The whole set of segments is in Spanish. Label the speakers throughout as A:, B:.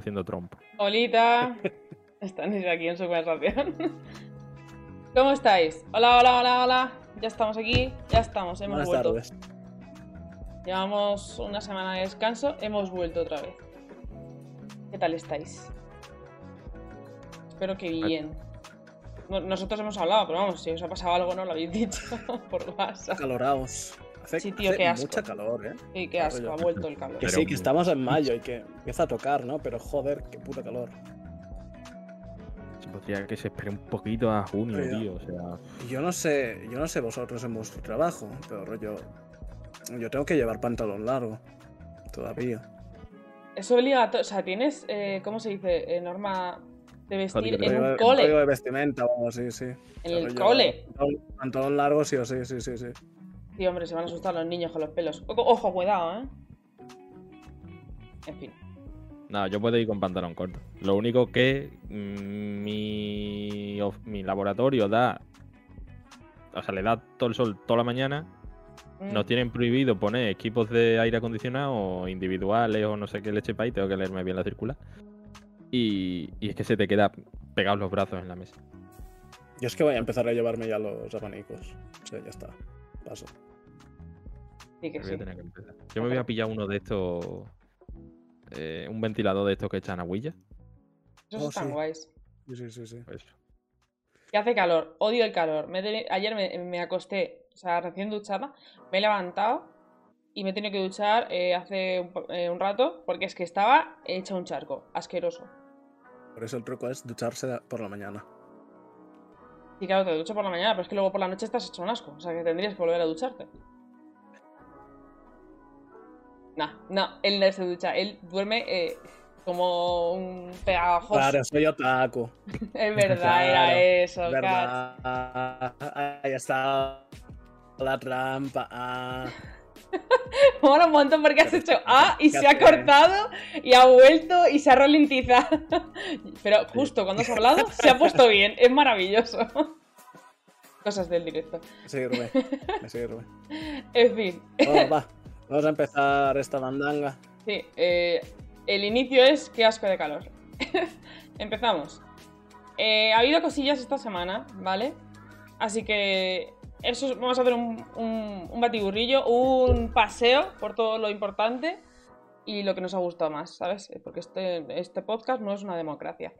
A: Haciendo trompa.
B: Olita. Están aquí en su conversación. ¿Cómo estáis? Hola, hola, hola, hola. Ya estamos aquí, ya estamos, hemos
C: Buenas
B: vuelto.
C: tardes.
B: Llevamos una semana de descanso, hemos vuelto otra vez. ¿Qué tal estáis? Espero que bien. No- Nosotros hemos hablado, pero vamos, si os ha pasado algo no lo habéis dicho por WhatsApp.
C: Caloraos. Hace,
B: Sí, tío,
C: hace
B: qué asco.
C: mucha calor, ¿eh?
B: Sí, qué asco, ha vuelto el calor.
C: Que sí, que estamos en mayo y que empieza a tocar, ¿no? Pero joder, qué puta calor.
A: Se podría que se espere un poquito a junio, tío. O sea,
C: Yo no sé, yo no sé vosotros en vuestro trabajo, pero rollo. Yo tengo que llevar pantalón largo. Todavía.
B: Es obligatorio, o sea, tienes, eh, ¿cómo se dice? Eh, norma de vestir
A: Código
B: en un cole.
C: código de vestimenta o algo así, sí.
B: En el
C: Rollo,
B: cole.
C: Pantalón, pantalón largo, sí o sí, sí, sí, sí.
B: Sí, hombre, se van a asustar los niños con los pelos. Ojo, ojo, cuidado, ¿eh? En fin.
A: nada, yo puedo ir con pantalón corto. Lo único que mm, mi, of- mi laboratorio da. O sea, le da todo el sol toda la mañana.
B: Mm.
A: Nos tienen prohibido poner equipos de aire acondicionado individuales o no sé qué leche para ahí. Tengo que leerme bien la circular. Y, y es que se te queda pegados los brazos en la mesa.
C: Yo es que voy a empezar a llevarme ya los abanicos. O sea, ya está. Paso.
B: Sí que
A: Voy a
B: sí.
A: tener que empezar. Yo me voy a pillar uno de estos. eh, un ventilador de estos que echan agüilla.
B: Esos
C: Oh,
B: están
C: sí.
B: guays.
C: Sí, sí, sí.
A: Pues,
B: Que hace calor, odio el calor. Me Ayer me, me acosté, o sea, recién duchada, me he levantado y me he tenido que duchar eh, hace un, eh, un rato porque es que estaba hecha un charco, asqueroso.
C: Por eso el truco es ducharse por la mañana.
B: Y claro, te ducho por la mañana, pero es que luego por la noche estás hecho un asco, o sea que tendrías que volver a ducharte. Nah, no, él no se ducha, él duerme eh, como un pegajoso.
C: Claro, soy otaku.
B: Es verdad,
C: Claro,
B: era eso, Kat.
C: ¿Verdad? Ahí está la trampa. Ah.
B: Mola un montón porque has
C: ¿Qué
B: hecho
C: haces?
B: A y
C: ¿Qué
B: se ha cortado y ha vuelto y se ha ralentizado. Pero justo cuando has hablado se ha puesto bien, es maravilloso. Cosas del directo.
C: Me sirve, me sirve.
B: En fin,
C: va, vamos a empezar esta bandanga.
B: sí, eh, el inicio es qué asco de calor. Empezamos. Eh, ha habido cosillas esta semana, ¿vale? Así que eso es- vamos a hacer un, un, un batiburrillo, un paseo por todo lo importante y lo que nos ha gustado más, ¿sabes? Porque este, este podcast no es una democracia.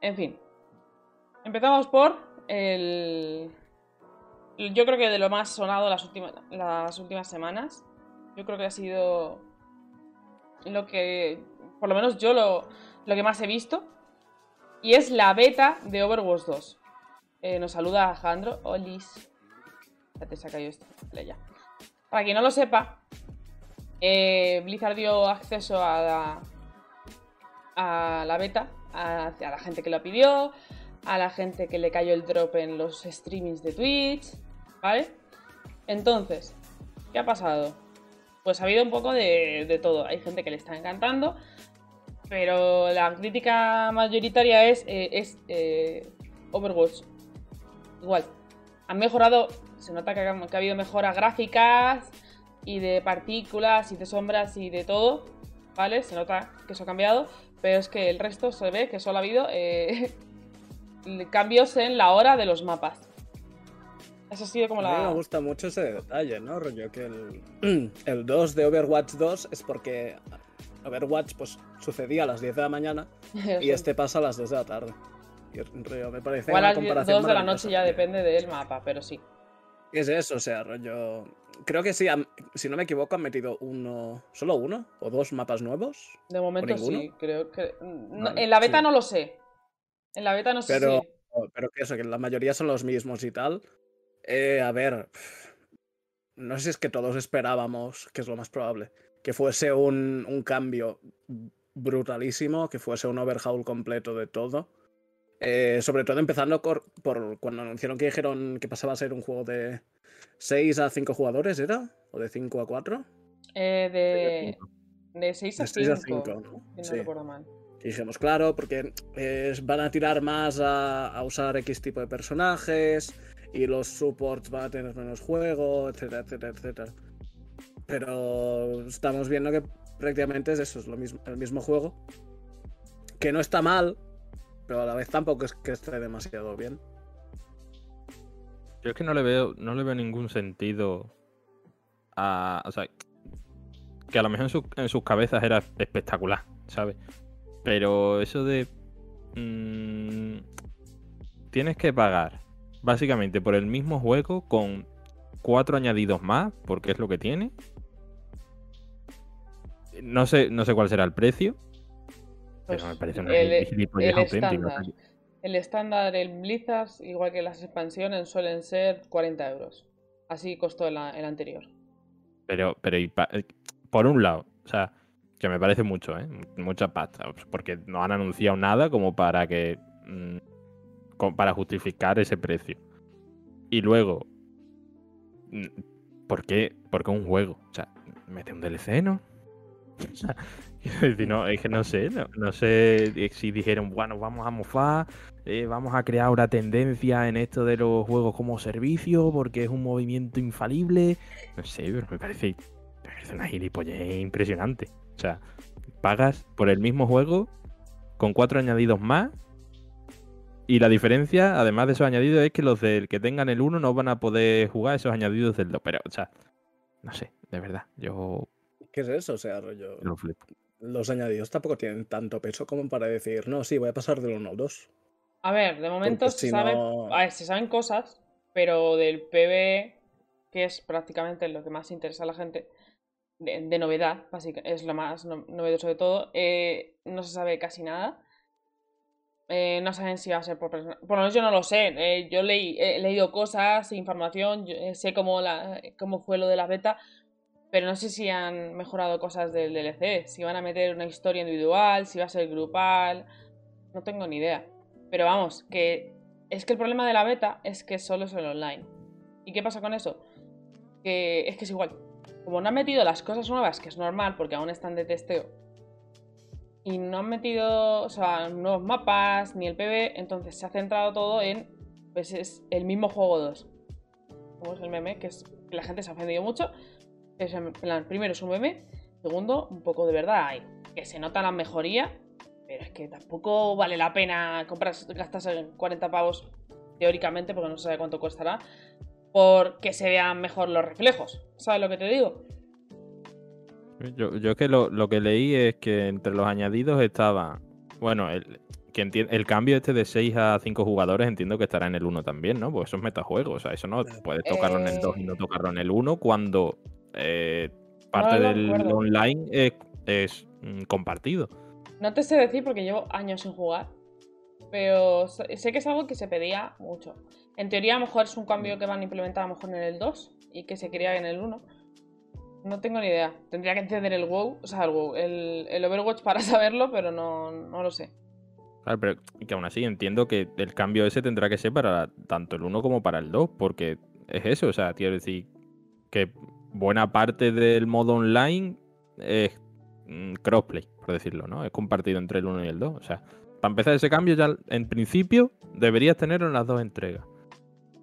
B: En fin. Empezamos por el... Yo creo que de lo más sonado las últimas, las últimas semanas. Yo creo que ha sido lo que, por lo menos yo lo, lo que más he visto. Y es la beta de Overwatch 2. Eh, nos saluda Alejandro. Olis. Espérate, se ha caído esto. Vale, ya. Para quien no lo sepa, eh, Blizzard dio acceso a la, a la beta a, la gente que lo pidió, a la gente que le cayó el drop en los streamings de Twitch, ¿vale? Entonces, ¿qué ha pasado? Pues ha habido un poco de, de todo. Hay gente que le está encantando, pero la crítica mayoritaria es, eh, es eh, Overwatch. Igual, han mejorado, se nota que ha, que ha habido mejoras gráficas y de partículas y de sombras y de todo, ¿vale? Se nota que eso ha cambiado, pero es que el resto se ve que solo ha habido eh, cambios en la hora de los mapas. Eso ha sido como
C: A mí me
B: la...
C: gusta mucho ese detalle, ¿no? Rollo que el, el 2 de Overwatch 2 es porque Overwatch pues sucedía a las 10 de la mañana y este pasa a las 2 de la tarde. Y rollo, me parece
B: Igual a las
C: comparación
B: 2 de la noche ya depende del mapa, pero sí.
C: ¿Qué es eso? O sea, rollo... Creo que sí, han- si no me equivoco han metido uno... ¿Solo uno? ¿O dos mapas nuevos?
B: De momento sí, creo que... no,
C: Vale,
B: en la beta
C: sí.
B: no lo sé. En la beta no sé
C: Pero,
B: si...
C: pero que eso, que la mayoría son los mismos y tal. Eh, a ver, no sé si es que todos esperábamos, que es lo más probable, que fuese un, un cambio brutalísimo, que fuese un overhaul completo de todo. Eh, sobre todo empezando cor- por cuando anunciaron que dijeron que pasaba a ser un juego de 6 a 5 jugadores, ¿era? ¿O de 5 a 4?
B: Eh, de, de 6 a
C: De 6 a
B: 5.
C: 5, ¿no?
B: Si no
C: Sí.
B: recuerdo mal.
C: Y dijimos, claro, porque eh, van a tirar más a, a usar X tipo de personajes y los supports van a tener menos juego, etcétera, etcétera, etcétera. Pero estamos viendo que prácticamente es eso, es lo mismo, el mismo juego. Que no está mal, pero a la vez tampoco es que esté demasiado bien.
A: Yo es que no le veo, no le veo ningún sentido a. O sea, que a lo mejor en, su- sus cabezas era espectacular, ¿sabes? Pero eso de. mm, tienes que pagar básicamente por el mismo juego con cuatro añadidos más, porque es lo que tiene. No sé, no sé cuál será el precio, pero
B: Pues
A: me parece una
B: el,
A: auténtica.
B: estándar. El estándar, el Blizzard, igual que las expansiones, suelen ser 40 euros. Así costó el, anterior.
A: Pero, pero y pa- eh, por un lado, o sea, que me parece mucho, ¿eh? Mucha pasta, pues, porque no han anunciado nada como para que. mm, como para justificar ese precio. Y luego, mm, ¿por qué? Porque un juego. O sea, mete un DLC, ¿no? No, es que no sé, no, no sé si dijeron, bueno, vamos a mofar, eh, vamos a crear una tendencia en esto de los juegos como servicio, porque es un movimiento infalible. No sé, pero me parece, me parece una gilipollez impresionante. O sea, pagas por el mismo juego con cuatro añadidos más. Y la diferencia, además de esos añadidos, es que los del que tengan el 1 no van a poder jugar esos añadidos del 2. Pero, o sea, no sé, de verdad, yo
C: ¿Qué es eso? O sea, rollo.
A: lo flipo.
C: Los añadidos tampoco tienen tanto peso como para decir, no, sí, voy a pasar del 1 al 2.
B: A ver, de momento
C: Porque
B: se,
C: si
B: sabe-
C: no-
B: a ver, se saben cosas, pero del PB, que es prácticamente lo que más interesa a la gente, de, de novedad, básicamente, es lo más no- novedoso de todo, eh, no se sabe casi nada. Eh, no saben si va a ser por persona. Por lo menos yo no lo sé. eh, yo leí, he leído cosas, información, yo, sé cómo, la, cómo fue lo de la beta, pero no sé si han mejorado cosas del DLC, si van a meter una historia individual, si va a ser grupal, no tengo ni idea. Pero vamos, que es que el problema de la beta es que solo es el online. ¿Y qué pasa con eso? Que es que es igual. Como no han metido las cosas nuevas, que es normal porque aún están de testeo, y no han metido o sea, nuevos mapas ni el PB, entonces se ha centrado todo en pues es el mismo juego 2. Como es el meme, que es que la gente se ha ofendido mucho. Es en plan, primero es un meme, segundo, un poco de verdad hay. Que se nota la mejoría, pero es que tampoco vale la pena comprar, gastarse 40 pavos teóricamente, porque no se sabe cuánto costará, porque se vean mejor los reflejos. ¿Sabes lo que te digo?
A: Yo, yo es que lo, lo que leí es que entre los añadidos estaba. Bueno, el, que enti- el cambio este de 6 a 5 jugadores entiendo que estará en el 1 también, ¿no? Porque eso es metajuego. O sea, eso no puedes tocarlo en el 2 y no
B: Eh.
A: tocarlo en el 1 cuando eh, parte del online es, es, mm, compartido.
B: No te sé decir porque llevo años sin jugar, pero sé que es algo que se pedía mucho. En teoría, a lo mejor es un cambio que van a implementar a lo mejor en el 2 y que se quería en el 1. No tengo ni idea. Tendría que encender el WoW, o sea, el WoW, el, el Overwatch para saberlo, pero no, no lo sé.
A: Claro, pero que aún así entiendo que el cambio ese tendrá que ser para tanto el 1 como para el 2, porque es eso, o sea, quiero decir que buena parte del modo online es mm, crossplay, por decirlo, ¿no? Es compartido entre el 1 y el 2. O sea, para empezar ese cambio ya en principio deberías tenerlo en las dos entregas.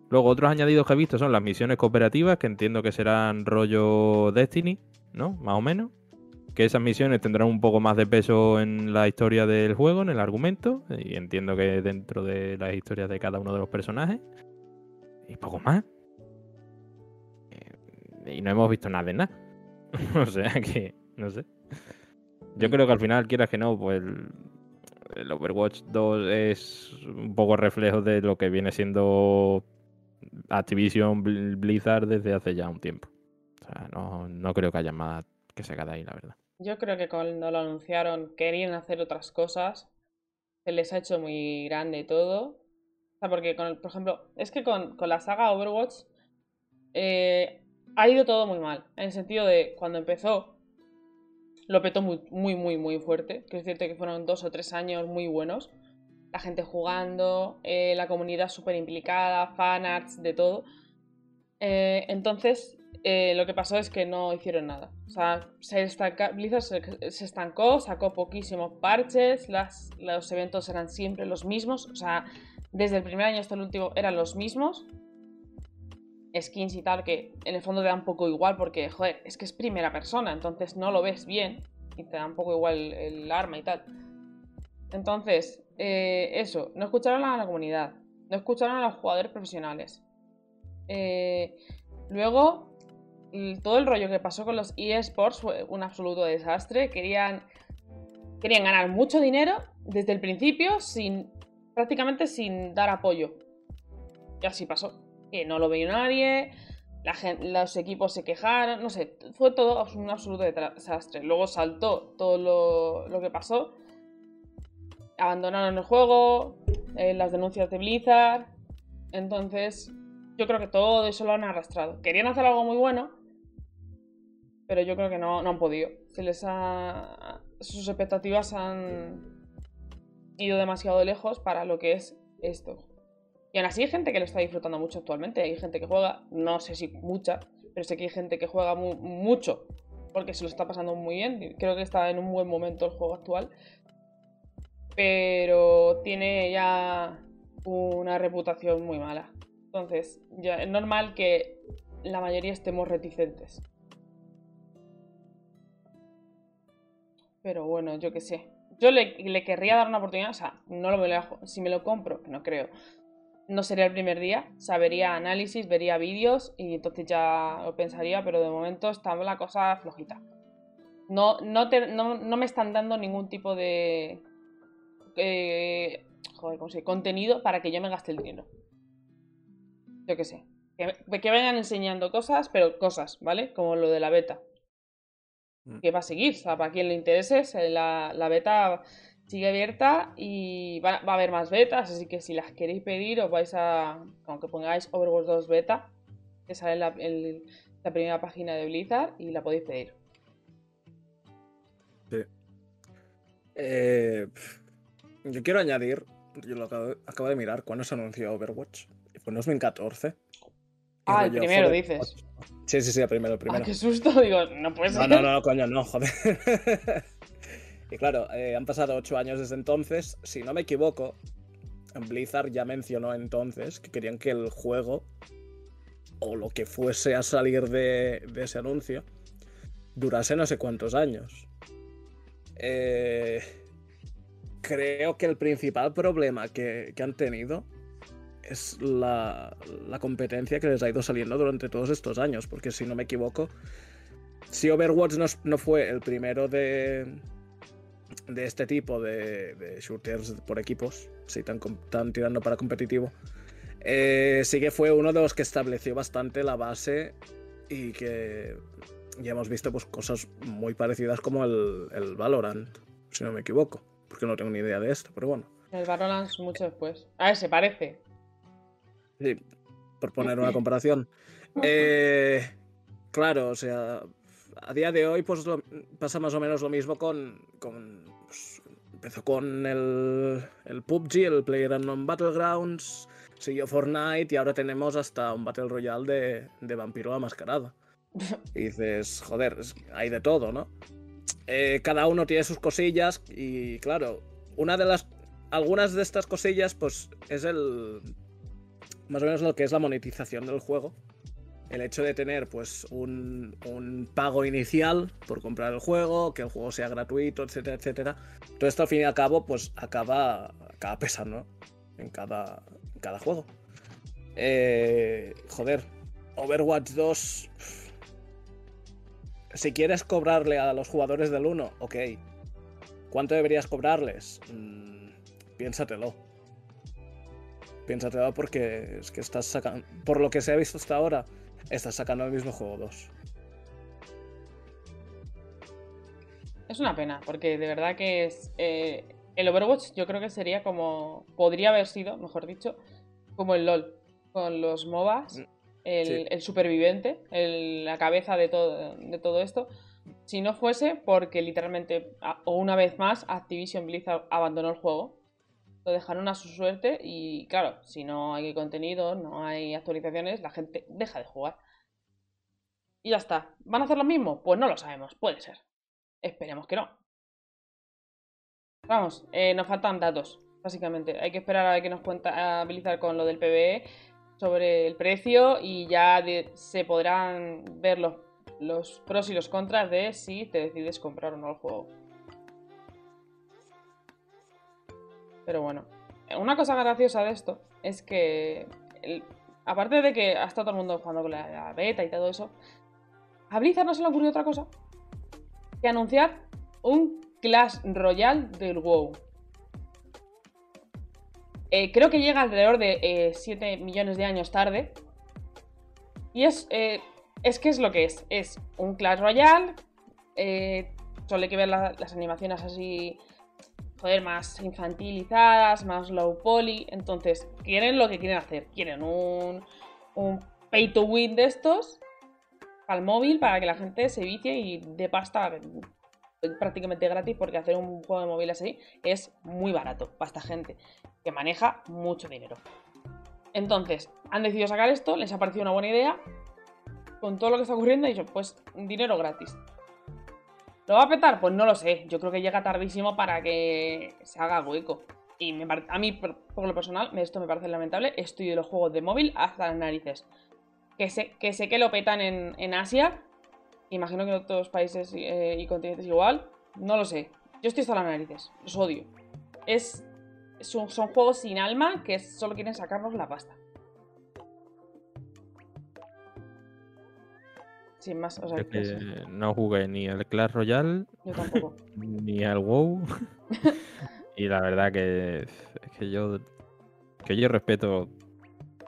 A: Luego otros añadidos que he visto son las misiones cooperativas, que entiendo que serán rollo Destiny, ¿no? Más o menos. Que esas misiones tendrán un poco más de peso en la historia del juego, en el argumento. Y entiendo que dentro de las historias de cada uno de los personajes. Y poco más. Y no hemos visto nada de nada. o sea que, no sé. Yo creo que al final, quieras que no, pues el, el Overwatch 2 es un poco reflejo de lo que viene siendo Activision Bl- Blizzard desde hace ya un tiempo. O sea, no, no creo que haya más que sacar de ahí, la verdad.
B: Yo creo que cuando lo anunciaron querían hacer otras cosas. Se les ha hecho muy grande y todo. O sea, porque, con el- por ejemplo, es que con, con la saga Overwatch eh, ha ido todo muy mal. En el sentido de cuando empezó, lo petó muy, muy, muy, muy fuerte. Que es cierto que fueron dos o tres años muy buenos. La gente jugando, eh, la comunidad súper implicada, fanarts, de todo. Eh, entonces, eh, lo que pasó es que no hicieron nada. O sea, se estanca- Blizzard se, se estancó, sacó poquísimos parches, las, los eventos eran siempre los mismos. O sea, desde el primer año hasta el último eran los mismos. Skins y tal, que en el fondo te dan un poco igual porque, joder, es que es primera persona, entonces no lo ves bien. y te da un poco igual el arma y tal. Entonces, eh, eso, no escucharon a la comunidad, no escucharon a los jugadores profesionales. Eh, luego, todo el rollo que pasó con los eSports fue un absoluto desastre. Querían, querían ganar mucho dinero desde el principio sin prácticamente sin dar apoyo. Y así pasó. Que no lo veía nadie, los equipos se quejaron, no sé, fue todo un absoluto desastre. Luego saltó todo lo, que pasó, abandonaron el juego, eh, las denuncias de Blizzard, entonces yo creo que todo eso lo han arrastrado. Querían hacer algo muy bueno, pero yo creo que no, no han podido. Se les ha, sus expectativas han ido demasiado lejos para lo que es esto. Y aún así hay gente que lo está disfrutando mucho actualmente. Hay gente que juega, no sé si mucha, pero sé que hay gente que juega mucho porque se lo está pasando muy bien. Creo que está en un buen momento el juego actual. Pero tiene ya una reputación muy mala. Entonces, ya es normal que la mayoría estemos reticentes. Pero bueno, yo qué sé. Yo le, querría dar una oportunidad, o sea, no lo me si me lo compro, que no creo, no sería el primer día, sabería análisis, vería vídeos y entonces ya lo pensaría, pero de momento está la cosa flojita. No, no, no, me están dando ningún tipo de eh, joder, ¿cómo se contenido para que yo me gaste el dinero. Yo qué sé. Que, que vayan enseñando cosas, pero cosas, ¿vale? Como lo de la beta. Mm. Que va a seguir, o sea, para quien le interese, la, la beta sigue abierta y va, a haber más betas, así que si las queréis pedir os vais a, aunque pongáis Overwatch 2 beta, que sale en la, primera página de Blizzard y la podéis pedir.
C: Sí. Eh, yo quiero añadir, yo lo acabo, de mirar, ¿cuándo se anunció Overwatch? Fue en 2014.
B: Ah, el primero dices.
C: Sí, sí, sí, el primero, el primero.
B: Ah, qué susto, digo, no puede ser.
C: No, no, no, coño, no, joder. Y claro, eh, han pasado ocho años desde entonces. Si no me equivoco, Blizzard ya mencionó entonces que querían que el juego, o lo que fuese a salir de, ese anuncio, durase no sé cuántos años. Eh, creo que el principal problema que, han tenido es la, competencia que les ha ido saliendo durante todos estos años, porque si no me equivoco, si Overwatch no fue el primero de, de este tipo de, shooters por equipos, si están, tirando para competitivo, eh, sí que fue uno de los que estableció bastante la base y que ya hemos visto pues, cosas muy parecidas como el, el Valorant, si no me equivoco, porque no tengo ni idea de esto, pero bueno.
B: El Valorant es mucho después. A ver, se parece.
C: Sí, por poner una comparación. Eh, claro, o sea, a día de hoy pues pasa más o menos lo mismo con... Pues, empezó con el, el PUBG, el PlayerUnknown Battlegrounds, siguió Fortnite y ahora tenemos hasta un Battle Royale de, de vampiro a mascarada. Y dices, joder, hay de todo, ¿no? Eh, cada uno tiene sus cosillas y claro, una de las... Algunas de estas cosillas pues es el... Más o menos lo que es la monetización del juego el hecho de tener pues un, pago inicial por comprar el juego, que el juego sea gratuito, etcétera, etcétera. Todo esto al fin y al cabo pues acaba, acaba pesando en cada, cada juego. Eh, joder, Overwatch 2... Si quieres cobrarle a los jugadores del 1, ok. ¿Cuánto deberías cobrarles? Mm, piénsatelo. Piénsatelo porque es que estás sacando... Por lo que se ha visto hasta ahora, estás sacando el mismo juego 2.
B: Es una pena, porque de verdad que es. Eh, el Overwatch yo creo que sería como. Podría haber sido, mejor dicho, como el LOL. Con los MOBAs, mm, el, superviviente, la cabeza de todo, de todo esto. Si no fuese porque literalmente, o una vez más, Activision Blizzard abandonó el juego lo dejaron a su suerte y claro, si no hay contenido, no hay actualizaciones, la gente deja de jugar. Y ya está. ¿Van a hacer lo mismo? Pues no lo sabemos, puede ser. Esperemos que no. Vamos, eh, nos faltan datos, básicamente. Hay que esperar a ver qué nos cuenta Blizzard con lo del PBE sobre el precio y ya se podrán ver los los pros y los contras de si te decides comprar o no el juego. Pero bueno, una cosa graciosa de esto es que, aparte de que ha estado todo el mundo jugando con la, beta y todo eso, a Blizzard no se le ocurrió otra cosa que anunciar un Clash Royale del WoW. Eh, creo que llega alrededor de 7 millones de años tarde. Y es, eh, es que es lo que es. Es un Clash Royale. eh, solo hay que ver la- las animaciones así, joder, más infantilizadas, más low poly. Entonces, quieren lo que quieren hacer. Quieren un, un pay to win de estos al móvil para que la gente se vicie y dé pasta prácticamente gratis porque hacer un juego de móvil así es muy barato para esta gente que maneja mucho dinero. Entonces, han decidido sacar esto, les ha parecido una buena idea. Con todo lo que está ocurriendo, han dicho, pues dinero gratis. ¿Lo va a petar? Pues no lo sé. Yo creo que llega tardísimo para que se haga hueco. Y a mí, por, lo personal, esto me parece lamentable. Estoy de los juegos de móvil hasta las narices. Que sé que, sé que lo petan en, Asia. Imagino que en otros países eh, y continentes igual. No lo sé. Yo estoy hasta las narices. Los odio. Es, son juegos sin alma que solo quieren sacarnos la pasta. Sin más, o sea,
A: Es
B: que eso.
A: que no jugué ni al Clash Royale
B: yo tampoco.
A: ni al WoW. y la verdad que es que yo que yo respeto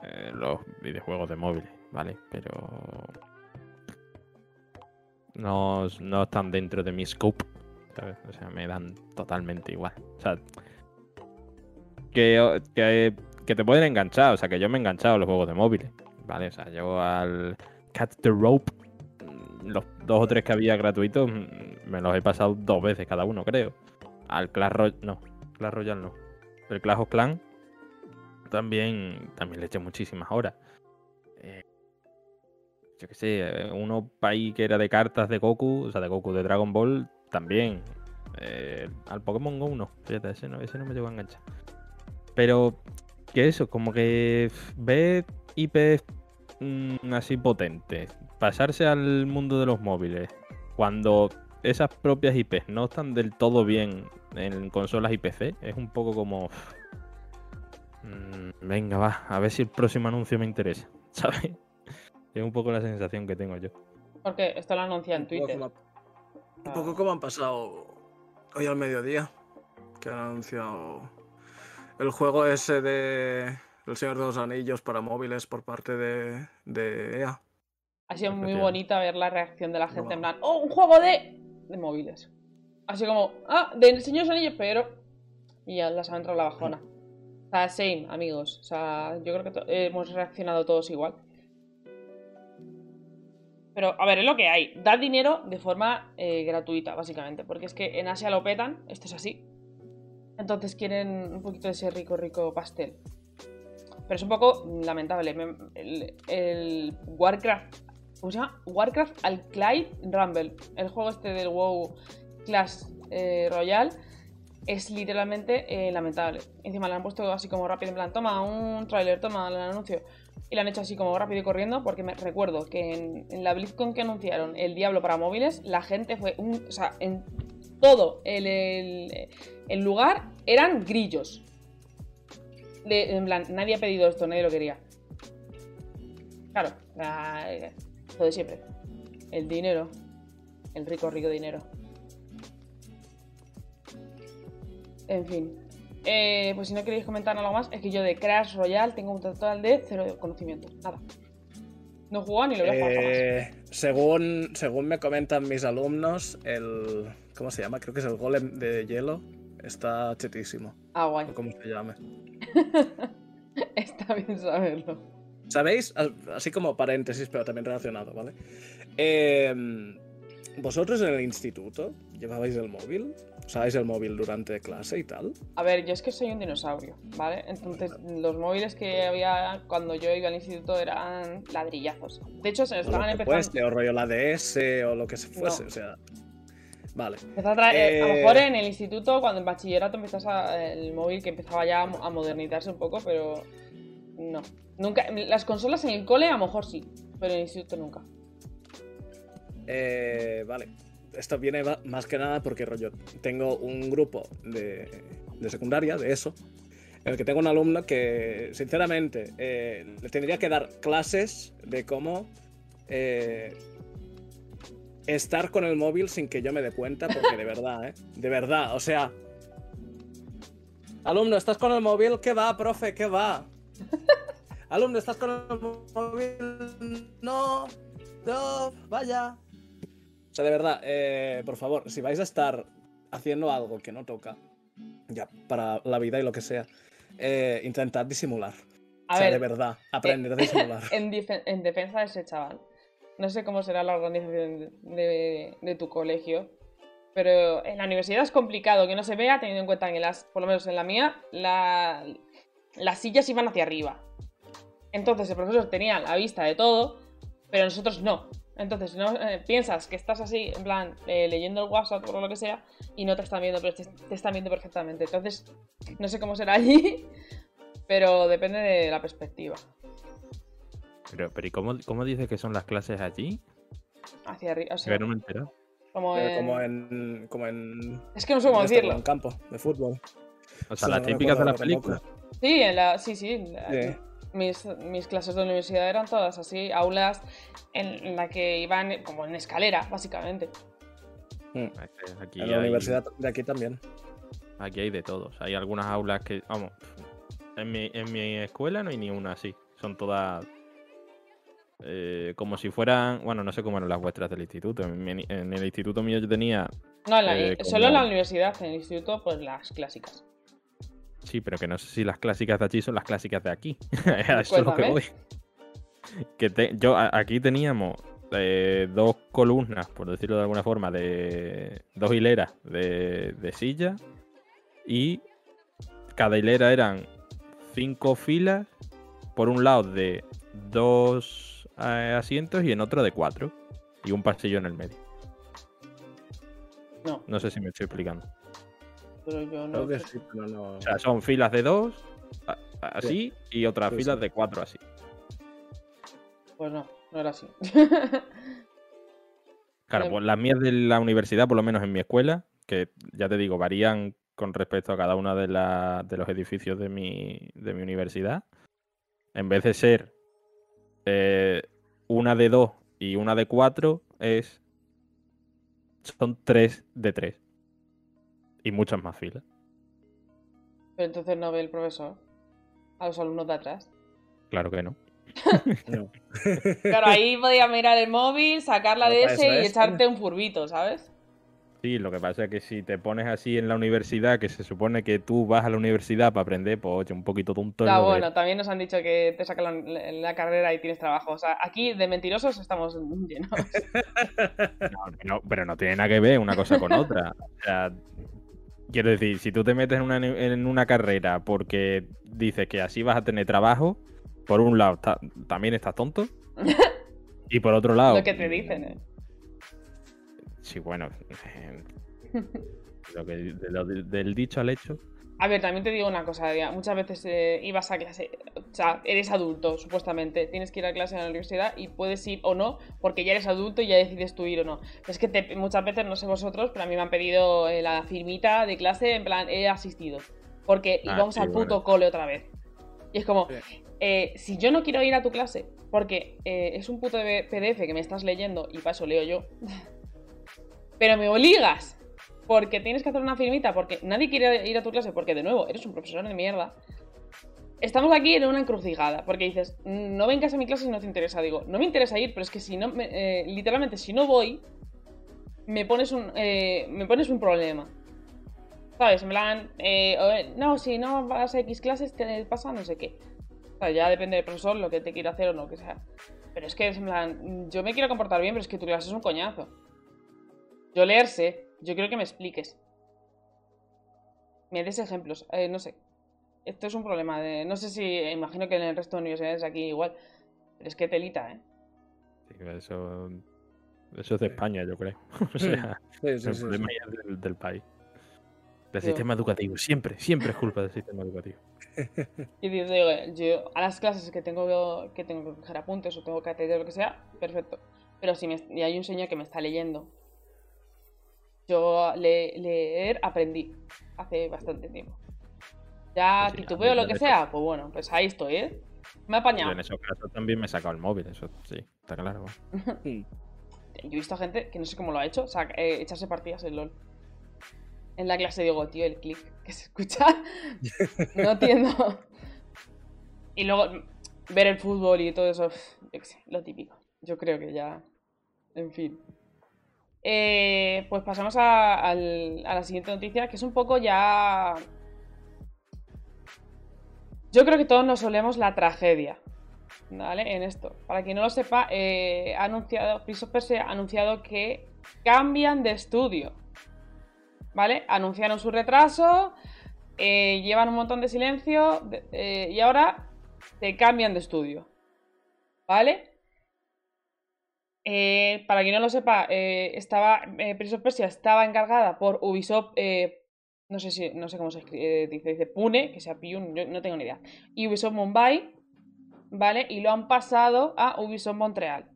A: eh, los videojuegos de móviles, ¿vale? Pero no, no están dentro de mi scope, ¿sabes? O sea, me dan totalmente igual. O sea, que, que, que te pueden enganchar, o sea, que yo me he enganchado a los juegos de móviles, ¿vale? O sea, yo al Cat the Rope, los dos o tres que había gratuitos, mm, me los he pasado dos veces cada uno, creo. Al Clash Royale, no, Clash Royale no. El Clash of Clans también, también le eché muchísimas horas. Eh, yo qué sé, uno país que era de cartas de Goku, o sea, de Goku, de Dragon Ball, también. Eh, al Pokémon Go no, fíjate, ese no, ese no me llegó a enganchar. Pero que eso, como que ve IPs mm, así potentes, pasarse al mundo de los móviles, cuando esas propias IPs no están del todo bien en consolas y PC, es un poco como... mm, venga, va, a ver si el próximo anuncio me interesa, ¿sabes? Es un poco la sensación que tengo yo.
B: Porque esto lo anuncia en
C: Un poco
B: Twitter.
C: como- Un poco como han pasado hoy al mediodía, que han anunciado el juego ese de El Señor de los Anillos para móviles por parte de, de EA.
B: Ha sido muy bonita ver la reacción de la gente en plan, ¡oh, un juego de, de móviles! Así como, ¡ah, de Señor Anillos, pero... Y ya las ha entrado la bajona. O sea, same, amigos. O sea, yo creo que hemos reaccionado todos igual. Pero, a ver, es lo que hay. Da dinero de forma eh, gratuita, básicamente. Porque es que en Asia lo petan, esto es así. Entonces quieren un poquito de ese rico, rico pastel. Pero es un poco lamentable. Me- El, el Warcraft. ¿Cómo se llama? Warcraft Alclide Rumble. El juego este del WoW Clash eh, Royale. Es literalmente eh, lamentable. Encima le han puesto así como rápido, en plan, toma un tráiler, toma el anuncio. Y lo han hecho así como rápido y corriendo, porque me recuerdo que en, la BlizzCon que anunciaron el Diablo para móviles, la gente fue. O sea, en todo el, lugar eran grillos. En plan, nadie ha pedido esto, nadie lo quería. Claro, la- lo de siempre. El dinero. El rico, rico dinero. En fin. Eh, pues si no queréis comentar algo más, es que yo de Crash Royale tengo un total de cero conocimiento. Nada. No jugado ni lo voy a jugar jamás.
C: Eh, según, según me comentan mis alumnos, el. ¿Cómo se llama? Creo que es el golem de hielo. Está chetísimo.
B: Ah, guay.
C: O como se llame.
B: Está bien saberlo.
C: ¿Sabéis? As- Así como paréntesis, pero también relacionado, ¿vale? Eh, ¿Vosotros en el instituto llevabais el móvil? ¿Usabais el móvil durante clase y tal?
B: A ver, yo es que soy un dinosaurio, ¿vale? Entonces, los móviles que había cuando yo iba al instituto eran ladrillazos. De hecho, se
C: O
B: estaban
C: que
B: empezando.
C: fuese, o rollo la DS o lo que se fuese,
B: No.
C: o sea. Vale.
B: A, traer- eh, a lo
C: Eh,
B: mejor en el instituto, cuando en bachillerato empezás a, el móvil que empezaba ya a modernizarse un poco, pero no. Nunca, las consolas en el cole a lo mejor sí, pero en el instituto nunca.
C: Eh, vale. Esto viene más que nada porque rollo. Tengo un grupo de, de secundaria, de eso, en el que tengo un alumno que, sinceramente, eh, le tendría que dar clases de cómo eh, estar con el móvil sin que yo me dé cuenta, porque de verdad, ¿eh? De verdad, o sea. Alumno, ¿estás con el móvil? ¿Qué va, profe? ¿Qué va? Alumno, ¿estás con el móvil? No, no, vaya. O sea, de verdad, eh, por favor, si vais a estar haciendo algo que no toca, ya, para la vida y lo que sea, eh, intentad disimular.
B: A
C: o sea,
B: ver,
C: de verdad, aprender a disimular.
B: en, defensa de ese chaval, no sé cómo será la organización de, de tu colegio, pero en la universidad es complicado que no se vea, teniendo en cuenta que las, por lo menos en la mía, la- las sillas iban hacia arriba. Entonces el profesor tenía la vista de todo, pero nosotros no. Entonces no eh, piensas que estás así, en plan, eh, leyendo el WhatsApp o lo que sea, y no te están viendo, pero te, te están viendo perfectamente. Entonces, no sé cómo será allí, pero depende de la perspectiva.
A: Pero, pero ¿y cómo, cómo dices que son las clases allí?
B: Hacia arriba. O sea,
A: no me he enterado.
B: como, en...
C: como en. Como en.
B: Es que no sé cómo decirlo.
C: en campo de fútbol.
A: O sea,
C: Sí,
A: las
C: no me
A: típicas de las
C: tampoco.
B: Sí, en la... sí, sí. en la-
C: Sí.
B: Mis, mis clases de universidad eran todas así, aulas en, la que iban como en escalera, básicamente.
C: Mm.
A: Aquí
C: En la
A: hay-
C: universidad de aquí también.
A: Aquí hay de todos. Hay algunas aulas que, vamos, en mi, en mi escuela no hay ni una así. Son todas eh, como si fueran, bueno, no sé cómo eran las vuestras del instituto. En, mi- en el instituto mío yo tenía,
B: No, en la-
A: Eh,
B: solo en la universidad, en el instituto, pues las clásicas.
A: Sí, pero que no sé si las clásicas de allí son las clásicas de aquí. Eso es lo que voy. Que te- yo aquí teníamos eh, dos columnas, por decirlo de alguna forma, de dos hileras de, de silla y cada hilera eran cinco filas por un lado de dos eh, asientos y en otro de cuatro y un pasillo en el medio.
B: No,
A: No sé si me estoy explicando.
B: Pero yo no.
C: Creo que sí, pero no.
A: O sea, son filas de dos así y otras
C: Sí,
A: filas
C: sí.
A: de cuatro así.
B: Pues no, no era así.
A: Claro,
B: Vale.
A: pues las mías de la universidad, por lo menos en mi escuela, que ya te digo, varían con respecto a cada uno de, la- de los edificios de mi, de mi universidad. En vez de ser eh, una de dos y una de cuatro, es. Son tres de tres. Y muchas más filas.
B: pero entonces no ve el profesor a los alumnos de atrás.
A: Claro que no.
C: no.
B: Claro, ahí podía mirar el móvil, sacarla de ese y
C: es,
B: echarte un furbito, ¿sabes?
A: Sí, lo que pasa es que si te pones así en la universidad, que se supone que tú vas a la universidad para aprender, pues oye, un poquito tonto. es
B: Ah, bueno, también nos han dicho que te sacan la, la carrera y tienes trabajo. O sea, aquí de mentirosos estamos llenos.
A: No, no, pero no tiene nada que ver una cosa con otra. O sea, quiero decir, si tú te metes en una, en una carrera porque dices que así vas a tener trabajo, por un lado ta- también estás tonto. Y por otro lado.
B: Lo que te dicen, ¿eh?
A: Sí, bueno. eh, lo que- de lo- del dicho al hecho.
B: A ver, también te digo una cosa, Adrián. Muchas veces eh, ibas a clase, o sea, eres adulto, supuestamente. Tienes que ir a clase en la universidad y puedes ir o no, porque ya eres adulto y ya decides tú ir o no. Es que te- muchas veces, no sé vosotros, pero a mí me han pedido eh, la firmita de clase, en plan, he asistido. Porque
A: Ah,
B: íbamos
A: sí,
B: al puto
A: bueno.
B: cole otra vez. Y es como, eh, si yo no quiero ir a tu clase, porque es un puto PDF que me estás leyendo y para eso leo yo, pero me obligas porque tienes que hacer una firmita, porque nadie quiere ir a tu clase, porque de nuevo, eres un profesor de mierda. Estamos aquí en una encrucijada, porque dices, "Mm, no vengas a mi clase si no te interesa. Digo, no me interesa ir, pero es que si no, eh, literalmente, si no voy, me pones un, eh, me pones un problema. ¿Sabes? En plan, eh, no, si no vas a X clases, te pasa no sé qué. O sea, ya depende del profesor lo que te quiera hacer o no, que sea. Pero es que en plan, yo me quiero comportar bien, pero es que tu clase es un coñazo. Yo leerse, yo quiero que me expliques. Me des ejemplos, eh, no sé. Esto es un problema de. No sé si. Imagino que en el resto de universidades aquí igual. Pero es que telita, ¿eh?
A: Sí, Eso, eso es de España, yo creo. O sea,
C: Sí, sí,
A: el problema es del, del país. Del
B: Yo-
A: sistema educativo. Siempre, siempre es culpa del sistema educativo.
B: Y digo, yo a las clases que tengo que tengo que coger apuntes o tengo que atender lo que sea, perfecto. pero si me- y hay un señor que me está leyendo. Yo le- leer aprendí hace bastante tiempo. Ya
A: Pues sí,
B: titubeo
A: a
B: lo que sea, pues bueno, pues ahí estoy, ¿eh? Me he
A: Yo
B: apañado.
A: en esos casos también me he sacado el móvil, eso sí, está claro.
C: Mm.
B: Yo he visto gente que no sé cómo lo ha hecho, o sea, eh, echarse partidas en LOL. En la clase digo, tío, el clic que se escucha, no entiendo. Y luego ver el fútbol y todo eso, pf, yo qué sé, lo típico. Yo creo que ya, en fin. Eh, pues pasamos a, la siguiente noticia, que es un poco ya... Yo creo que todos nos solemos la tragedia. ¿Vale? En esto. Para quien no lo sepa, eh, ha anunciado, of Persia ha anunciado que cambian de estudio. ¿Vale? Anunciaron su retraso, eh, llevan un montón de silencio eh, y ahora te cambian de estudio. ¿Vale? Eh, para quien no lo sepa, eh, estaba, eh, Prince Persia estaba encargada por Ubisoft, eh, no sé si, no sé cómo se escribe, dice, dice Pune, que sea Pune, no tengo ni idea. Y Ubisoft Mumbai, ¿vale? Y lo han pasado a Ubisoft Montreal.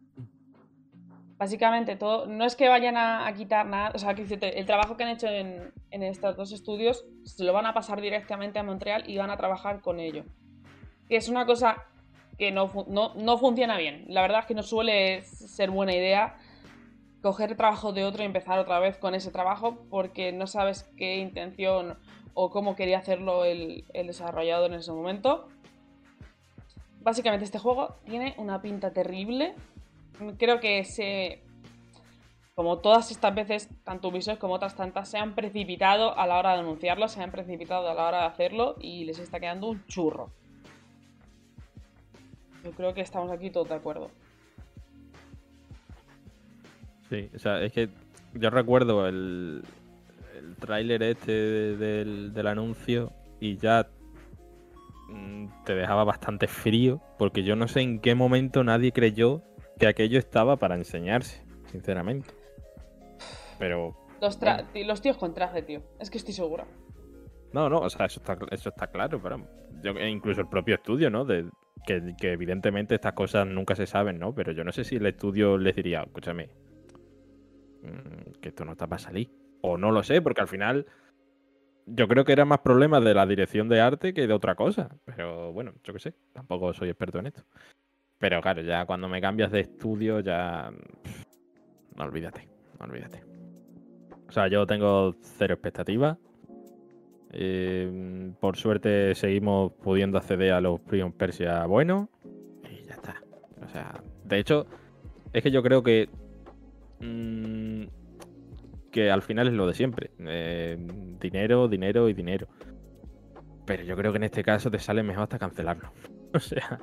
B: Básicamente todo, no es que vayan a, a quitar nada, o sea, que el trabajo que han hecho en, en estos dos estudios se lo van a pasar directamente a Montreal y van a trabajar con ello. Que es una cosa que no, no, no funciona bien. La verdad es que no suele ser buena idea coger el trabajo de otro y empezar otra vez con ese trabajo porque no sabes qué intención o cómo quería hacerlo el, el desarrollador en ese momento. Básicamente este juego tiene una pinta terrible. Creo que se... Como todas estas veces, tanto Ubisoft como otras tantas, se han precipitado a la hora de anunciarlo, se han precipitado a la hora de hacerlo y les está quedando un churro. Yo creo que estamos aquí todos de acuerdo.
A: Sí, o sea, es que yo recuerdo el, el tráiler este de- del, del anuncio y ya mm, te dejaba bastante frío porque yo no sé en qué momento nadie creyó que aquello estaba para enseñarse, sinceramente. Pero
B: Los, tra- los tíos con traje, tío. Es que estoy segura.
A: No, no, o sea, eso está, eso está claro, pero e incluso el propio estudio, ¿no? Que, evidentemente estas cosas nunca se saben, ¿no? Pero yo no sé si el estudio les diría, escúchame, mm, que esto no está para salir. O no lo sé, porque al final yo creo que era más problema de la dirección de arte que de otra cosa. Pero bueno, yo qué sé, tampoco soy experto en esto. Pero claro, ya cuando me cambias de estudio, ya... No olvídate, no olvídate. O sea, yo tengo cero expectativas. Eh, por suerte seguimos pudiendo acceder a los Prion Persia buenos. Y ya está. O sea, de hecho, es que yo creo que. mm, que al final es lo de siempre. Eh, dinero, dinero y dinero. Pero yo creo que en este caso te sale mejor hasta cancelarlo. O sea,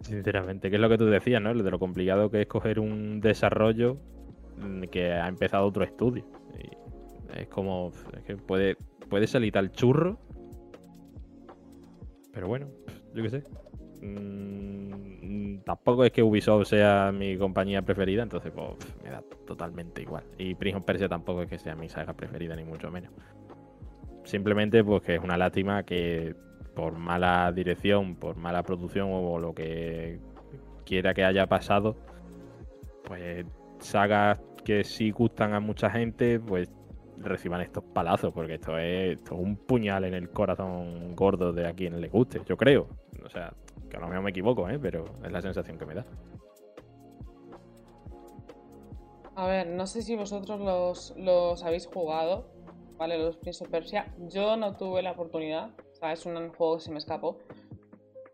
A: sinceramente, que es lo que tú decías, ¿no? De lo complicado que es coger un desarrollo mm, que ha empezado otro estudio. Y es como. Es que puede, puede salir tal churro. Pero bueno, yo qué sé. Mm, tampoco es que Ubisoft sea mi compañía preferida, entonces pues, me da totalmente igual. Y Prince of tampoco es que sea mi saga preferida, ni mucho menos. Simplemente pues que es una lástima que por mala dirección, por mala producción o lo que quiera que haya pasado, pues sagas que sí gustan a mucha gente, pues reciban estos palazos, porque esto es, esto es un puñal en el corazón gordo de a quien le guste, yo creo. O sea, que a lo mejor me equivoco, ¿eh? pero es la sensación que me da.
B: A ver, no sé si vosotros los, los habéis jugado, ¿vale? Los Prince of Persia. Yo no tuve la oportunidad, o sea, es un juego que se me escapó.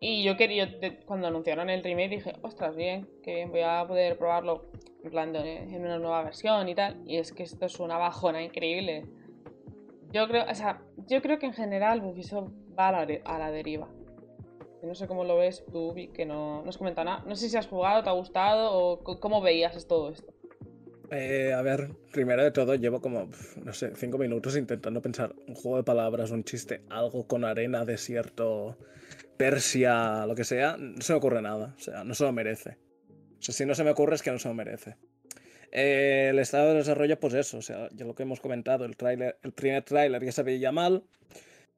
B: Y yo quería, cuando anunciaron el remake dije, ostras, bien, que bien, voy a poder probarlo de, en una nueva versión y tal. Y es que esto es una bajona increíble. Yo creo, o sea, yo creo que en general Ubisoft va a la, a la deriva. No sé cómo lo ves tú, Vic, que no, no has comentado nada. No sé si has jugado, te ha gustado o cómo veías todo esto.
C: Eh, a ver, primero de todo, llevo como, no sé, cinco minutos intentando pensar un juego de palabras, un chiste, algo con arena, desierto, Persia, lo que sea. No se me ocurre nada. O sea, no se lo merece. O si no se me ocurre es que no se lo merece. Eh, el estado de desarrollo, pues eso, o sea, ya lo que hemos comentado, el, tráiler, el primer tráiler ya se veía mal.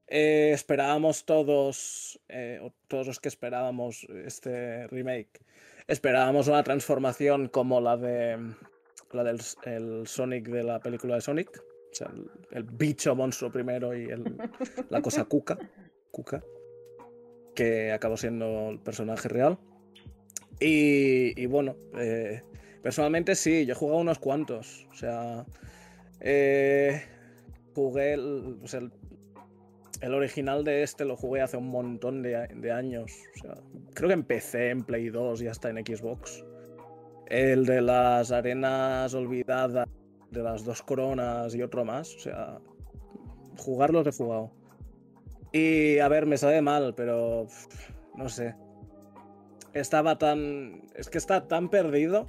C: Eh, esperábamos todos, eh, o todos los que esperábamos este remake, esperábamos una transformación como la de la del el Sonic de la película de Sonic. O sea, el, el bicho monstruo primero y el, la cosa cuca, cuca, que acabó siendo el personaje real. Y, bueno, eh, personalmente sí, yo he jugado unos cuantos. O sea, eh, jugué el, el, original de este lo jugué hace un montón de, años. O sea, creo que empecé en Play 2 y hasta en Xbox. El de las arenas olvidadas, de las dos coronas y otro más. O sea, jugarlos he jugado. Y a ver, me sabe mal, pero no sé. Estaba tan. Es que está tan perdido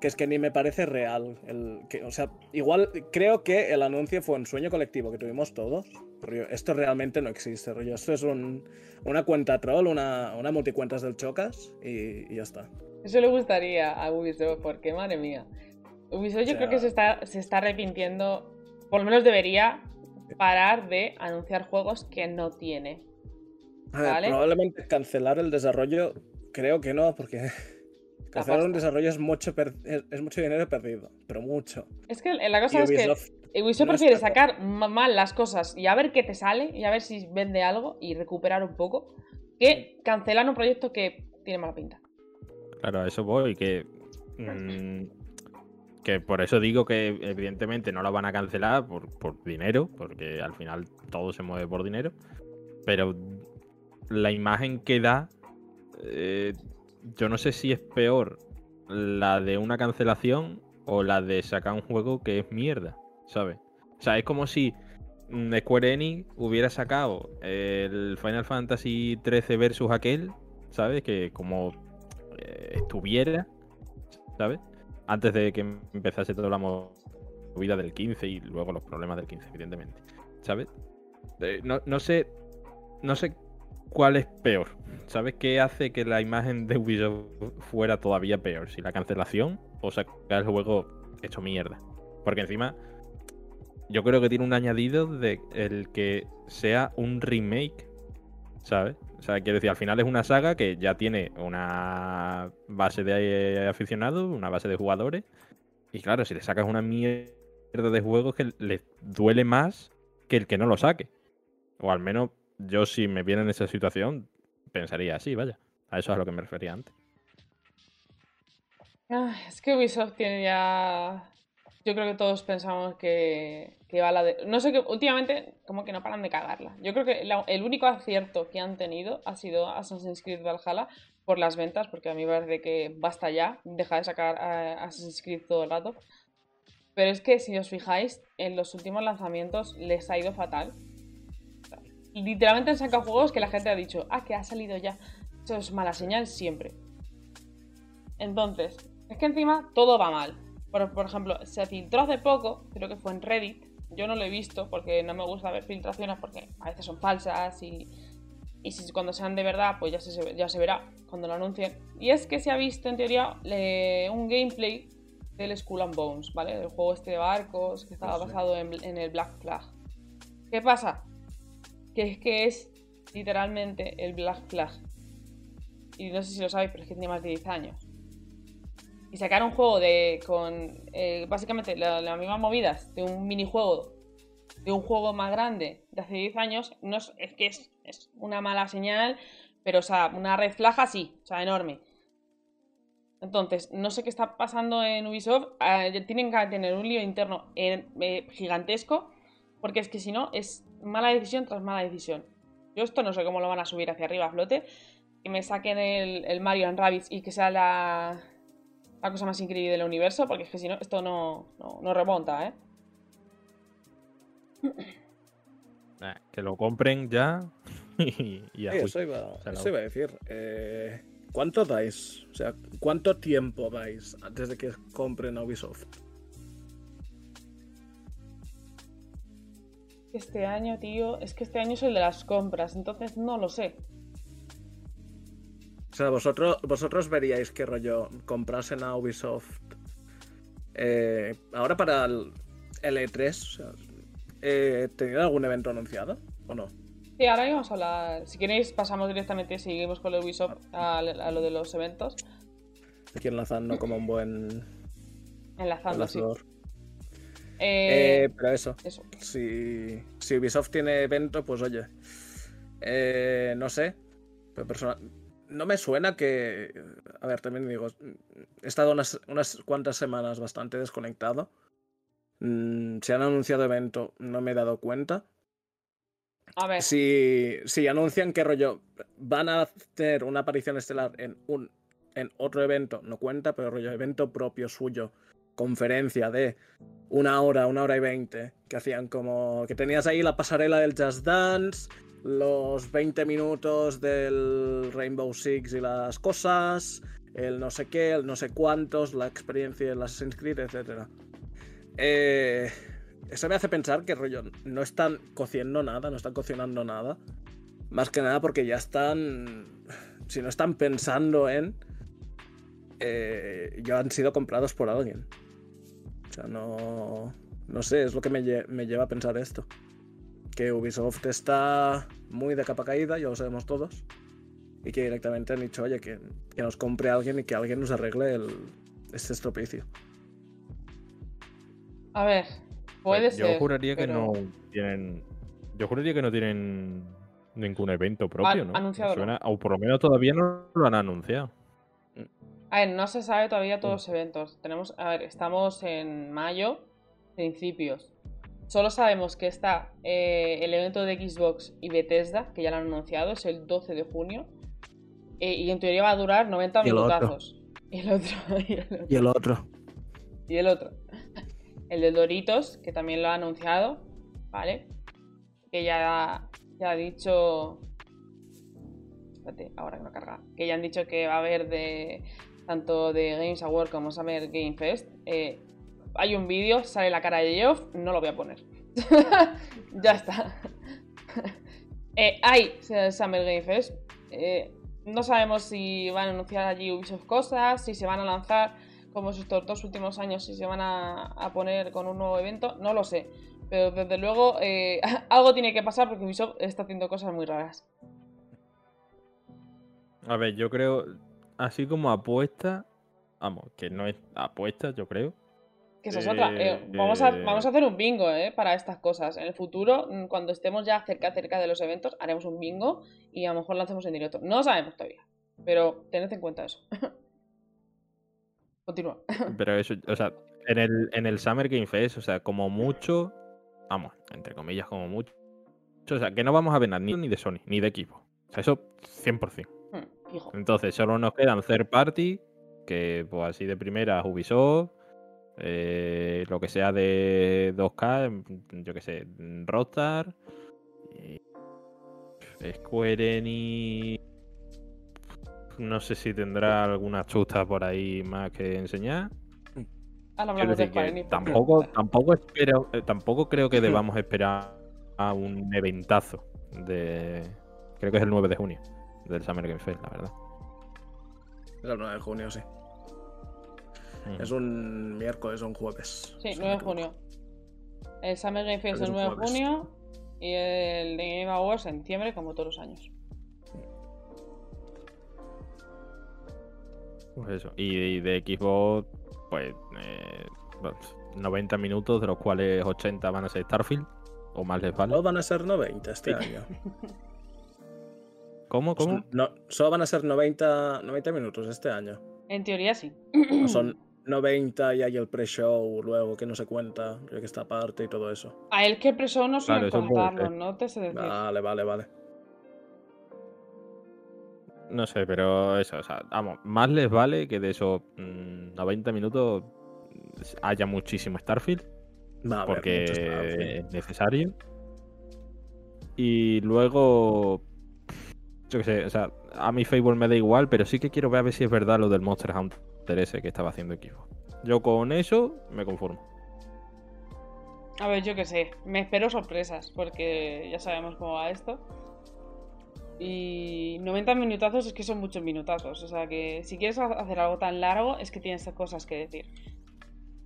C: que es que ni me parece real. El, que, o sea, igual creo que el anuncio fue un sueño colectivo que tuvimos todos. Rollo, esto realmente no existe, rollo. Esto es un, una cuenta troll, una, una multicuentas del Chocas y, y ya está.
B: Eso le gustaría a Ubisoft, porque madre mía. Ubisoft yo creo que se está, se está arrepintiendo, por lo menos debería parar de anunciar juegos que no tiene.
C: Ver, probablemente cancelar el desarrollo, creo que no, porque cancelar un desarrollo es mucho, per- es, es mucho dinero perdido, pero mucho.
B: Es que la cosa
C: Y
B: es que
C: Ubisoft, no
B: prefiere sacar ma- mal las cosas y a ver qué te sale y a ver si vende algo y recuperar un poco que cancelar un proyecto que tiene mala pinta.
A: Claro, a eso voy, que. mm, que por eso digo que evidentemente no lo van a cancelar por, por dinero, porque al final todo se mueve por dinero. Pero la imagen que da, eh, yo no sé si es peor la de una cancelación o la de sacar un juego que es mierda, ¿sabes? O sea, es como si mm, Square Enix hubiera sacado el Final Fantasy XIII versus aquel, ¿sabes? Que como eh, estuviera, ¿sabes? Antes de que empezase toda la movida del 15 y luego los problemas del 15, evidentemente, ¿sabes? Eh, no, no sé, no sé cuál es peor, ¿sabes? ¿Qué hace que la imagen de Ubisoft fuera todavía peor? Si la cancelación o sacar el juego hecho mierda. Porque encima yo creo que tiene un añadido de el que sea un remake, ¿sabes? O sea, quiero decir, al final es una saga que ya tiene una base de aficionados, una base de jugadores. Y claro, si le sacas una mierda de juegos que le duele más que el que no lo saque. O al menos yo si me viene en esa situación pensaría así, vaya. A eso es a lo que me refería antes.
B: Es que Ubisoft tiene ya. Yo creo que todos pensamos que, que va la de. No sé qué, últimamente, como que no paran de cagarla. Yo creo que el único acierto que han tenido ha sido Assassin's Creed Valhalla por las ventas, porque a mí me parece que basta ya, deja de sacar a Assassin's Creed todo el rato. Pero es que si os fijáis, en los últimos lanzamientos les ha ido fatal. Literalmente han sacado juegos que la gente ha dicho, ah, que ha salido ya. Eso es mala señal siempre. Entonces, es que encima todo va mal. Por, por ejemplo, se filtró hace poco, creo que fue en Reddit. Yo no lo he visto porque no me gusta ver filtraciones porque a veces son falsas y, y si cuando sean de verdad, pues ya se, ya se verá cuando lo anuncien. Y es que se ha visto en teoría le- un gameplay del Skull and Bones, ¿vale? Del juego este de barcos que estaba basado en, en el Black Flag. ¿Qué pasa? Que es que es literalmente el Black Flag. Y no sé si lo sabéis, pero es que tiene más de 10 años. Y sacar un juego de con eh, básicamente la- las mismas movidas de un minijuego de un juego más grande de hace 10 años no es, es que es, es una mala señal pero o sea una red flag así o sea enorme. Entonces no sé qué está pasando en Ubisoft. Eh, tienen que tener un lío interno en- eh, gigantesco porque es que si no es mala decisión tras mala decisión yo esto no sé cómo lo van a subir hacia arriba a flote que me saquen el, el Mario and Rabbids y que sea la, la cosa más increíble del universo, porque es que si no, esto no, no, no remonta, ¿eh?
A: Que lo compren ya y, y a
C: Sí,
A: juicio.
C: eso iba, eso iba a decir. Eh, ¿Cuánto dais? O sea, ¿cuánto tiempo dais antes de que compren a Ubisoft?
B: Este año, tío, es que este año es el de las compras, entonces no lo sé.
C: O sea, vosotros, vosotros veríais qué rollo comprasen a Ubisoft eh, ahora para el L3. O sea, eh, ¿Tenían algún evento anunciado o no?
B: Sí, ahora íbamos a hablar. Si queréis, pasamos directamente, seguimos con de Ubisoft a, a lo de los eventos.
C: Aquí enlazando como un buen
B: Enlazando, sí. Eh,
C: Eh, pero eso,
B: Eso.
C: si, si Ubisoft tiene evento, pues oye, eh, no sé, pero persona- no me suena que, a ver, también digo, he estado unas, unas cuantas semanas bastante desconectado. Mm, si han anunciado evento, no me he dado cuenta.
B: A ver,
C: Si, si anuncian que rollo van a hacer una aparición estelar en un en otro evento, no cuenta, pero rollo evento propio suyo, conferencia de una hora, una hora y veinte, que hacían como que tenías ahí la pasarela del Just Dance, los 20 minutos del Rainbow Six y las cosas, el no sé qué, el no sé cuántos, la experiencia del Assassin's Creed, etc. Eh, eso me hace pensar que rollo no están cociendo nada, no están cocinando nada. Más que nada porque ya están. Si no están pensando en. Eh, ya han sido comprados por alguien. O sea, no. No sé, es lo que me, lle- me lleva a pensar esto. Que Ubisoft está muy de capa caída, ya lo sabemos todos. Y que directamente han dicho, oye, que, que nos compre alguien y que alguien nos arregle el, este estropicio.
B: a ver, puede
A: Pues yo
B: ser.
A: juraría que no tienen. Yo juraría que no tienen ningún evento propio, ¿no?
B: Anunciado
A: suena- o por lo menos todavía no lo han anunciado.
B: A ver, no se sabe todavía todos los eventos. Tenemos, a ver, estamos en mayo, principios. Solo sabemos que está eh, el evento de Xbox y Bethesda, que ya lo han anunciado, es el 12 de junio. eh, y en teoría va a durar 90
C: Y
B: minutazos. Y el otro. Y el otro.
C: Y el otro.
B: Y el otro. El de Doritos, que también lo ha anunciado, ¿vale? Que ya, ya ha dicho. Espérate, ahora que no carga. Que ya han dicho que va a haber de. Tanto de Games Award como Summer Game Fest. eh, hay un vídeo, sale la cara de Geoff, no lo voy a poner. ya está. Eh, hay Summer Game Fest. eh, no sabemos si van a anunciar allí Ubisoft cosas, si se van a lanzar como estos dos últimos años, si se van a, poner con un nuevo evento, no lo sé. Pero desde luego algo tiene que pasar porque Ubisoft está haciendo cosas muy raras.
A: A ver, yo creo. Así como apuesta. Vamos, que no es apuesta, yo creo.
B: Que esa es otra. Eh,
A: Eh,
B: vamos, a,
A: eh.
B: vamos a hacer un bingo eh, para estas cosas. En el futuro, mm, cuando estemos ya cerca, cerca de los eventos, haremos un bingo y a lo mejor lanzamos en directo. No lo sabemos todavía, pero tened en cuenta eso. Continúa.
A: Pero eso, o sea, en el, en el Summer Game Fest, o sea, como mucho. Vamos, entre comillas, como mucho. O sea, que no vamos a ver nada ni, ni de Sony, ni de equipo. O sea, eso 100%. Entonces, solo nos quedan third party, que pues así de primera Ubisoft, eh, lo que sea de 2K, mm, yo que sé, mm, Rockstar, y Square Enix, no sé si tendrá alguna chusta por ahí más que enseñar.
B: Ahora de Square Enix.
A: tampoco, tampoco espero, eh, tampoco creo que debamos esperar a un eventazo de creo que es el 9 de junio del Summer Game Fest, la verdad.
C: El 9 de junio, sí.
A: Mm.
C: Es un miércoles o un jueves.
B: Sí,
C: si
B: 9
C: no me
B: de junio. El Summer Game Fest
C: Creo
B: el
C: que es
B: 9
C: un
B: de junio y el de Game Awards en diciembre, como todos los años.
A: Pues eso. Y, de Xbox, pues eh, 90 minutos, de los cuales 80 van a ser Starfield, o más les vale.
C: Solo van a ser 90 este año.
A: ¿Cómo? ¿Cómo?
C: Son- No, solo van a ser 90, 90 minutos este año.
B: En teoría sí.
C: No son 90 y hay el pre-show luego que no se cuenta, creo que está aparte y todo eso.
B: A él que preso no suelen
A: Claro,
B: contarlo, no te sé decir.
C: Vale, vale, vale.
A: No sé, pero eso, o sea, vamos, más les vale que de esos mm, 90 minutos haya muchísimo Starfield,
C: Va
A: porque
C: Starfield.
A: es necesario. Y luego, yo qué sé, o sea, a mi Fable me da igual, pero sí que quiero ver a ver si es verdad lo del Monster Hunter ese que estaba haciendo equipo. Yo con eso me conformo.
B: A ver, yo qué sé. Me espero sorpresas, porque ya sabemos cómo va esto. Y 90 minutazos es que son muchos minutazos. O sea que si quieres ha- hacer algo tan largo es que tienes cosas que decir.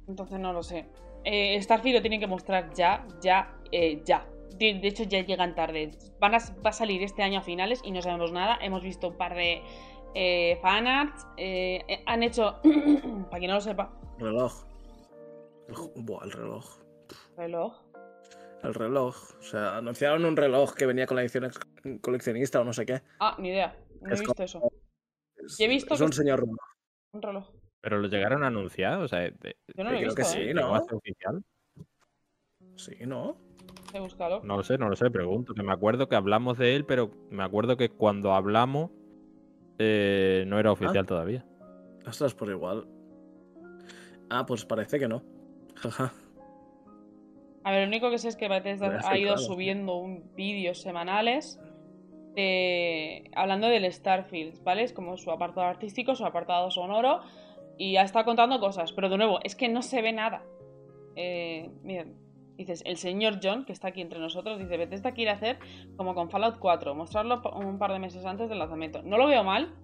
B: Entonces no lo sé. Eh, Starfield lo tienen que mostrar ya, ya, eh, ya. De, de hecho ya llegan tarde. Van a, va a salir este año a finales y no sabemos nada. Hemos visto un par de eh, fanarts, eh, eh, han hecho, para quien no lo sepa,
C: Reloj. El Buah, el reloj.
B: reloj.
C: El reloj. O sea, anunciaron un reloj que venía con la edición ex- coleccionista o no sé qué.
B: Ah, ni idea, no he visto
C: como-
B: eso.
C: Es,
B: he visto
C: es
B: que-
C: un señor reloj.
B: Un reloj.
A: Pero lo llegaron a anunciar, o sea, de-
B: Yo no lo he
C: creo
B: visto,
C: que
B: ¿eh?
C: sí,
A: ¿llegó
C: ¿no?
A: a ser oficial?
C: Sí, ¿no?
B: Búscalo.
A: No lo sé, no lo sé, pregunto. Que me acuerdo que hablamos de él, pero me acuerdo que cuando hablamos eh, no era oficial todavía.
C: Ostras, por igual. Ah, pues parece que no. Jaja.
B: A ver, lo único que sé es que Bethesda ha ido subiendo un vídeos semanales de- hablando del Starfield, ¿vale? Es como su apartado artístico, su apartado sonoro, y ya está contando cosas. Pero de nuevo, es que no se ve nada. Eh, miren, dices, el señor John, que está aquí entre nosotros, dice, Bethesda quiere hacer como con Fallout 4, mostrarlo un par de meses antes del lanzamiento. No lo veo mal,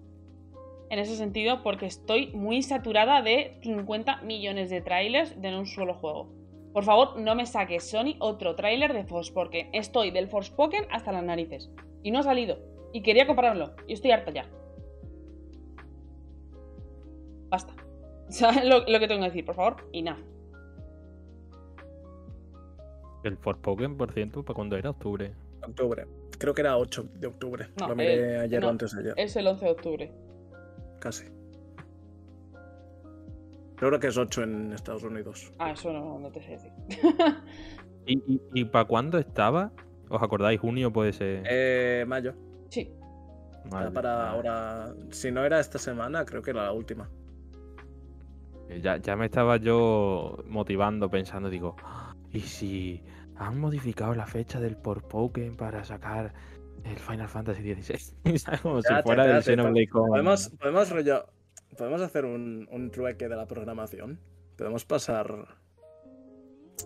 B: en ese sentido, porque estoy muy saturada de 50 millones de trailers de un solo juego. Por favor, no me saques Sony otro tráiler de Forspoken. Estoy del Forspoken hasta las narices. Y no ha salido. Y quería comprarlo. Y estoy harta ya. Basta. O lo, lo que tengo que decir, por favor. Y nada.
A: El Forspoken, por ciento, ¿para cuándo era? Octubre.
C: Octubre. Creo que era 8 de octubre.
B: No,
C: Lo miré
B: eh,
C: ayer
B: no.
C: o antes de ayer.
B: Es el 11 de octubre.
C: Casi. Creo que es 8 en Estados Unidos.
B: Ah, eso no, no te sé decir.
A: ¿Y, y, y para cuándo estaba? ¿Os acordáis? Junio puede ser.
C: Eh, mayo.
B: sí.
C: Para ahora. Si no era esta semana, creo que era la última.
A: Ya, ya me estaba yo motivando, pensando, digo, "Ah, ¿y si han modificado la fecha del Forspoken para sacar el Final Fantasy XVI? ¿Sabes? Como si fuera del Xenoblade con...
C: Podemos, podemos rollo. Podemos hacer un, un trueque de la programación. Podemos pasar.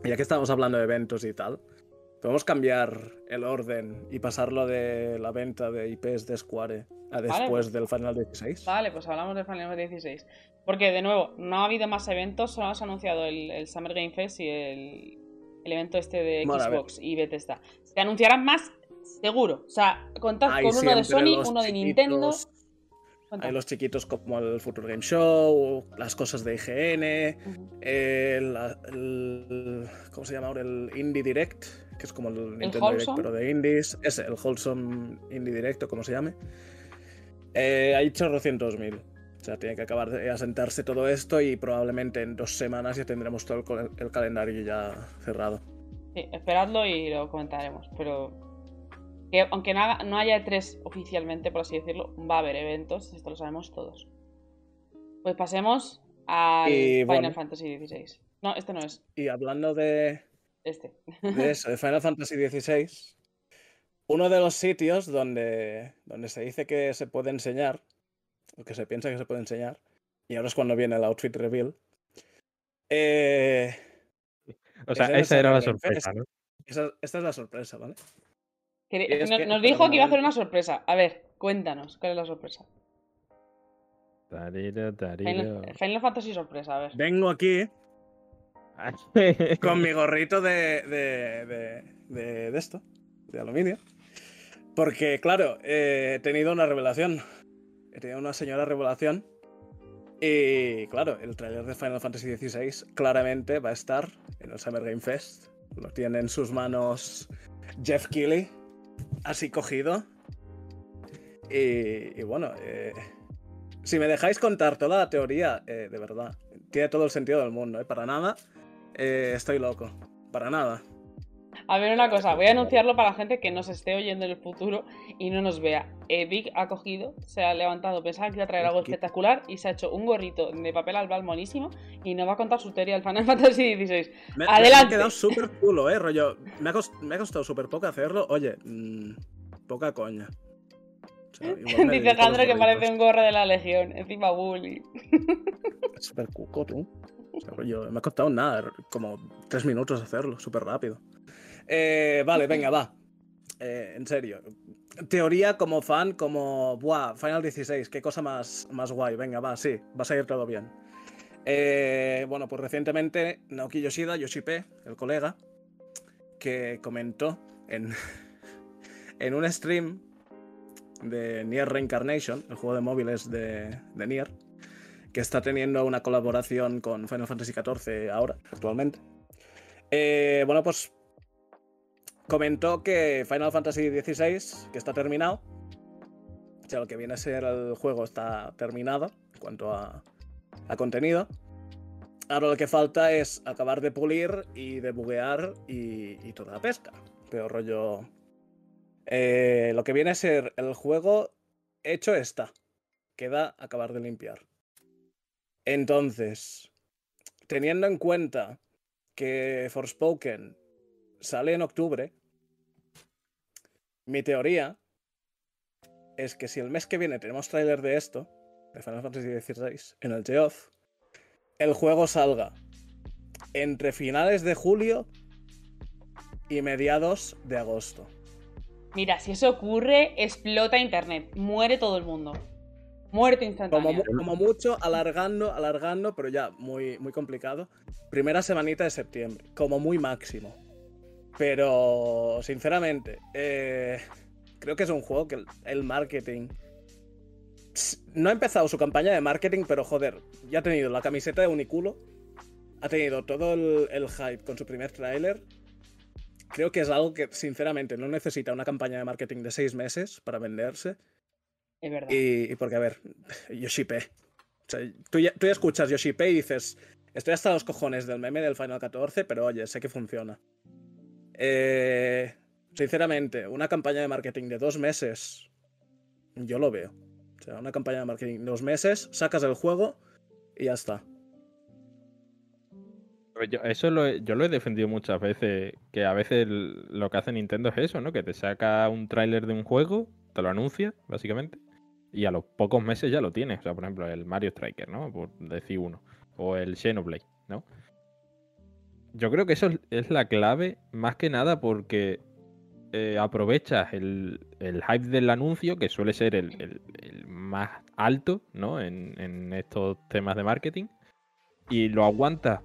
C: Ya que estamos hablando de eventos y tal. Podemos cambiar el orden y pasarlo de la venta de IPs de Square a después del Final 16.
B: Vale, pues hablamos de Final Fantasy 16. Porque, de nuevo, no ha habido más eventos, solo has anunciado el, el Summer Game Fest y el, el evento este de
C: Bueno.
B: Xbox y Bethesda. Se anunciarán más, seguro. O sea, contad
C: Hay
B: con uno de Sony, uno de Nintendo.
C: Hay los chiquitos como el Future Game Show, las cosas de IGN,
B: Ujú.
C: el, el- ¿Cómo se llama ahora? El Indie Direct, que es como el Nintendo Direct, pero de indies. Ese, el Wholesome Indie Direct, o como se llame. Eh, hay chorrocientos mil. O sea, tiene que acabar de asentarse todo esto y probablemente en dos semanas ya tendremos todo el, calendario ya cerrado.
B: Sí, esperadlo y lo comentaremos. Pero que aunque nada, no haya tres oficialmente, por así decirlo, va a haber eventos, esto lo sabemos todos. Pues pasemos al
C: Y
B: Final
C: bueno.
B: Fantasy XVI. No, este no es.
C: Y hablando de,
B: Este.
C: de eso, de Final Fantasy XVI, uno de los sitios donde, donde se dice que se puede enseñar, o que se piensa que se puede enseñar, y ahora es cuando viene el outfit reveal. eh,
A: O sea, esa era la sorpresa,
C: Fest.
A: ¿no?
C: esa, esta es la sorpresa, ¿vale?
B: Nos,
C: que-
B: nos
C: pero
B: dijo que iba a hacer una sorpresa. A ver, cuéntanos, ¿cuál es la sorpresa?
A: Tariro, tariro.
B: Final, Final Fantasy sorpresa, a ver.
C: Vengo aquí con mi gorrito de, de, de, de- de esto, de aluminio. Porque, claro, eh, he tenido una revelación. He tenido una señora revelación. Y, claro, el tráiler de Final Fantasy XVI claramente va a estar en el Summer Game Fest. Lo tiene en sus manos Jeff Keighley, así cogido. Y, y bueno, eh, si me dejáis contar toda la teoría, eh, de verdad, tiene todo el sentido del mundo, ¿eh? Para nada eh, estoy loco. Para nada.
B: A ver, una cosa, voy a anunciarlo para la gente que nos esté oyendo en el futuro y no nos vea. Eh, Vic ha cogido, se ha levantado, pensaba que iba a traer algo espectacular y se ha hecho un gorrito de papel albal monísimo y nos va a contar su teoría del Final Fantasy XVI.
C: Me,
B: Adelante.
C: Me ha quedado súper culo, eh, rollo. Me ha, cos- me ha costado súper poco hacerlo. Oye, mm, poca coña. O sea,
B: Dice Jandro que parece un gorro de la Legión, encima bully.
C: Es súper cuco, tú. O sea, rollo, me ha costado nada, como tres minutos hacerlo, súper rápido. Eh, vale, venga, va. Eh, en serio. Teoría como fan, como. Buah, Final 16, qué cosa más, más guay. Venga, va, sí, va a salir todo bien. Eh, bueno, pues recientemente Naoki Yoshida, Yoshipe, el colega, que comentó en, en un stream de Nier Reincarnation, el juego de móviles de, de Nier, que está teniendo una colaboración con Final Fantasy XIV ahora, actualmente. Eh, bueno, pues comentó que Final Fantasy XVI, que está terminado, o sea, lo que viene a ser el juego está terminado en cuanto a, contenido. Ahora lo que falta es acabar de pulir y de buguear y, y toda la pesca. Pero rollo. eh, lo que viene a ser el juego hecho está. Queda acabar de limpiar. Entonces, teniendo en cuenta que Forspoken sale en octubre, mi teoría es que si el mes que viene tenemos tráiler de esto, de Final Fantasy XVI, en el Geoff, el juego salga entre finales de julio y mediados de agosto.
B: Mira, si eso ocurre, explota internet. Muere todo el mundo. Muerte
C: Como,
B: instantánea.
C: mu- como mucho, alargando, alargando, pero ya muy, muy complicado. Primera semanita de septiembre, como muy máximo. Pero, sinceramente, eh, creo que es un juego que el, el marketing... No ha empezado su campaña de marketing, pero joder, ya ha tenido la camiseta de Uniculo, ha tenido todo el, el hype con su primer tráiler. Creo que es algo que, sinceramente, no necesita una campaña de marketing de seis meses para venderse.
B: Es verdad.
C: Y, y porque, a ver, Yoshipe. O sea, tú ya, tú ya escuchas Yoshipe y dices, estoy hasta los cojones del meme del Final 14, pero oye, sé que funciona. Eh, sinceramente, una campaña de marketing de dos meses, yo lo veo. O sea, una campaña de marketing de dos meses, sacas el juego y ya está.
A: Yo, eso lo yo lo he defendido muchas veces, que a veces lo que hace Nintendo es eso, ¿no? Que te saca un tráiler de un juego, te lo anuncia, básicamente, y a los pocos meses ya lo tienes. O sea, por ejemplo, el Mario Striker, ¿no? Por decir uno. O el Xenoblade, ¿no? Yo creo que eso es- la clave, más que nada porque eh, aprovechas el, el hype del anuncio, que suele ser el, el- más alto, ¿no? En, en estos temas de marketing, y lo aguantas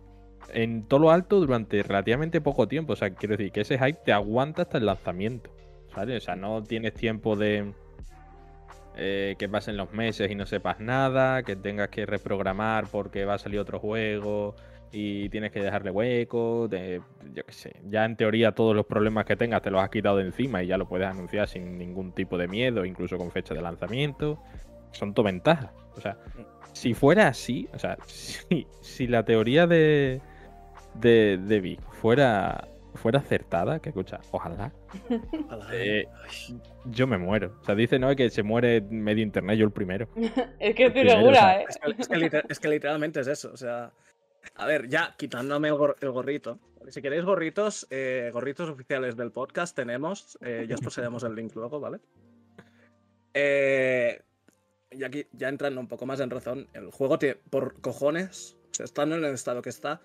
A: en todo lo alto durante relativamente poco tiempo. O sea, quiero decir que ese hype te aguanta hasta el lanzamiento. ¿Sabes? O sea, no tienes tiempo de eh, que pasen los meses y no sepas nada, que tengas que reprogramar porque va a salir otro juego y tienes que dejarle hueco. de- yo qué sé. Ya en teoría todos los problemas que tengas te los has quitado de encima y ya lo puedes anunciar sin ningún tipo de miedo, incluso con fecha de lanzamiento. Son todo ventajas. O sea, si fuera así, o sea, si, si la teoría de, de, de Vic fuera, fuera acertada, que escucha, ojalá, Eh, yo me muero. O sea, dice, no, que se muere medio internet, yo el primero.
B: es que estoy segura,
A: o sea,
B: ¿eh?
C: Es que, es que liter- es que literalmente es eso. O sea, a ver, ya quitándome el, gor- el gorrito. Si queréis gorritos, eh, gorritos oficiales del podcast tenemos. eh, ya os pasaremos el link luego, ¿vale? Eh, y aquí, ya entrando un poco más en razón, el juego tiene, por cojones, estando en el estado que está,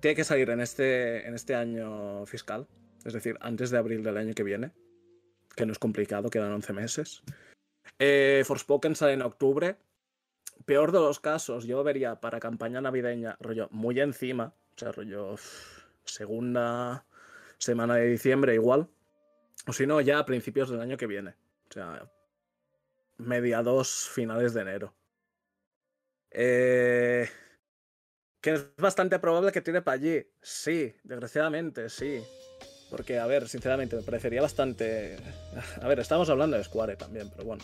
C: tiene que salir en este, en este año fiscal. Es decir, antes de abril del año que viene. Que no es complicado, quedan 11 meses. Eh, Forspoken sale en octubre. Peor de los casos, yo vería para campaña navideña, rollo, muy encima. O sea, rollo, segunda semana de diciembre igual. O si no, ya a principios del año que viene. O sea, mediados, finales de enero. Eh, que es bastante probable que tire para allí. Sí, desgraciadamente, sí. Porque, a ver, sinceramente, me parecería bastante. A ver, estamos hablando de Square también, pero bueno.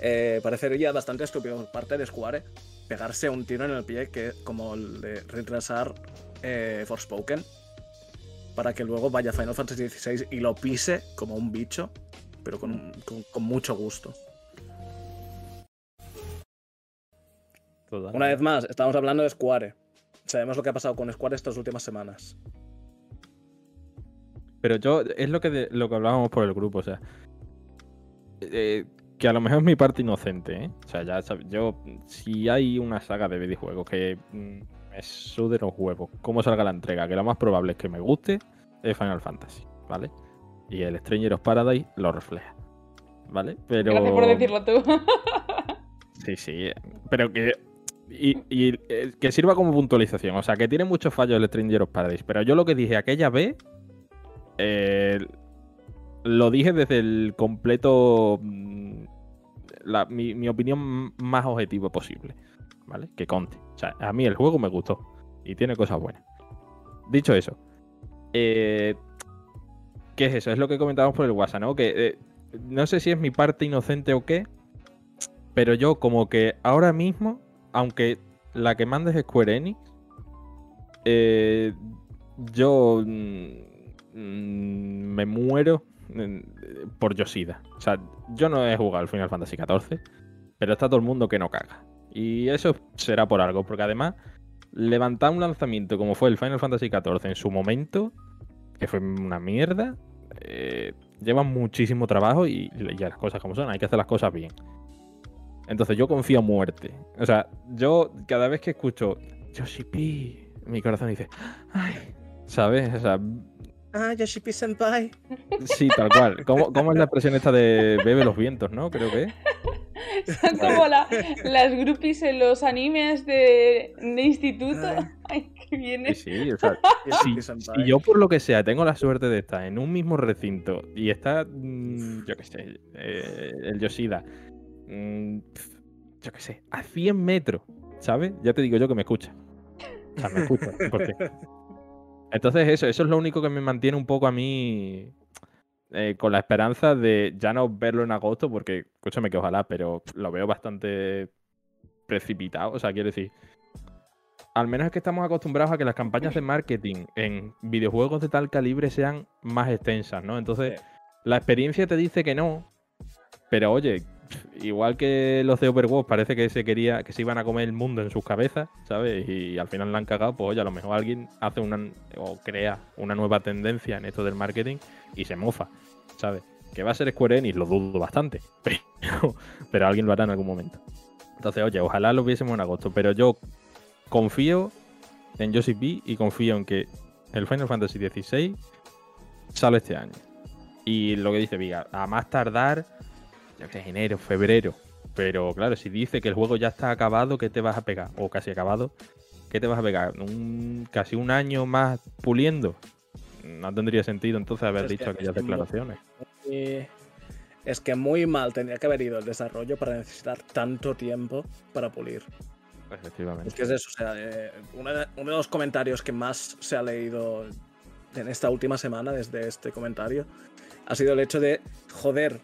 C: Eh, parecería bastante estúpido por parte de Square pegarse un tiro en el pie que como el de retrasar eh, Forspoken para que luego vaya Final Fantasy XVI y lo pise como un bicho, pero con, con- con mucho gusto. Una vez más, estamos hablando de Square. Sabemos lo que ha pasado con Square estas últimas semanas.
A: Pero yo, es lo que, de- lo que hablábamos por el grupo, o sea. eh, que a lo mejor es mi parte inocente, ¿eh? O sea, ya sabes, yo, si hay una saga de videojuegos que mm, me sude los huevos, cómo salga la entrega, que lo más probable es que me guste, es Final Fantasy, ¿vale? Y el Stranger of Paradise lo refleja, ¿vale? Pero...
B: Gracias por decirlo tú.
A: Sí, sí, pero que. Y, y, eh, que sirva como puntualización. O sea, que tiene muchos fallos el Stranger of Paradise. Pero yo lo que dije aquella vez. eh, lo dije desde el completo. Mi, opinión más objetiva posible. ¿Vale? Que conte. O sea, a mí el juego me gustó. Y tiene cosas buenas. Dicho eso. eh, ¿Qué es eso? Es lo que comentábamos por el WhatsApp, ¿no? Que eh, no sé si es mi parte inocente o qué. Pero yo como que ahora mismo, aunque la que manda es Square Enix, eh, yo mm, mm, me muero por Yoshida. O sea, yo no he jugado al Final Fantasy XIV, pero está todo el mundo que no caga. Y eso será por algo, porque además levantar un lanzamiento como fue el Final Fantasy XIV en su momento, que fue una mierda, eh, lleva muchísimo trabajo y, y las cosas como son, hay que hacer las cosas bien. Entonces yo confío a muerte. O sea, yo cada vez que escucho Yoshi P, mi corazón dice, ay, ¿sabes? O sea,
C: Ah, Yoshipi Senpai.
A: sí, tal cual. ¿Cómo, cómo es la expresión esta de bebe los vientos, no? Creo que es.
B: Son como la- las groupies en los animes de, de instituto.
C: Ay.
B: Ay, qué bien
A: Sí, sí, o sea, si,
C: Senpai.
A: si yo por lo que sea tengo la suerte de estar en un mismo recinto y está, mm, yo qué sé, eh, el Yoshida, mm, yo qué sé, a 100 metros, ¿sabes? Ya te digo yo que me escucha. O sea, me escucha. 100%. Entonces eso, eso es lo único que me mantiene un poco a mí eh, con la esperanza de ya no verlo en agosto, porque escúchame que ojalá, pero lo veo bastante precipitado. O sea, quiero decir, al menos es que estamos acostumbrados a que las campañas de marketing en videojuegos de tal calibre sean más extensas, ¿no? Entonces, la experiencia te dice que no, pero oye, igual que los de Overwatch parece que se quería, que se iban a comer el mundo en sus cabezas, ¿sabes? Y al final la han cagado, pues oye, a lo mejor alguien hace una o crea una nueva tendencia en esto del marketing y se mofa, ¿sabes? Que va a ser Square Enix, lo dudo bastante, pero, pero alguien lo hará en algún momento. Entonces, oye, ojalá lo viésemos en agosto, pero yo confío en Yoshi P y confío en que el Final Fantasy XVI sale este año. Y lo que dice Viga, a más tardar, yo que sé, enero, febrero. Pero claro, si dice que el juego ya está acabado, ¿qué te vas a pegar? O casi acabado, ¿qué te vas a pegar? ¿Un, ¿Casi un año más puliendo? No tendría sentido entonces haber
C: Es
A: dicho aquellas declaraciones.
C: Y es que muy mal tendría que haber ido el desarrollo para necesitar tanto tiempo para pulir.
A: Efectivamente.
C: Es que es eso, o sea, eh, uno, de, uno de los comentarios que más se ha leído en esta última semana desde este comentario ha sido el hecho de, joder,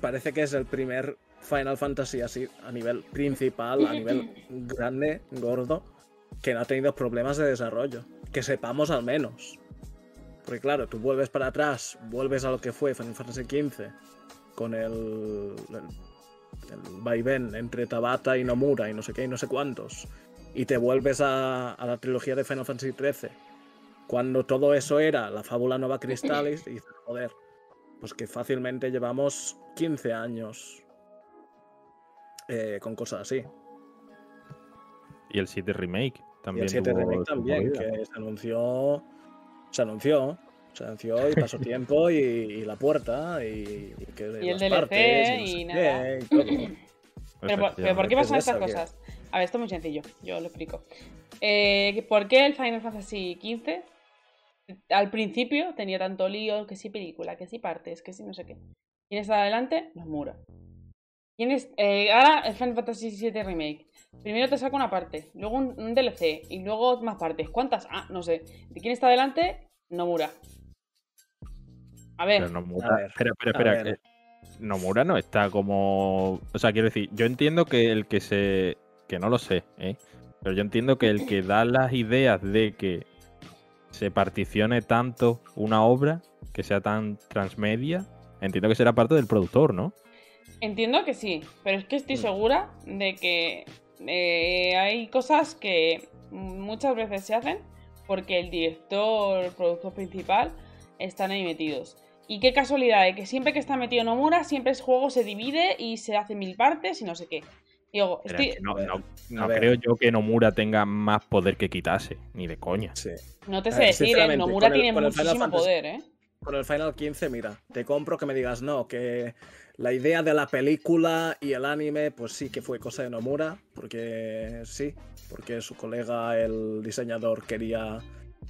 C: parece que es el primer Final Fantasy así a nivel principal, a nivel grande, gordo, que no ha tenido problemas de desarrollo. Que sepamos al menos. Porque claro, tú vuelves para atrás, vuelves a lo que fue Final Fantasy XV con el, el, el vaivén entre Tabata y Nomura y no sé qué y no sé cuántos, y te vuelves a, a la trilogía de Final Fantasy XIII, cuando todo eso era la fábula Nova Crystallis, y dices, joder, pues que fácilmente llevamos 15 años eh, con cosas así.
A: Y el 7 Remake
C: Y
A: también.
C: el 7
A: tuvo
C: Remake también,
A: movida.
C: que se anunció, se anunció, se anunció y pasó tiempo y, y la puerta y, y que
B: Y el
C: las
B: DLC
C: partes, no
B: y
C: sé
B: nada.
C: qué, y todo.
B: Pero, por- pero ¿por qué
C: ¿Qué
B: pasan
C: es
B: estas cosas? A ver, esto es muy sencillo, yo lo explico. Eh, ¿Por qué el Final Fantasy XV al principio tenía tanto lío, que si película, que si partes, que si no sé qué? En esta adelante, Nomura. Tienes, eh, ahora el Final Fantasy VII Remake. Primero te saca una parte, luego un, un DLC y luego más partes. ¿Cuántas? Ah, no sé. ¿De quién está adelante? Nomura. A ver,
A: Pero Nomura,
C: A ver,
A: espera, espera, espera.
C: ver.
A: que Nomura no está como. O sea, quiero decir, yo entiendo que el que se. Que no lo sé, ¿eh? Pero yo entiendo que el que da las ideas de que se particione tanto una obra, que sea tan transmedia, entiendo que será parte del productor, ¿no?
B: Entiendo que sí, pero es que estoy
C: Mm.
B: segura de que eh, hay cosas que muchas veces se hacen porque el director, el productor principal están ahí metidos. Y qué casualidad de que siempre que está metido Nomura, siempre el juego se divide y se hace mil partes y no sé qué. Digo,
A: Pero
B: estoy-
A: es que no, creo yo que Nomura tenga más poder que quitase, ni de coña.
C: Sí.
B: no te sé
C: ver,
B: decir, ¿eh? Nomura
C: con el-
B: tiene muchísimo
C: Fantasy-
B: poder, ¿eh?
C: Con el Final 15, mira, te compro que me digas no, que la idea de la película y el anime, pues sí que fue cosa de Nomura, porque sí, porque su colega, el diseñador, quería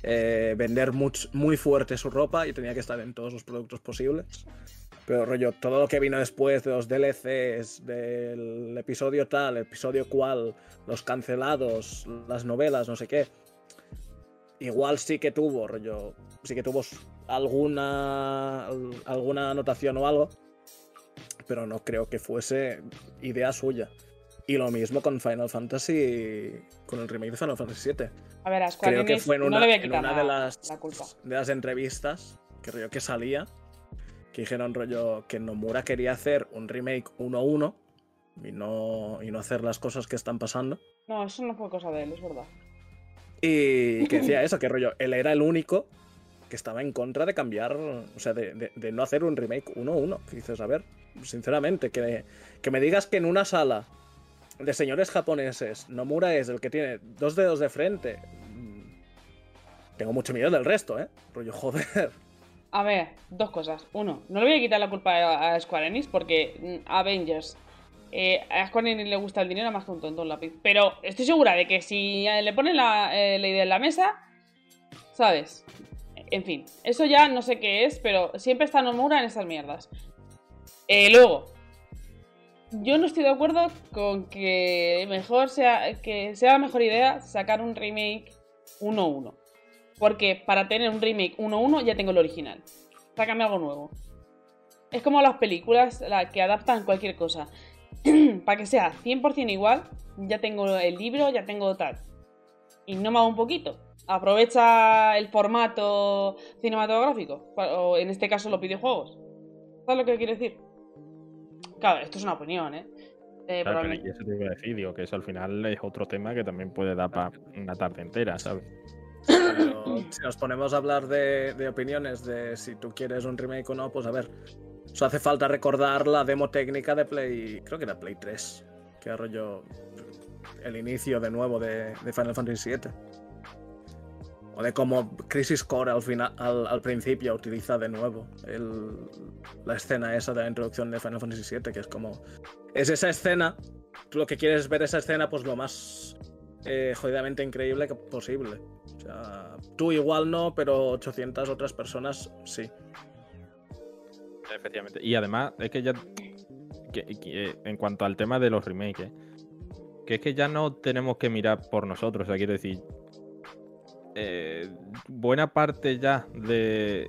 C: eh, vender much- muy fuerte su ropa y tenía que estar en todos los productos posibles. Pero rollo, todo lo que vino después de los DLCs, del episodio tal, episodio cual, los cancelados, las novelas, no sé qué. Igual sí que tuvo, rollo, sí que tuvo alguna, alguna anotación o algo, pero no creo que fuese idea suya. Y lo mismo con Final Fantasy, con el remake de Final Fantasy VII.
B: A ver, a
C: Creo que fue en una, en de, las,
B: la culpa.
C: de las entrevistas que rollo que salía, que dijeron rollo que Nomura quería hacer un remake 1-1 y no, y no hacer las cosas que están pasando.
B: No, eso no fue cosa de él, es verdad.
C: Y que decía eso, que rollo, él era el único que estaba en contra de cambiar, o sea, de, de- de no hacer un remake 1-1. Que dices, a ver, sinceramente, que, que me digas que en una sala de señores japoneses Nomura es el que tiene dos dedos de frente. mm, Tengo mucho miedo del resto, ¿eh? Rollo, joder.
B: A ver, dos cosas. Uno, no le voy a quitar la culpa a, Square Enix porque mm, Avengers. eh, a Square Enix le gusta el dinero más que un tonto un lápiz. Pero estoy segura de que si le ponen la, eh, la idea en la mesa, ¿sabes? En fin, eso ya no sé qué es, pero siempre está Nomura en estas mierdas. Eh, luego, yo no estoy de acuerdo con que mejor sea que sea mejor idea sacar un remake 1-1. Porque para tener un remake 1-1 ya tengo el original. Sácame algo nuevo. Es como las películas la que adaptan cualquier cosa. para que sea 100% igual, ya tengo el libro, ya tengo tal. Y no me hago un poquito. Aprovecha el formato cinematográfico. O en este caso los videojuegos. ¿Sabes lo que quiero decir? Claro, esto es una opinión, ¿eh? Eh,
A: Claro, pero eso te iba a decir, digo, que eso al final es otro tema que también puede dar para una tarde entera, ¿sabes?
C: Si nos ponemos a hablar de, opiniones de si tú quieres un remake o no, pues a ver. Eso hace falta recordar la demo técnica de Play. Creo que era Play 3. Que rollo. El inicio de nuevo de, Final Fantasy VII. O de cómo Crisis Core al, final, al, principio utiliza de nuevo la escena esa de la introducción de Final Fantasy VII, que es como. Es esa escena. Tú lo que quieres es ver esa escena, pues lo más eh, jodidamente increíble posible. O sea, tú igual no, pero 800 otras personas sí.
A: Efectivamente. Y además, es que ya. eh, en cuanto al tema de los remakes, ¿eh? que es que ya no tenemos que mirar por nosotros. O sea, quiero decir. eh, buena parte ya de.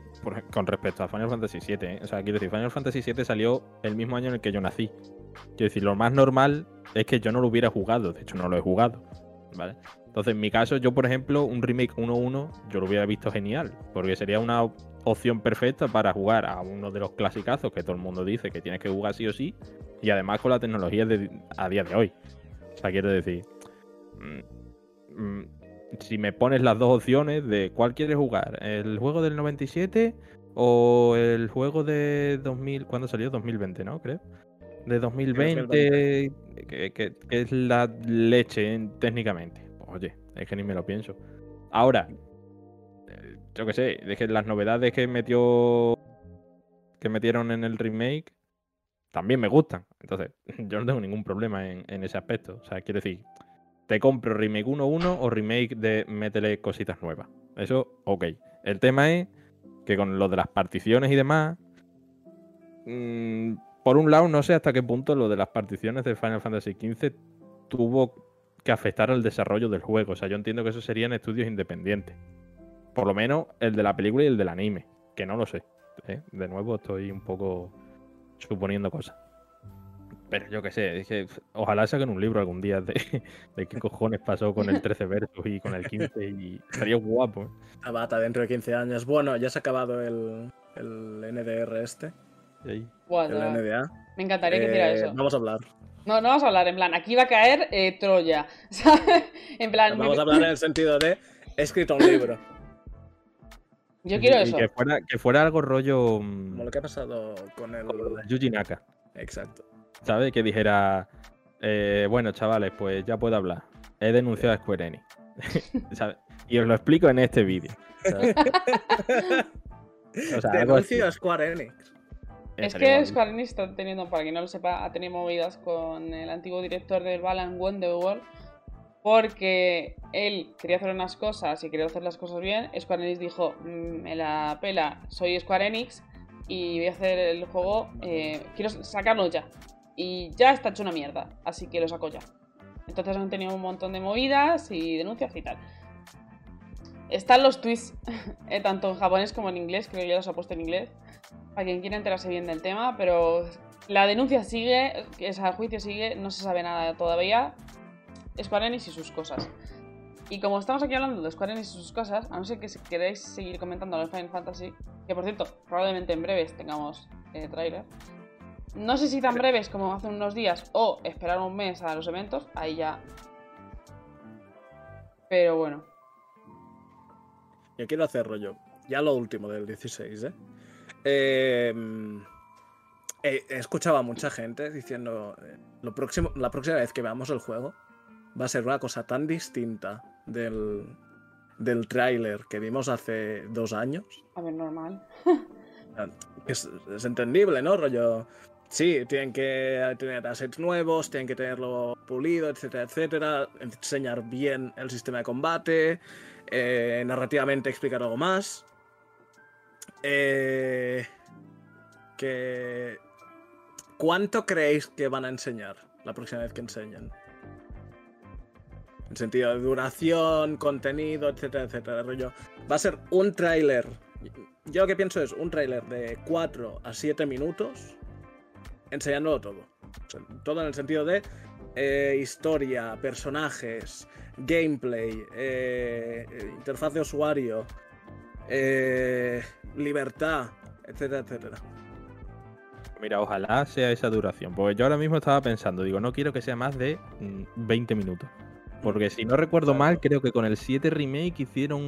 A: con respecto a Final Fantasy VII, ¿eh? O sea, quiero decir, Final Fantasy VII salió el mismo año en el que yo nací. Quiero decir, lo más normal es que yo no lo hubiera jugado. De hecho, no lo he jugado. ¿Vale? Entonces, en mi caso, yo, por ejemplo, un remake 1-1, yo lo hubiera visto genial. Porque sería una op- opción perfecta para jugar a uno de los clasicazos que todo el mundo dice que tienes que jugar sí o sí. Y además con la tecnología de, a día de hoy. O sea, quiero decir. mm, mm, si me pones las dos opciones de cuál quieres jugar, el juego del 97 o el juego de 2000, ¿cuándo salió? 2020, ¿no? Creo. De 2020, que, que- que es la leche en- técnicamente. Oye, es que ni me lo pienso. Ahora, eh, yo qué sé, es que las novedades que metió que metieron en el remake también me gustan. Entonces, yo no tengo ningún problema en, en ese aspecto. O sea, quiero decir, te compro remake 1.1 o remake de métele cositas nuevas. Eso, ok. El tema es que con lo de las particiones y demás, mm, por un lado, no sé hasta qué punto lo de las particiones de Final Fantasy XV tuvo que afectar al desarrollo del juego. O sea, yo entiendo que eso serían estudios independientes. Por lo menos el de la película y el del anime, que no lo sé. ¿eh? De nuevo estoy un poco suponiendo cosas. Pero yo qué sé, es que pf, ojalá saquen un libro algún día de, de qué cojones pasó con el 13 versus y con el 15 y estaría guapo. ¿eh?
C: La bata dentro de 15 años. Bueno, ya se ha acabado el, el NDR este,
A: Y ahí-
B: Buah,
C: el
B: de verdad.
C: NDA.
B: Me encantaría que hiciera
C: Eh,
B: eso.
C: Vamos a hablar.
B: No, no vamos a hablar, en plan, aquí va a caer eh, Troya. ¿sabes? En plan,
C: Vamos a hablar en el sentido de he escrito un libro.
B: yo quiero
A: y
B: eso.
A: que fuera, que fuera algo rollo mm,
C: Como lo que ha pasado con el.
A: de Yuji Naka,
C: Exacto.
A: ¿sabes? Que dijera, eh, bueno, chavales, pues ya puedo hablar. He denunciado a Square Enix. ¿sabes? Y os lo explico en este vídeo. ¿sabes? O sea.
C: Denuncio a Square Enix.
B: Es que. Square Enix está teniendo, para quien no lo sepa, ha tenido movidas con el antiguo director del Balan Wonderworld porque él quería hacer unas cosas y quería hacer las cosas bien. Square Enix dijo, "Mm, me la pela, soy Square Enix, y voy a hacer el juego. eh, quiero sacarlo ya. Y ya está hecho una mierda, así que lo saco ya. Entonces han tenido un montón de movidas y denuncias y tal. Están los tweets, eh, tanto en japonés como en inglés, creo que ya los ha puesto en inglés, para quien quiera enterarse bien del tema, pero la denuncia sigue, el juicio sigue, no se sabe nada todavía. Square Enix y sus cosas. Y como estamos aquí hablando de Square Enix y sus cosas, a no ser que si queréis seguir comentando los Final Fantasy, que por cierto, probablemente en breves tengamos eh, trailer. No sé si tan breves como hace unos días o esperar un mes a los eventos, ahí ya. Pero bueno.
C: Yo quiero hacer rollo. Ya lo último del 16, ¿eh? Eh, he, he escuchado a mucha gente diciendo eh, lo próximo, la próxima vez que veamos el juego va a ser una cosa tan distinta del, del tráiler que vimos hace dos años.
B: A ver, normal.
C: Es, es entendible, ¿no? Rollo. Sí, tienen que tener assets nuevos, tienen que tenerlo pulido, etcétera, etcétera. Enseñar bien el sistema de combate, eh, narrativamente explicar algo más. Eh, que... ¿Cuánto creéis que van a enseñar la próxima vez que enseñen? En sentido de duración, contenido, etcétera, etcétera. Rollo. Va a ser un tráiler. Yo lo que pienso es un tráiler de 4 a 7 minutos enseñándolo todo. Todo en el sentido de eh, historia, personajes, gameplay, eh, interfaz de usuario, eh, libertad, etcétera, etcétera.
A: Mira, ojalá sea esa duración. Porque yo ahora mismo estaba pensando, digo, no quiero que sea más de mm, 20 minutos. Porque si no recuerdo
C: Claro.
A: mal, creo que con el 7 remake hicieron.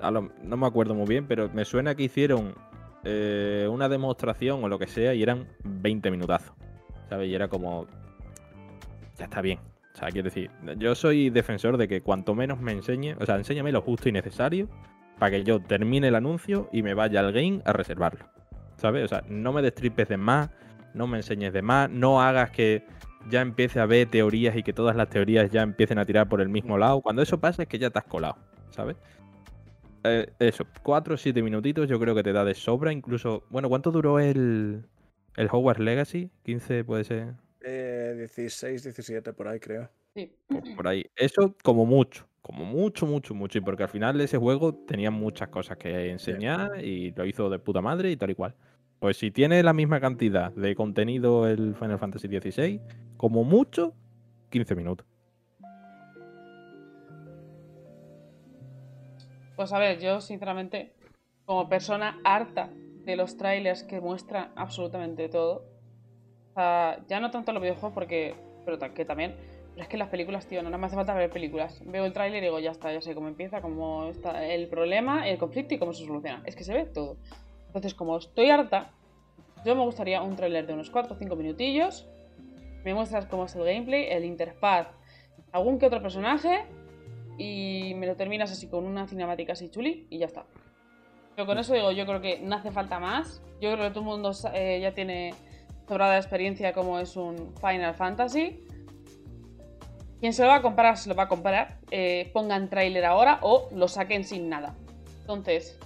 A: lo- no me acuerdo muy bien, pero me suena que hicieron eh, una demostración o lo que sea y eran 20 minutazos. ¿Sabes? Y era como. Ya está bien. O sea, quiero decir, yo soy defensor de que cuanto menos me enseñe, o sea, enséñame lo justo y necesario para que yo termine el anuncio y me vaya al game a reservarlo. ¿Sabes? O sea, no me destripes de más, no me enseñes de más, no hagas que ya empiece a ver teorías y que todas las teorías ya empiecen a tirar por el mismo lado. Cuando eso pasa es que ya te has colado, ¿sabes? Eh, eso, 4 o 7 minutitos yo creo que te da de sobra. Incluso, bueno, ¿cuánto duró el, el Hogwarts Legacy? ¿15 puede ser?
C: Eh, 16, 17 por ahí creo.
B: Sí.
A: Pues por ahí. Eso como mucho, como mucho, mucho, mucho. Y porque al final ese juego tenía muchas cosas que enseñar y lo hizo de puta madre y tal y cual. Pues si tiene la misma cantidad de contenido el Final Fantasy XVI, como mucho, 15 minutos.
B: Pues a ver, yo sinceramente, como persona harta de los trailers que muestran absolutamente todo, sea, ya no tanto los videojuegos porque, pero que también, pero es que las películas, tío, no, no me hace falta ver películas. Veo el tráiler y digo, ya está, ya sé cómo empieza, cómo está el problema, el conflicto y cómo se soluciona. Es que se ve todo. Entonces, como estoy harta, yo me gustaría un tráiler de unos 4 o 5 minutillos. Me muestras cómo es el gameplay, el interfaz, algún que otro personaje y me lo terminas así con una cinemática así chuli y ya está. Yo con eso digo, yo creo que no hace falta más. Yo creo que todo el mundo eh, ya tiene sobrada experiencia como es un Final Fantasy. Quien se lo va a comprar, se lo va a comprar. Eh, pongan tráiler ahora o lo saquen sin nada. Entonces,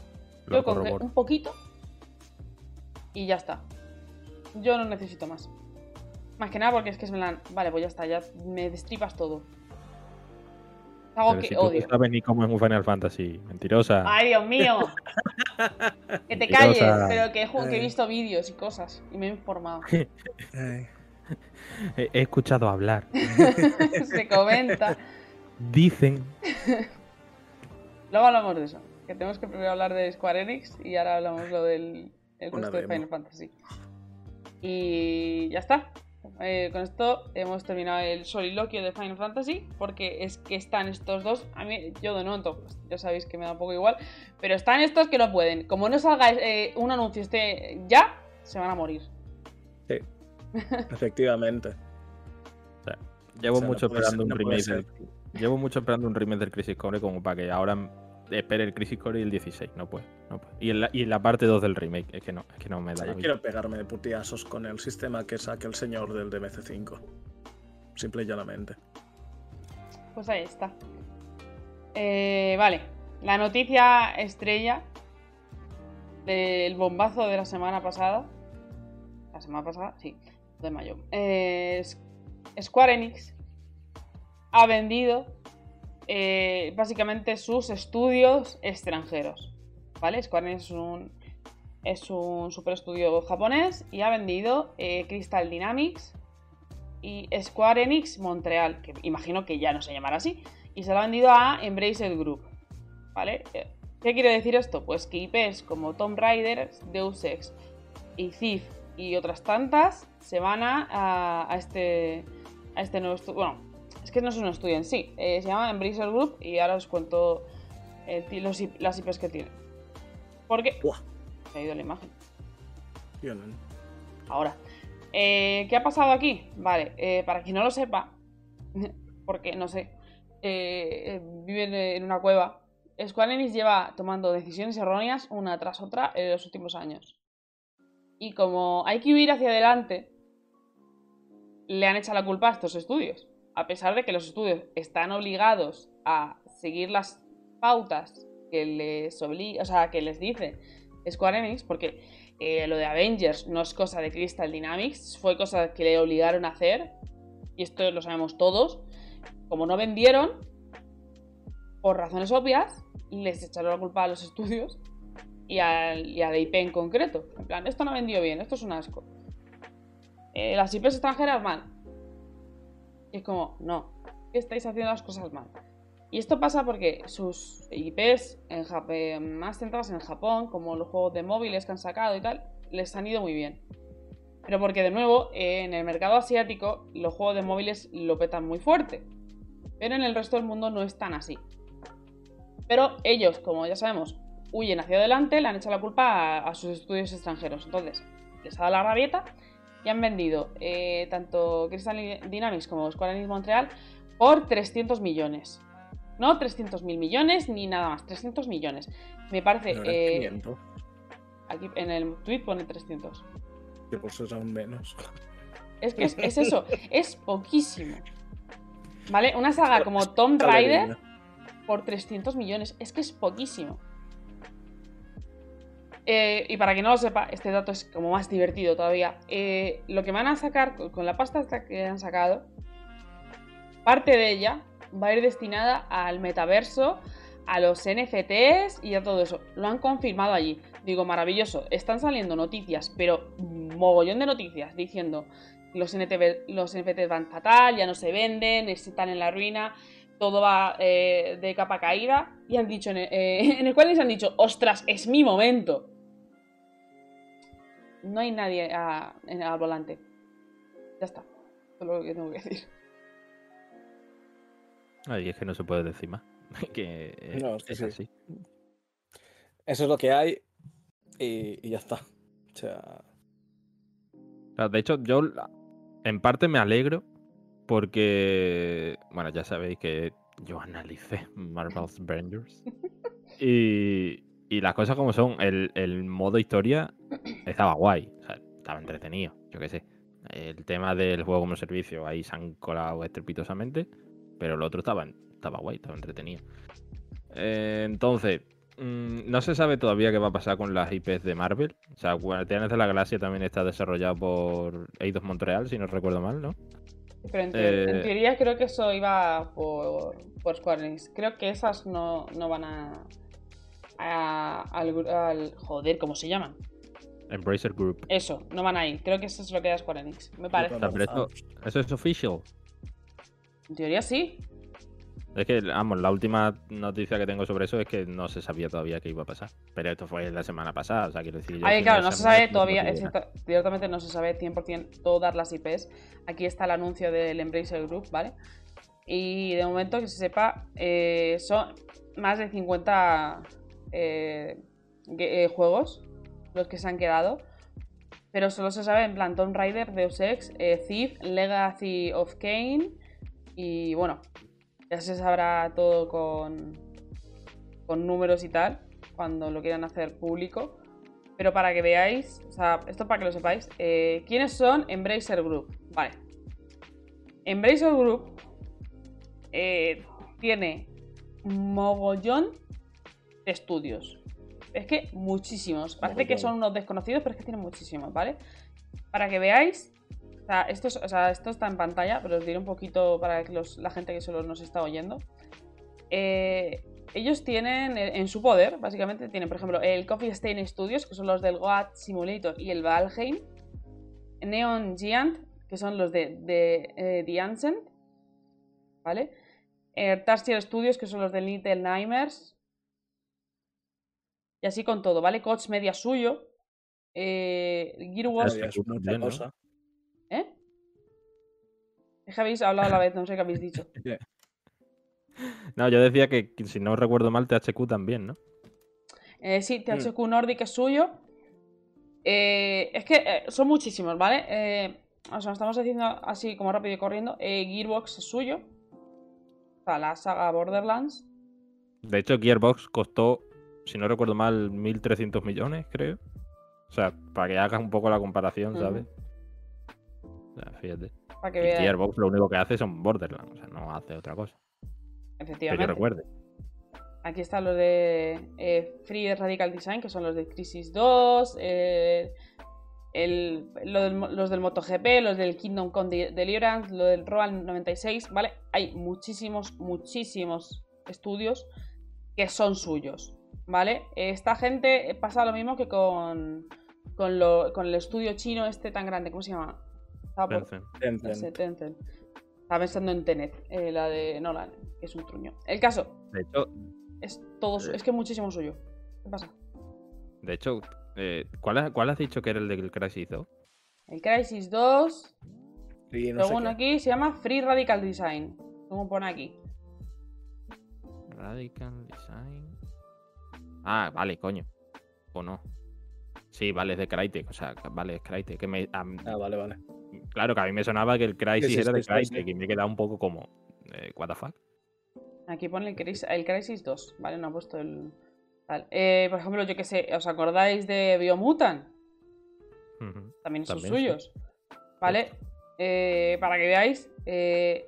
A: Lo
B: yo
A: corroboro.
B: un poquito y ya está. Yo no necesito más. Más que nada porque es que es plan, vale, pues ya está, ya me destripas todo. Es algo
A: Pero
B: que
A: si tú
B: odio.
A: no sabes ni cómo es un Final Fantasy. Mentirosa.
B: Ay, Dios mío. que te
A: Mentirosa.
B: calles, pero que, he visto vídeos y cosas y me he informado.
A: He, he escuchado hablar.
B: Se comenta.
A: Dicen.
B: Luego hablamos de eso. Que tenemos que primero hablar de Square Enix y ahora hablamos lo del el resto de. Final Fantasy. Y ya está. Eh, con esto hemos terminado el soliloquio de Final Fantasy porque es que están estos dos. A mí, yo de nuevo, pues, ya sabéis que me da un poco igual, pero están estos que no pueden. Como no salga eh, un anuncio este ya, se van a morir.
C: Efectivamente.
A: Llevo
C: O sea, no
A: mucho esperando
C: ser-
A: un
C: no
A: remake del, Llevo mucho esperando un remake del Crisis Core como para que ahora espere el Crisis Core y el 16. No puede, no puede. Y en la, y en la parte 2 del remake. Es que no, es que no me da la
C: yo quiero pegarme de putiazos con el sistema que saque el señor del DMC5. Simple y llanamente.
B: Pues ahí está. Eh, vale, la noticia estrella del bombazo de la semana pasada. La semana pasada, sí, de mayo. Eh, Square Enix ha vendido eh, básicamente sus estudios extranjeros. ¿Vale? Square Enix es un, es un super estudio japonés y ha vendido eh, Crystal Dynamics y Square Enix Montreal, que imagino que ya no se llamará así, y se lo ha vendido a Embracer Group. ¿Vale? ¿Qué quiere decir esto? Pues que IPs como Tomb Raider, Deus Ex y Thief y otras tantas se van a, a, este, a este nuevo estudio. Es que no es un estudio en sí, eh, se llama Embracer Group y ahora os cuento el, los, las IPs que tiene. Porque...
C: Buah.
B: Me ha ido la imagen.
C: Yo no.
B: Ahora, eh, ¿qué ha pasado aquí? Vale, eh, para quien no lo sepa, porque no sé, eh, viven en una cueva. Square Enix lleva tomando decisiones erróneas una tras otra en los últimos años. Y como hay que huir hacia adelante, le han echado la culpa a estos estudios. A pesar de que los estudios están obligados a seguir las pautas que les obliga, o sea, que les dice Square Enix, porque eh, lo de Avengers no es cosa de Crystal Dynamics, fue cosa que le obligaron a hacer, y esto lo sabemos todos. Como no vendieron, por razones obvias, les echaron la culpa a los estudios y, a la IP en concreto. En plan, esto no ha vendido bien, esto es un asco. Eh, las IPs extranjeras mal. Y es como, no, estáis haciendo las cosas mal. Y esto pasa porque sus IPs Japón, más centradas en Japón, como los juegos de móviles que han sacado y tal, les han ido muy bien. Pero porque de nuevo, en el mercado asiático, los juegos de móviles lo petan muy fuerte. Pero en el resto del mundo no es tan así. Pero ellos, como ya sabemos, huyen hacia adelante, le han hecho la culpa a, a sus estudios extranjeros. Entonces, les ha dado la rabieta y han vendido eh, tanto Crystal Dynamics como Square Enix Montreal por 300 millones. No 300 mil millones ni nada más, 300 millones. Me parece.
C: No era
B: eh,
C: 500,
B: aquí en el tweet pone 300.
C: que por eso son menos.
B: Es que es, es eso, es poquísimo. ¿Vale? Una saga como Tomb Raider por 300 millones. Es que es poquísimo. Eh, y para que no lo sepa, este dato es como más divertido todavía. Eh, lo que van a sacar con- la pasta que han sacado, parte de ella va a ir destinada al metaverso, a los NFTs y a todo eso. Lo han confirmado allí. Digo, maravilloso. Están saliendo noticias, pero mogollón de noticias diciendo los, los NFTs van fatal, ya no se venden, están en la ruina, todo va eh, de capa caída. Y han dicho, en el, eh, en el cual les han dicho, ostras, es mi momento. No hay nadie a- en- al volante. Ya está. Eso es lo que tengo que decir.
A: Ay, es que no se puede decir más. que eh,
C: No,
A: es
C: sí.
A: así.
C: Eso es lo que hay y, y ya está. O sea,
A: de hecho, yo en parte me alegro porque, bueno, ya sabéis que yo analicé Marvel's Avengers y, y las cosas como son, el, el modo historia estaba guay, o sea, estaba entretenido, yo qué sé. El tema del juego como servicio, ahí se han colado estrepitosamente, pero el otro estaba, estaba guay, estaba entretenido. Eh, entonces, mm, no se sabe todavía qué va a pasar con las IPs de Marvel. O sea, Guardianes de la Galaxia también está desarrollado por Eidos Montreal, si no recuerdo mal, ¿no?
B: Pero en, te- en
A: Eh,
B: teoría creo que eso iba por, por Square Enix. Creo que esas no, no van a, a- al- Joder, ¿cómo se llaman?
A: Embracer Group.
B: Eso, no van a ir. Creo que eso es lo que da Square Enix. Me parece.
A: O sea, pero eso, eso es official.
B: En teoría sí.
A: Es que, vamos, la última noticia que tengo sobre eso es que no se sabía todavía qué iba a pasar. Pero esto fue la semana pasada, o sea, quiero decir... yo
B: Ahí,
A: si
B: claro, no se sabe todavía, es cierto, directamente no se sabe 100% todas las IPs. Aquí está el anuncio del Embracer Group, ¿vale? Y de momento que se sepa, eh, son más de 50 eh, eh, juegos los que se han quedado. Pero solo se sabe en plan Tomb Raider, Deus Ex, eh, Thief, Legacy of Kane y bueno, ya se sabrá todo con, con números y tal cuando lo quieran hacer público. Pero para que veáis, o sea, esto para que lo sepáis, eh, ¿quiénes son Embracer Group? Vale. Embracer Group eh, tiene mogollón estudios. Es que muchísimos. Parece que son unos desconocidos, pero es que tienen muchísimos, ¿vale? Para que veáis. O sea, esto, es- o sea, esto está en pantalla, pero os diré un poquito para que los- la gente que solo nos está oyendo. Eh, ellos tienen eh, en su poder, básicamente, tienen, por ejemplo, el Coffee Stain Studios, que son los del Goat Simulator y el Valheim. Neon Giant, que son los de, de eh, The Ancient. ¿Vale? Eh, Tarsier Studios, que son los del Little Nightmares. Y así con todo, ¿vale? Coach Media suyo. Eh,
C: es mucha
A: ¿no?
C: cosa.
B: ¿Eh? Es que habéis hablado a la vez, no sé qué habéis dicho.
A: No, yo decía que si no recuerdo mal, THQ también, ¿no?
B: Eh, sí, THQ Nordic es suyo. Eh, es que eh, son muchísimos, ¿vale? Eh, o sea, estamos diciendo así como rápido y corriendo. Eh, Gearbox es suyo. O sea, la saga Borderlands.
A: De hecho, Gearbox costó, si no recuerdo mal, 1.300 millones, creo. O sea, para que hagas un poco la comparación. ¿sabes? O sea, fíjate.
B: Para que
A: Y. Gearbox lo único que hace son Borderlands, o sea, no hace otra cosa. Que yo
B: Efectivamente.
A: recuerde.
B: Aquí están los de eh, Free Radical Design, que son los de Crisis 2, eh, el- lo del los del MotoGP, los del Kingdom Come De- Deliverance, lo del Royal 96, ¿vale? Hay muchísimos, muchísimos estudios que son suyos, ¿vale? Esta gente pasa lo mismo que con, con, lo- con el estudio chino este tan grande, ¿cómo se llama?
A: Tencent.
B: Tencent. Estaba pensando en Tenet, eh, la de Nolan, que es un truño. El caso,
A: De hecho,
B: es todo su-
A: Eh.
B: es que muchísimo suyo. ¿Qué pasa?
A: de hecho eh, ¿cuál, has, cuál has dicho que era el del Crisis 2?
B: El Crisis 2,
C: Y no
B: según aquí, se llama Free Radical Design. Según pone aquí.
A: Radical Design. Ah, vale, coño. O no. Sí, vale, es de Crytek. O sea, vale, es Crytek. Que me, a-
C: Ah, vale, vale.
A: claro, que a mí me sonaba que el Crisis
C: sí,
A: era de
C: sí, sí, sí.
A: Crytek y me he quedado un poco como. eh, ¿What the fuck?
B: Aquí pone el Crisis, el Crisis 2, ¿vale? No ha puesto el. tal. Eh, por ejemplo, yo que sé, ¿os acordáis de Biomutant? También son
A: También, sí.
B: suyos. ¿Vale? Eh, para que veáis, eh,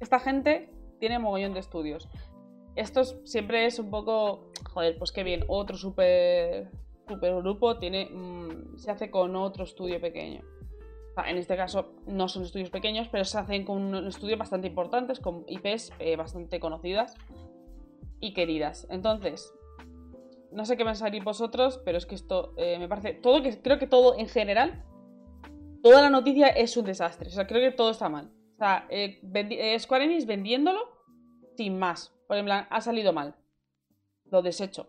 B: esta gente tiene mogollón de estudios. Esto es- siempre es un poco. Joder, pues qué bien. Otro super, super grupo tiene, mm, se hace con otro estudio pequeño. En este caso no son estudios pequeños, pero se hacen con estudios bastante importantes, con IPs eh, bastante conocidas y queridas. Entonces, no sé qué pensaréis vosotros, pero es que esto eh, me parece. Todo que creo que todo en general, toda la noticia es un desastre. O sea, creo que todo está mal. O sea, eh, Square Enix vendiéndolo sin más. Por plan, ha salido mal. Lo desecho.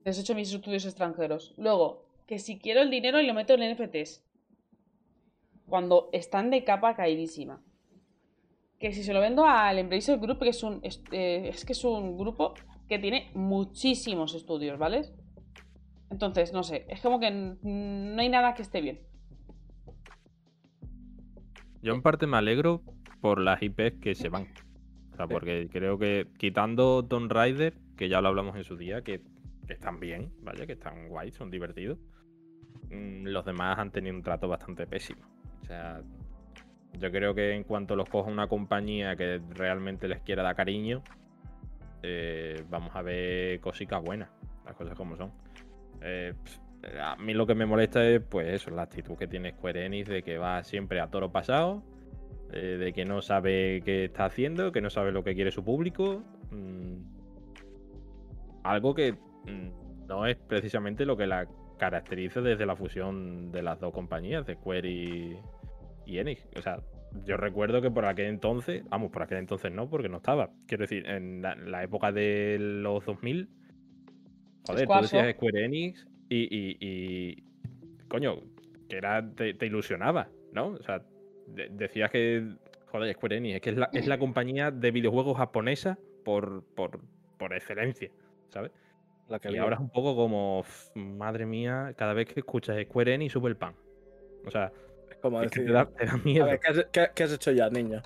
B: Desecho mis estudios extranjeros. Luego, que si quiero el dinero y lo meto en NFTs. Cuando están de capa caidísima. Que si se lo vendo al Embracer Group, que es un. Es, eh, que es un grupo que tiene muchísimos estudios, ¿vale? Entonces, no sé, es como que no hay nada que esté bien.
A: Yo en parte me alegro por las IPs que se van. O sea, porque creo que quitando Tomb Raider, que ya lo hablamos en su día, que, están bien, ¿vale? Que están guay, son divertidos. mm, Los demás han tenido un trato bastante pésimo. O sea, yo creo que en cuanto los coja una compañía que realmente les quiera dar cariño, eh, vamos a ver cositas buenas, las cosas como son. Eh, a mí lo que me molesta es, pues eso, la actitud que tiene Square Enix de que va siempre a toro pasado, eh, de que no sabe qué está haciendo, que no sabe lo que quiere su público. mm, algo que mm, no es precisamente lo que la caracteriza desde la fusión de las dos compañías, de Square y, y Enix. O sea, yo recuerdo que por aquel entonces, vamos, por aquel entonces no, porque no estaba. Quiero decir, en la, la época de los 2000, joder, tú decías Square Enix y, y- y, coño, que era, te, te ilusionaba, ¿no? O sea, de- decías que, joder, Square Enix, es que es la, es la compañía de videojuegos japonesa por, por, por excelencia, ¿sabes?
C: La que
A: Y ahora es un poco como, "F- madre mía, cada vez que escuchas Square Enix sube el pan. O sea,
C: Es como
A: es que
C: decir,
A: te da, te da
C: a
A: miedo.
C: ver, ¿qué has, qué- qué has hecho ya, niño?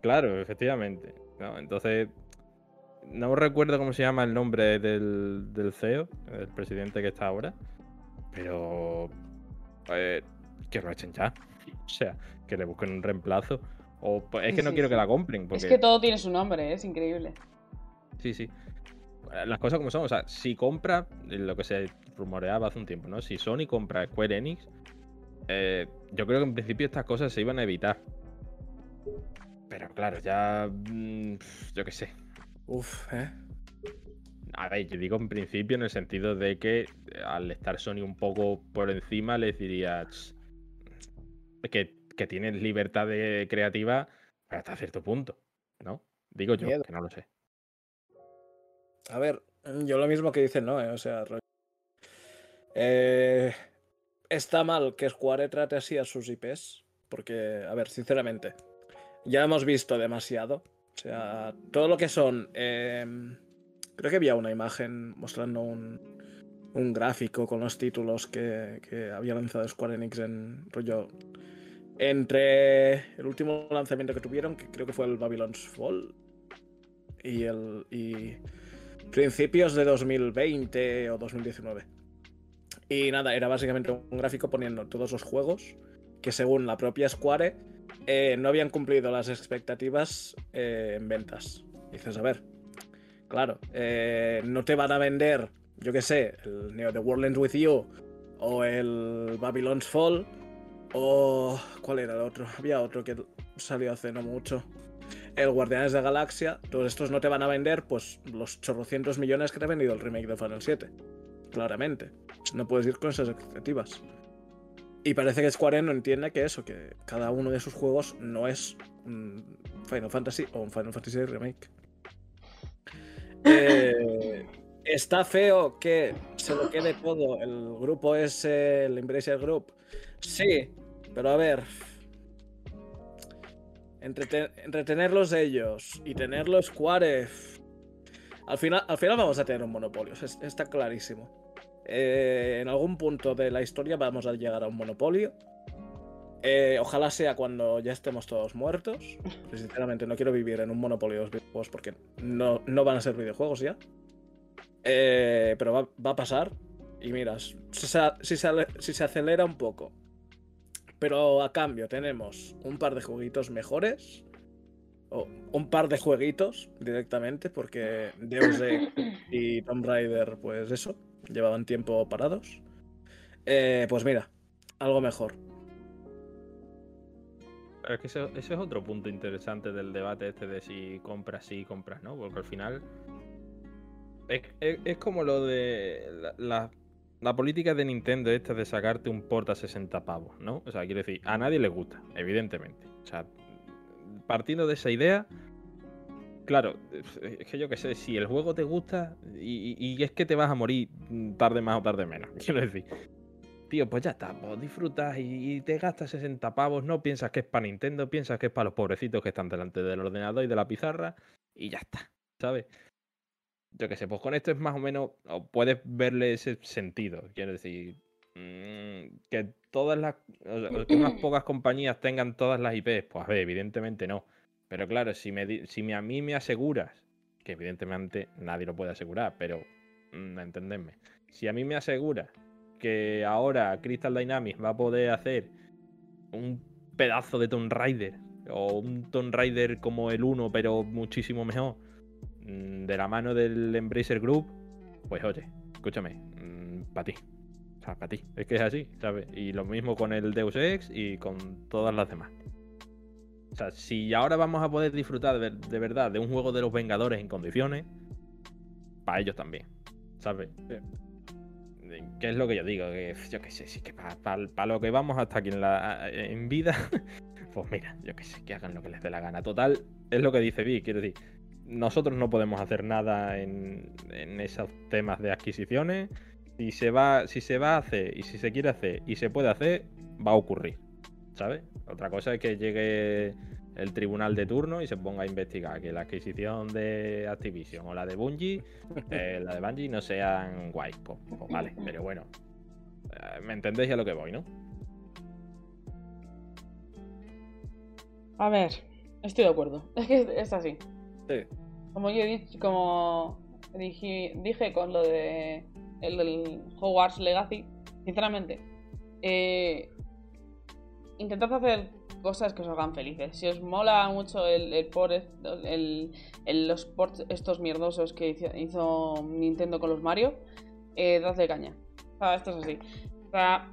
A: Claro, efectivamente. ¿no? Entonces, no recuerdo cómo se llama el nombre del, del CEO, el presidente que está ahora, pero eh, que lo echen ya. O sea, que le busquen un reemplazo. O pues, es
B: Sí,
A: que no
B: sí,
A: quiero
B: sí.
A: que la compren. Porque...
B: Es que todo tiene su nombre, es increíble.
A: Sí, sí. Las cosas como son. O sea, si compra, lo que se rumoreaba hace un tiempo, ¿no? Si Sony compra Square Enix, eh, yo creo que en principio estas cosas se iban a evitar. Pero claro, ya. mm, Yo qué sé.
C: Uf, ¿eh?
A: A ver, yo digo en principio en el sentido de que eh, al estar Sony un poco por encima, les diría "Ch, que, que tienes libertad de creativa hasta cierto punto, ¿no? Digo yo,
C: Miedo.
A: que no lo sé.
C: A ver, yo lo mismo que dicen, ¿no? Eh, O sea, eh, está mal que Square trate así a sus IPs, porque, a ver, sinceramente, ya hemos visto demasiado. O sea, todo lo que son... eh, creo que había una imagen mostrando un, un gráfico con los títulos que, que había lanzado Square Enix en rollo... Entre el último lanzamiento que tuvieron, que creo que fue el Babylon's Fall, y el... Y, principios de 2020 o 2019. Y nada, era básicamente un gráfico poniendo todos los juegos que según la propia Square eh, no habían cumplido las expectativas eh, en ventas. Dices, a ver, claro, eh, no te van a vender, yo qué sé, el Neo The World Ends With You o el Babylon's Fall o... ¿Cuál era el otro? Había otro que salió hace no mucho el Guardianes de la Galaxia, todos estos no te van a vender pues los chorrocientos millones que te ha vendido el remake de Final 7. Claramente. No puedes ir con esas expectativas. Y parece que Square no entiende que eso, que cada uno de sus juegos no es un Final Fantasy o un Final Fantasy Remake. Eh, está feo que se lo quede todo el grupo ese, el Embracer Group. Sí, pero a ver, entrete- entretenerlos ellos y tenerlos f- Al final, al final vamos a tener un monopolio, es- está clarísimo. Eh, en algún punto de la historia vamos a llegar a un monopolio. Eh, ojalá sea cuando ya estemos todos muertos. Pero sinceramente, no quiero vivir en un monopolio de los videojuegos porque no, no van a ser videojuegos ya. Eh, pero va, va a pasar. Y miras, si se, si se ale- si se acelera un poco pero a cambio tenemos un par de jueguitos mejores. O un par de jueguitos directamente, porque Deus Ex y Tomb Raider, pues eso, llevaban tiempo parados. Eh, pues mira, algo mejor.
A: Pero es que eso es otro punto interesante del debate este de si compras sí, compras no, porque al final es, es- es como lo de la, la- la política de Nintendo esta de sacarte un port a 60 pavos, ¿no? O sea, quiero decir, a nadie le gusta, evidentemente. O sea, partiendo de esa idea, claro, es que yo qué sé, si el juego te gusta y, es que te vas a morir tarde más o tarde menos, quiero decir. Tío, pues ya está, pues disfrutas y, y te gastas 60 pavos, no piensas que es para Nintendo, piensas que es para los pobrecitos que están delante del ordenador y de la pizarra y ya está, ¿sabes? Yo qué sé, pues con esto es más o menos, o puedes verle ese sentido, quiero decir, mm, que todas las, o sea, que unas pocas compañías tengan todas las IPs, pues a ver, evidentemente no, pero claro, si, me, si me- a mí me aseguras, que evidentemente nadie lo puede asegurar, pero mm, entendedme, si a mí me aseguras que ahora Crystal Dynamics va a poder hacer un pedazo de Tomb Raider o un Tomb Raider como el 1 pero muchísimo mejor de la mano del Embracer Group pues oye, escúchame para ti o sea, para ti, es que es así, ¿sabes? Y lo mismo con el Deus Ex y con todas las demás o sea, si ahora vamos a poder disfrutar de, de verdad de un juego de los Vengadores en condiciones para ellos también, ¿sabes? ¿Qué es lo que yo digo? Que yo qué sé, sí que para lo que vamos hasta aquí en, la, en vida, pues mira, yo qué sé, que hagan lo que les dé la gana. Total, es lo que dice Vi, quiero decir, nosotros no podemos hacer nada en, en esos temas de adquisiciones. Si se, va, si se va a hacer y si se quiere hacer y se puede hacer, va a ocurrir, ¿sabes? Otra cosa es que llegue el tribunal de turno y se ponga a investigar que la adquisición de Activision o la de Bungie, eh, la de Bungie no sean guay. Pues, pues vale, pero bueno. eh, ¿Me entendéis a lo que voy, no?
B: A ver, estoy de acuerdo. Es que es- es así.
C: Sí.
B: Como yo dicho, como dije, dije con lo de el del Hogwarts Legacy, sinceramente, eh, intentad hacer cosas que os hagan felices. Si os mola mucho el, el el, el- los ports estos mierdosos que hizo, Nintendo con los Mario, eh, dadle caña. O sea, esto es así. O sea,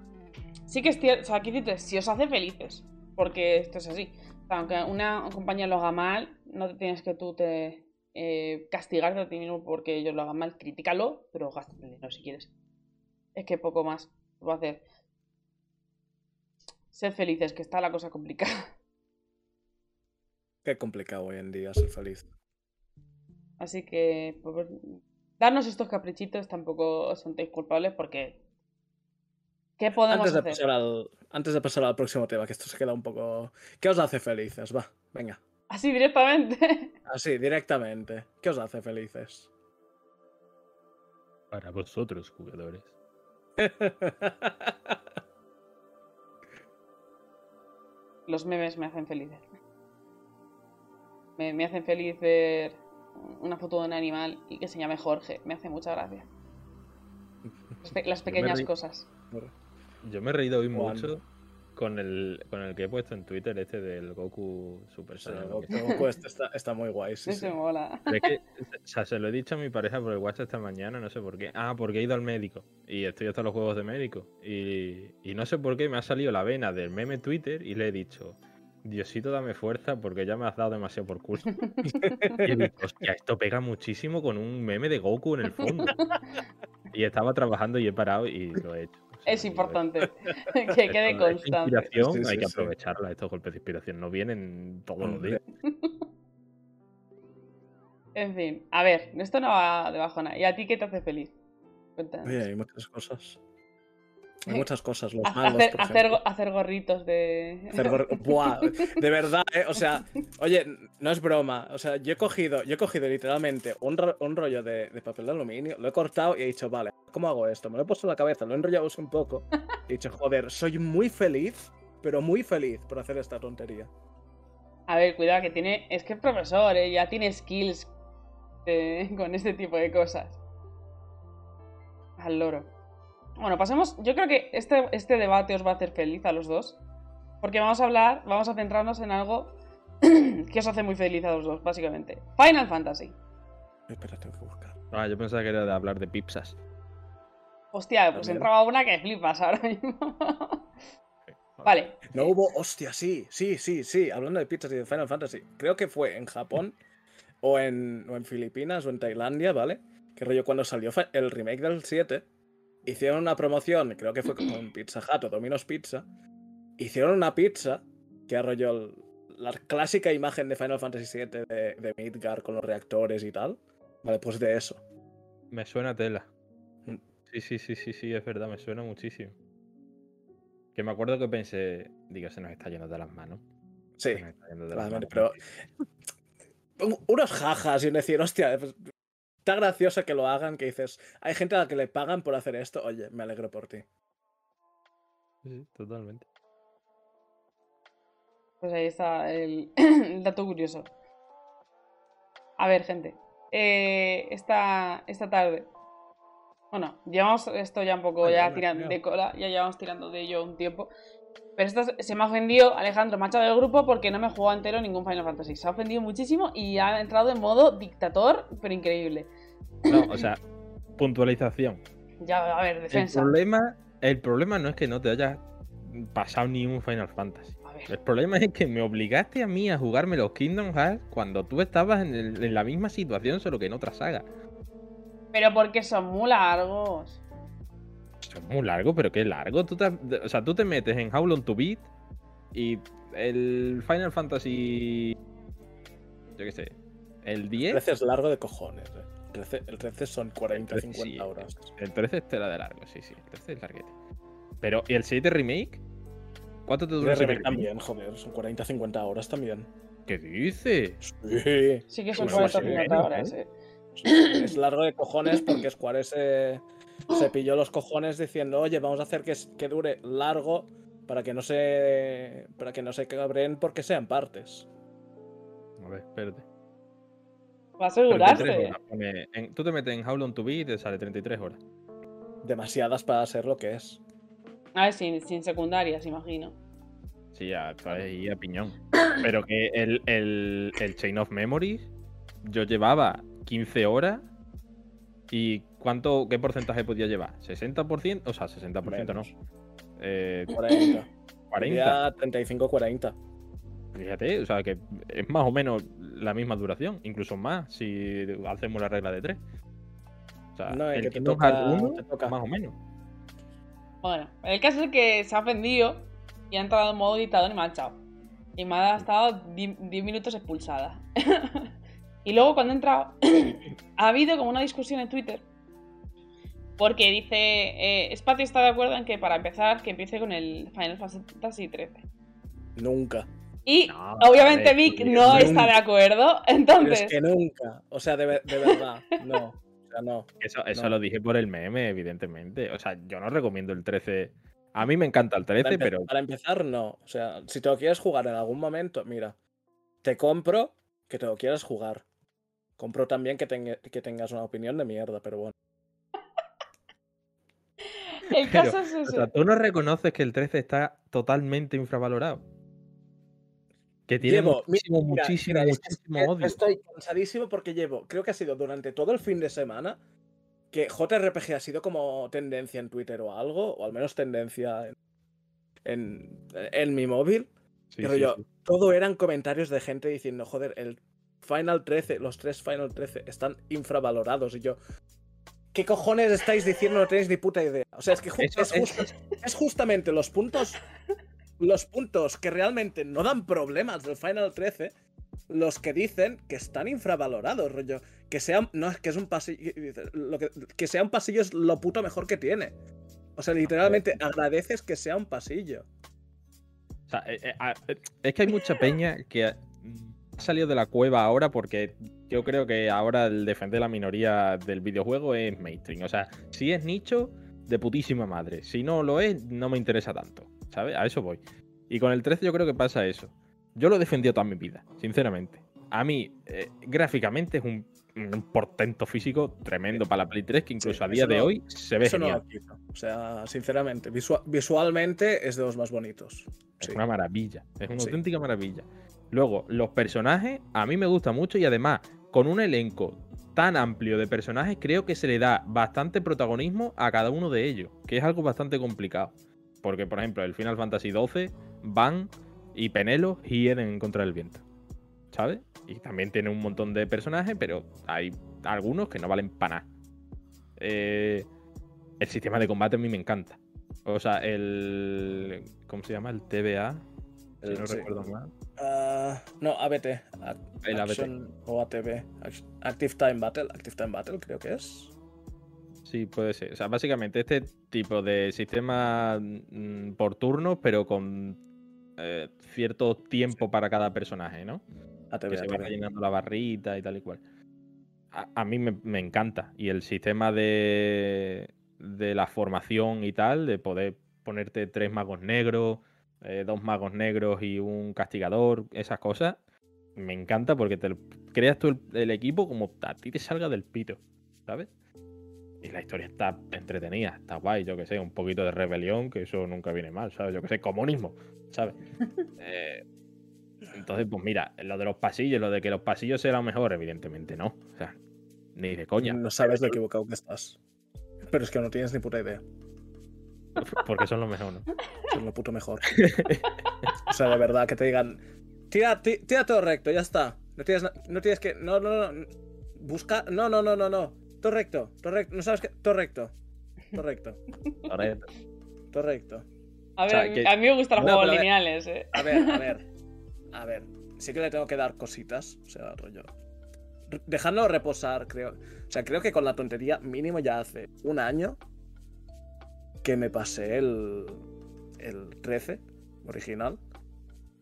B: sí que es cierto, o sea, aquí dices, si os hace felices, porque esto es así. O sea, aunque una compañía lo haga mal, no tienes que tú te eh, castigarte a ti mismo porque ellos lo hagan mal. Críticalo, pero el dinero si quieres. Es que poco más va a hacer. Sed felices, que está la cosa complicada.
C: Qué complicado hoy en día ser feliz.
B: Así que pues, darnos estos caprichitos tampoco os sentéis culpables porque ¿qué podemos
C: Antes de,
B: hacer?
C: pasar al, antes de pasar al próximo tema, que esto se queda un poco. ¿Qué os hace felices? Va, venga.
B: Así directamente.
C: Así, directamente. ¿Qué os hace felices?
A: Para vosotros, jugadores.
B: Los memes me hacen felices. Me, me hacen feliz ver una foto de un animal y que se llame Jorge. Me hace mucha gracia. Las, pe- pequeñas cosas.
A: Yo me he reído hoy mucho con el, con el que he puesto en Twitter, este del Goku Super Saiyan.
C: Goku- este está, está muy guay, sí,
B: mola.
A: Pero es que, o sea, se lo he dicho a mi pareja por el WhatsApp esta mañana, no sé por qué. Ah, porque he ido al médico. Y estoy hasta los juegos de médico. Y, y no sé por qué me ha salido la vena del meme Twitter y le he dicho, Diosito, dame fuerza porque ya me has dado demasiado por culo. y he dicho, hostia, esto pega muchísimo con un meme de Goku en el fondo. Y estaba trabajando y he parado y lo he hecho.
B: Es importante que quede constante.
A: inspiración
C: Sí, sí,
A: hay que
C: sí.
A: aprovecharla, estos golpes de inspiración. No vienen todos los días.
B: En fin, a ver, esto no va de bajona. ¿Y a ti qué te hace feliz? Cuéntanos.
C: Oye, hay muchas cosas. Hay muchas cosas. Los malos,
B: hacer,
C: por
B: hacer, gorritos de.
C: Hacer gor- Buah, de verdad, ¿eh? O sea, oye, no es broma. O sea, yo he cogido, yo he cogido literalmente un, ro- un rollo de, de papel de aluminio, lo he cortado y he dicho, vale, ¿cómo hago esto? Me lo he puesto en la cabeza, lo he enrollado un poco. Y he dicho, joder, soy muy feliz, pero muy feliz por hacer esta tontería.
B: A ver, cuidado, que tiene. Es que es profesor, ¿eh? ya tiene skills de- con este tipo de cosas. Al loro. Bueno, pasemos. Yo creo que este, este debate os va a hacer feliz a los dos. Porque vamos a hablar, vamos a centrarnos en algo que os hace muy feliz a los dos, básicamente. Final Fantasy.
C: Espera, tengo que buscar.
A: Ah, yo pensaba que era de hablar de pizzas.
B: Hostia, pues
C: También.
B: entraba una que flipas ahora mismo. vale.
C: No hubo, hostia, sí, sí, sí, sí. Hablando de pizzas y de Final Fantasy, creo que fue en Japón o en, o en Filipinas o en Tailandia, ¿vale? Que rollo cuando salió el remake del 7, hicieron una promoción, creo que fue con Pizza Hut o Domino's Pizza, hicieron una pizza que el- la clásica imagen de Final Fantasy VII de, de Midgar con los reactores y tal. Vale, pues de eso.
A: Me suena tela.
C: Mm.
A: Sí, sí, sí, sí, sí, es verdad, me suena muchísimo. Que me acuerdo que pensé, digo, se nos está yendo de las manos.
C: Sí,
A: Se nos está yendo de las manos.
C: pero un- unos jajas y decir, hostia, pues, está gracioso que lo hagan, que dices, hay gente a la que le pagan por hacer esto, oye, me alegro por ti.
A: Sí, totalmente.
B: Pues ahí está el, el dato curioso. A ver, gente. eh, esta, esta tarde. Bueno, llevamos esto ya un poco ya tirando de cola, ya llevamos tirando de ello un tiempo. Pero esto se me ha ofendido Alejandro Macho del grupo porque no me he jugado entero ningún Final Fantasy. Se ha ofendido muchísimo y ha entrado en modo dictador, pero increíble.
A: No, o sea, puntualización.
B: Ya, a ver,
A: El
B: defensa.
A: problema, el problema no es que no te hayas pasado ni un Final Fantasy. El problema es que me obligaste a mí a jugarme los Kingdom Hearts cuando tú estabas en, el- en la misma situación, solo que en otra saga.
B: Pero porque son muy largos.
A: Esto es muy largo, pero qué largo. Tú te, o sea, tú te metes en How Long to Beat y el Final Fantasy. Yo qué sé. El
C: El
A: 10.
C: 13 es largo de cojones, eh. El 13, el 13 son 40,
A: El 13
C: 50
A: sí,
C: horas.
A: El 13 es tela de largo, sí, sí. El 13 es larguete. Pero, ¿y el 7 remake? ¿Cuánto te dura
C: el remake
A: remake?
C: también, joder, son 40, 50 horas también.
A: ¿Qué dices?
C: Sí.
B: Sí que son
A: Pues
B: 40
A: más o
B: 50
A: menos,
B: horas,
A: ¿eh?
B: eh.
C: Es largo de cojones porque Square se, se pilló los cojones diciendo, oye, vamos a hacer que, es- que dure largo para que no se. para que no se cabren porque sean partes.
A: A ver, espérate.
B: Va a
A: 33
B: asegurarse.
A: horas pone- en- tú te metes en How Long to Beat y te sale 33 horas.
C: Demasiadas para ser lo que es.
B: A ver, sin, sin secundarias, imagino.
A: Sí, a, ahí a piñón. Pero que el, el, el Chain of Memories, yo llevaba 15 horas y ¿cuánto, qué porcentaje podía llevar? ¿60%? O sea, 60% no. Eh,
C: 40.
A: 40.
C: 35-40.
A: Fíjate, o sea que es más o menos la misma duración, incluso más si hacemos la regla de 3. O sea,
C: No,
A: el
C: que te
A: Kingdom
C: toca-
A: 1,
C: te toca.
A: más o menos.
B: Bueno, el caso es que se ha ofendido y ha entrado en modo dictador y me ha echado. Y me ha estado 10 minutos expulsada. y luego cuando he entrado, ha habido como una discusión en Twitter. Porque dice, eh, Spati está de acuerdo en que para empezar, que empiece con el Final Fantasy XIII.
C: Nunca.
B: Y
A: No,
B: obviamente
A: ver,
B: Vic no
C: nunca.
B: está de acuerdo.
C: Pero
B: Entonces,
C: es que nunca. O sea, de, ver- de verdad. No. O sea, no.
A: Eso, eso
C: No.
A: lo dije por el meme, evidentemente. O sea, yo no recomiendo el 13. A mí me encanta el
C: Para,
A: 13,
C: empe-
A: pero
C: para empezar, no. O sea, si te lo quieres jugar en algún momento, mira. Te compro que te lo quieras jugar. Compro también que tengas una opinión de mierda, pero bueno.
B: el
A: pero,
B: caso es
A: o
B: ese.
A: sea, tú no reconoces que el 13 está totalmente infravalorado. Que tiene
C: Llevo-
A: muchísimo,
C: mira,
A: muchísimo,
C: mira, es-
A: muchísimo
C: es-
A: odio.
C: Estoy cansadísimo porque llevo, creo que ha sido durante todo el fin de semana que JRPG ha sido como tendencia en Twitter o algo, o al menos tendencia en, en, en mi móvil.
A: Sí,
C: Pero
A: sí,
C: yo,
A: sí.
C: todo eran comentarios de gente diciendo, joder, el Final 13, los tres Final 13 están infravalorados. Y yo, ¿qué cojones estáis diciendo? No tenéis ni puta idea. O sea, es que ju-
A: Eso
C: es,
A: es-
C: justa- es justamente los puntos, los puntos que realmente no dan problemas del Final 13, los que dicen que están infravalorados, rollo. Que sea, no que es un pasillo, lo que, que sea un pasillo es lo puto mejor que tiene. O sea, literalmente agradeces que sea un pasillo.
A: O sea, eh, eh, eh, es que hay mucha peña que ha salido de la cueva ahora porque yo creo que ahora el defender la minoría del videojuego es mainstream. O sea, si es nicho, de putísima madre. Si no lo es, no me interesa tanto. ¿Sabes? A eso voy. Y con el 13 yo creo que pasa eso. Yo lo he defendido toda mi vida, sinceramente. A mí, eh, gráficamente es un, un portento físico tremendo para la Play 3 que incluso
C: Sí,
A: a día de
C: no-
A: hoy se ve
C: Eso
A: genial.
C: O sea, sinceramente, visua- visualmente es de los más bonitos.
A: Es
C: Sí.
A: una maravilla, es una auténtica maravilla. Luego, los personajes a mí me gustan mucho y además, con un elenco tan amplio de personajes, creo que se le da bastante protagonismo a cada uno de ellos, que es algo bastante complicado. Porque, por ejemplo, el Final Fantasy XII, Van y Penelo hieden en contra del viento. ¿Sabes? Y también tiene un montón de personajes, pero hay algunos que no valen para nada. Eh, el sistema de combate a mí me encanta. O sea, el. ¿Cómo se llama? El TBA. Si
C: El-
A: no
C: sí.
A: recuerdo mal.
C: Ah, no, ABT.
A: El ABT.
C: Action O ATB. Act- Active Time Battle. Active Time Battle, creo que es.
A: Sí, puede ser. O sea, básicamente este tipo de sistema mm, por turnos, pero con eh, cierto tiempo para cada personaje, ¿no?
C: ATB,
A: que se va
C: ATB.
A: rellenando la barrita y tal y cual. A, a mí me, me encanta. Y el sistema de, de la formación y tal, de poder ponerte tres magos negros, eh, dos magos negros y un castigador, esas cosas, me encanta porque te creas tú el, el equipo como a ti te salga del pito, ¿sabes? Y la historia está entretenida, está guay, yo que sé, un poquito de rebelión, que eso nunca viene mal, ¿sabes? Yo que sé, comunismo, ¿sabes? Eh, entonces, pues mira, lo de los pasillos, lo de que los pasillos serán mejor, evidentemente no. O sea, ni de coña.
C: No sabes lo equivocado que estás. Pero es que no tienes ni puta idea.
A: Porque son lo mejor, ¿no?
C: Es lo puto mejor. o sea, de verdad, que te digan. Tira, ti- tira todo recto, ya está. No tienes, no tienes que. No, no, no. Busca. No, no, no, no, no. Todo recto. Todo recto. No sabes qué. Todo recto. Todo recto. Todo recto.
B: A ver,
A: O sea, que-
B: a mí me gustan los
C: No,
B: juegos lineales, eh.
C: A ver, a ver. A ver. Sí que le tengo que dar cositas. O sea, rollo. Dejadlo reposar, creo. O sea, creo que con la tontería mínimo ya hace un año que me pasé el, el 13 original.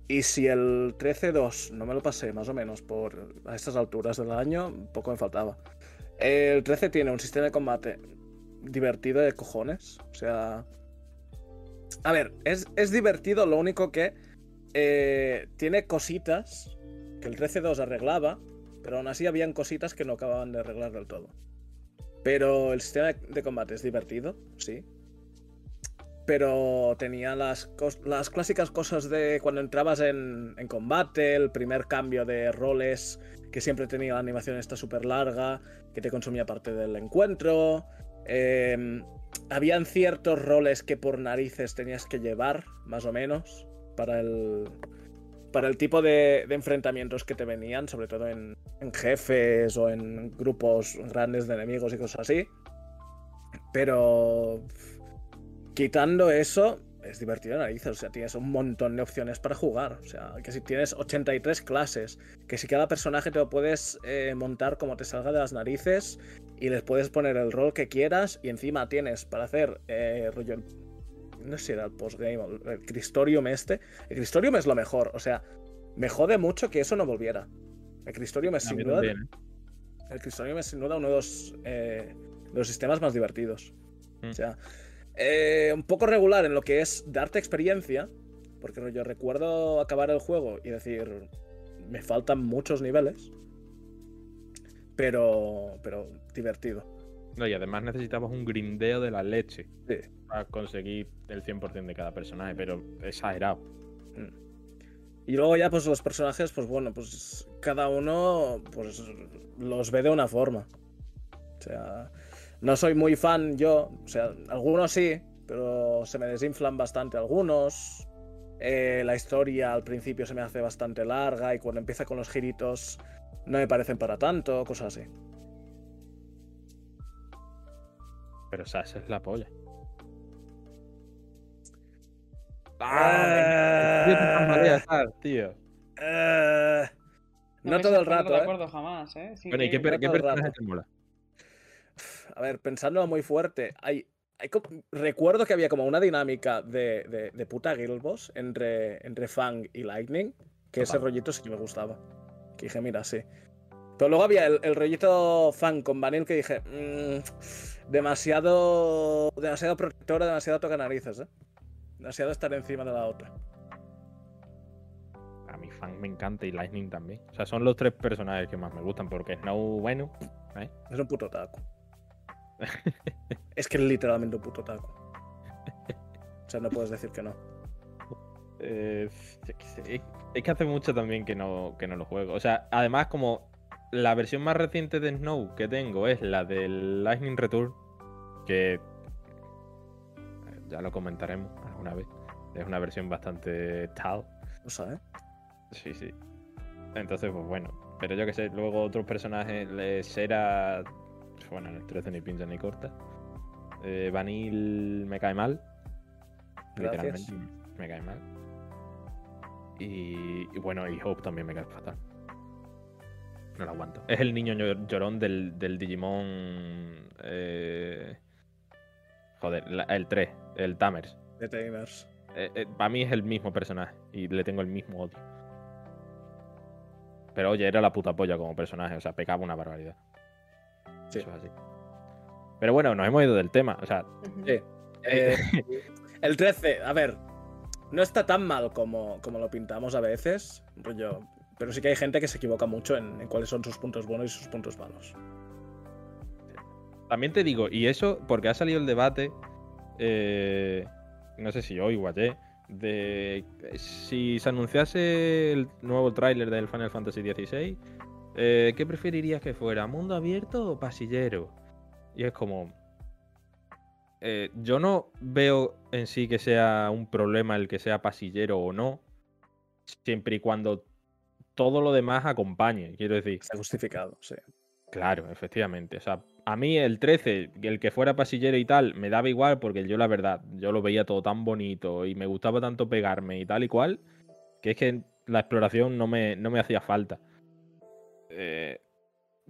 C: Y si el 13-2 no me lo pasé más o menos por a estas alturas del año, poco me faltaba. El 13 tiene un sistema de combate divertido de cojones. O sea... A ver, es, es divertido, lo único que eh, tiene cositas que el 13-2 arreglaba, pero aún así habían cositas que no acababan de arreglar del todo. Pero el sistema de, de combate es divertido, sí. Pero tenía las, las clásicas cosas de cuando entrabas en, en, combate, el primer cambio de roles, que siempre tenía la animación esta súper larga, que te consumía parte del encuentro. Eh, habían ciertos roles que por narices tenías que llevar, más o menos, para el, para el tipo de, enfrentamientos que te venían, sobre todo en, jefes o en grupos grandes de enemigos y cosas así. Pero quitando eso, es divertido narices. O sea, tienes un montón de opciones para jugar. O sea, que si tienes 83 clases, que si cada personaje te lo puedes eh, montar como te salga de las narices y les puedes poner el rol que quieras y encima tienes para hacer eh, rollo no sé si era el postgame o el Cristorium este. El Cristorium es lo mejor. O sea, me jode mucho que eso no volviera. El Cristorium es sin duda. También, ¿eh? El Cristorium es sin duda uno de los, de los sistemas más divertidos. Mm. O sea, eh, un poco regular en lo que es darte experiencia. Porque yo recuerdo acabar el juego y decir, me faltan muchos niveles. Pero, pero divertido.
A: No, y además necesitamos un grindeo de la leche.
C: Sí.
A: Para conseguir el 100% de cada personaje, pero exagerado.
C: Mm. Y luego ya, pues los personajes, pues bueno, pues cada uno pues los ve de una forma. O sea, no soy muy fan yo, o sea, algunos sí, pero se me desinflan bastante algunos. Eh, la historia al principio se me hace bastante larga y cuando empieza con los giritos no me parecen para tanto, cosas así.
A: Pero esa es la polla.
C: Ah, tío. Uh, no, todo el rato.
B: No
C: ¿eh?
B: acuerdo jamás, ¿eh? Sí
A: bueno, ¿y qué,
C: no
A: qué personaje te mola?
C: A ver, pensándolo muy fuerte, hay, hay recuerdo que había como una dinámica de, de, de puta Guild Boss entre, entre Fang y Lightning, que ese rollito sí que me gustaba. Que dije, mira, sí. Pero luego había el, el rollito Fang con Vanille que dije, mmm, demasiado, demasiado protectora, demasiado toca narices, ¿eh? demasiado estar encima de la otra.
A: A mi fan me encanta y Lightning también. O sea, son los tres personajes que más me gustan porque Snow, bueno, ¿eh?
C: es un puto taco. Es que es literalmente un puto taco. O sea, no puedes decir que no.
A: Eh, es que hace mucho también que no, que no lo juego. O sea, además, como la versión más reciente de Snow que tengo es la del Lightning Return, que ya lo comentaremos alguna vez. Es una versión bastante tal.
C: ¿Lo sabes?
A: Sí, sí. Entonces, pues bueno. Pero yo que sé, luego otros personajes, Sera. Bueno, en el 13 ni pincha ni corta. Eh, Vanille me cae mal.
C: Gracias.
A: Literalmente me cae mal. Y, y, bueno, y Hope también me cae fatal. No lo aguanto. Es el niño llorón del, del Digimon. Eh, joder, la, el 3, el Tamers.
C: De Tamers.
A: Eh, eh, para mí es el mismo personaje y le tengo el mismo odio. Pero oye, era la puta polla como personaje, o sea, pecaba una barbaridad.
C: Sí.
A: Eso es así. Pero bueno, nos hemos ido del tema, o sea.
C: Sí. Eh, el 13, a ver, no está tan mal como, como lo pintamos a veces, rollo, pero sí que hay gente que se equivoca mucho en, en, cuáles son sus puntos buenos y sus puntos malos.
A: También te digo, y eso porque ha salido el debate, eh, no sé si hoy o ayer, de si se anunciase el nuevo tráiler del Final Fantasy XVI, eh, ¿qué preferirías que fuera? ¿Mundo abierto o pasillero? Y es como... Eh, yo no veo en sí que sea un problema el que sea pasillero o no, siempre y cuando todo lo demás acompañe, quiero decir.
C: Está justificado, sí.
A: Claro, efectivamente. O sea, a mí el 13, el que fuera pasillero y tal, me daba igual porque yo la verdad, yo lo veía todo tan bonito y me gustaba tanto pegarme y tal y cual, que es que la exploración no me, no me hacía falta. Eh,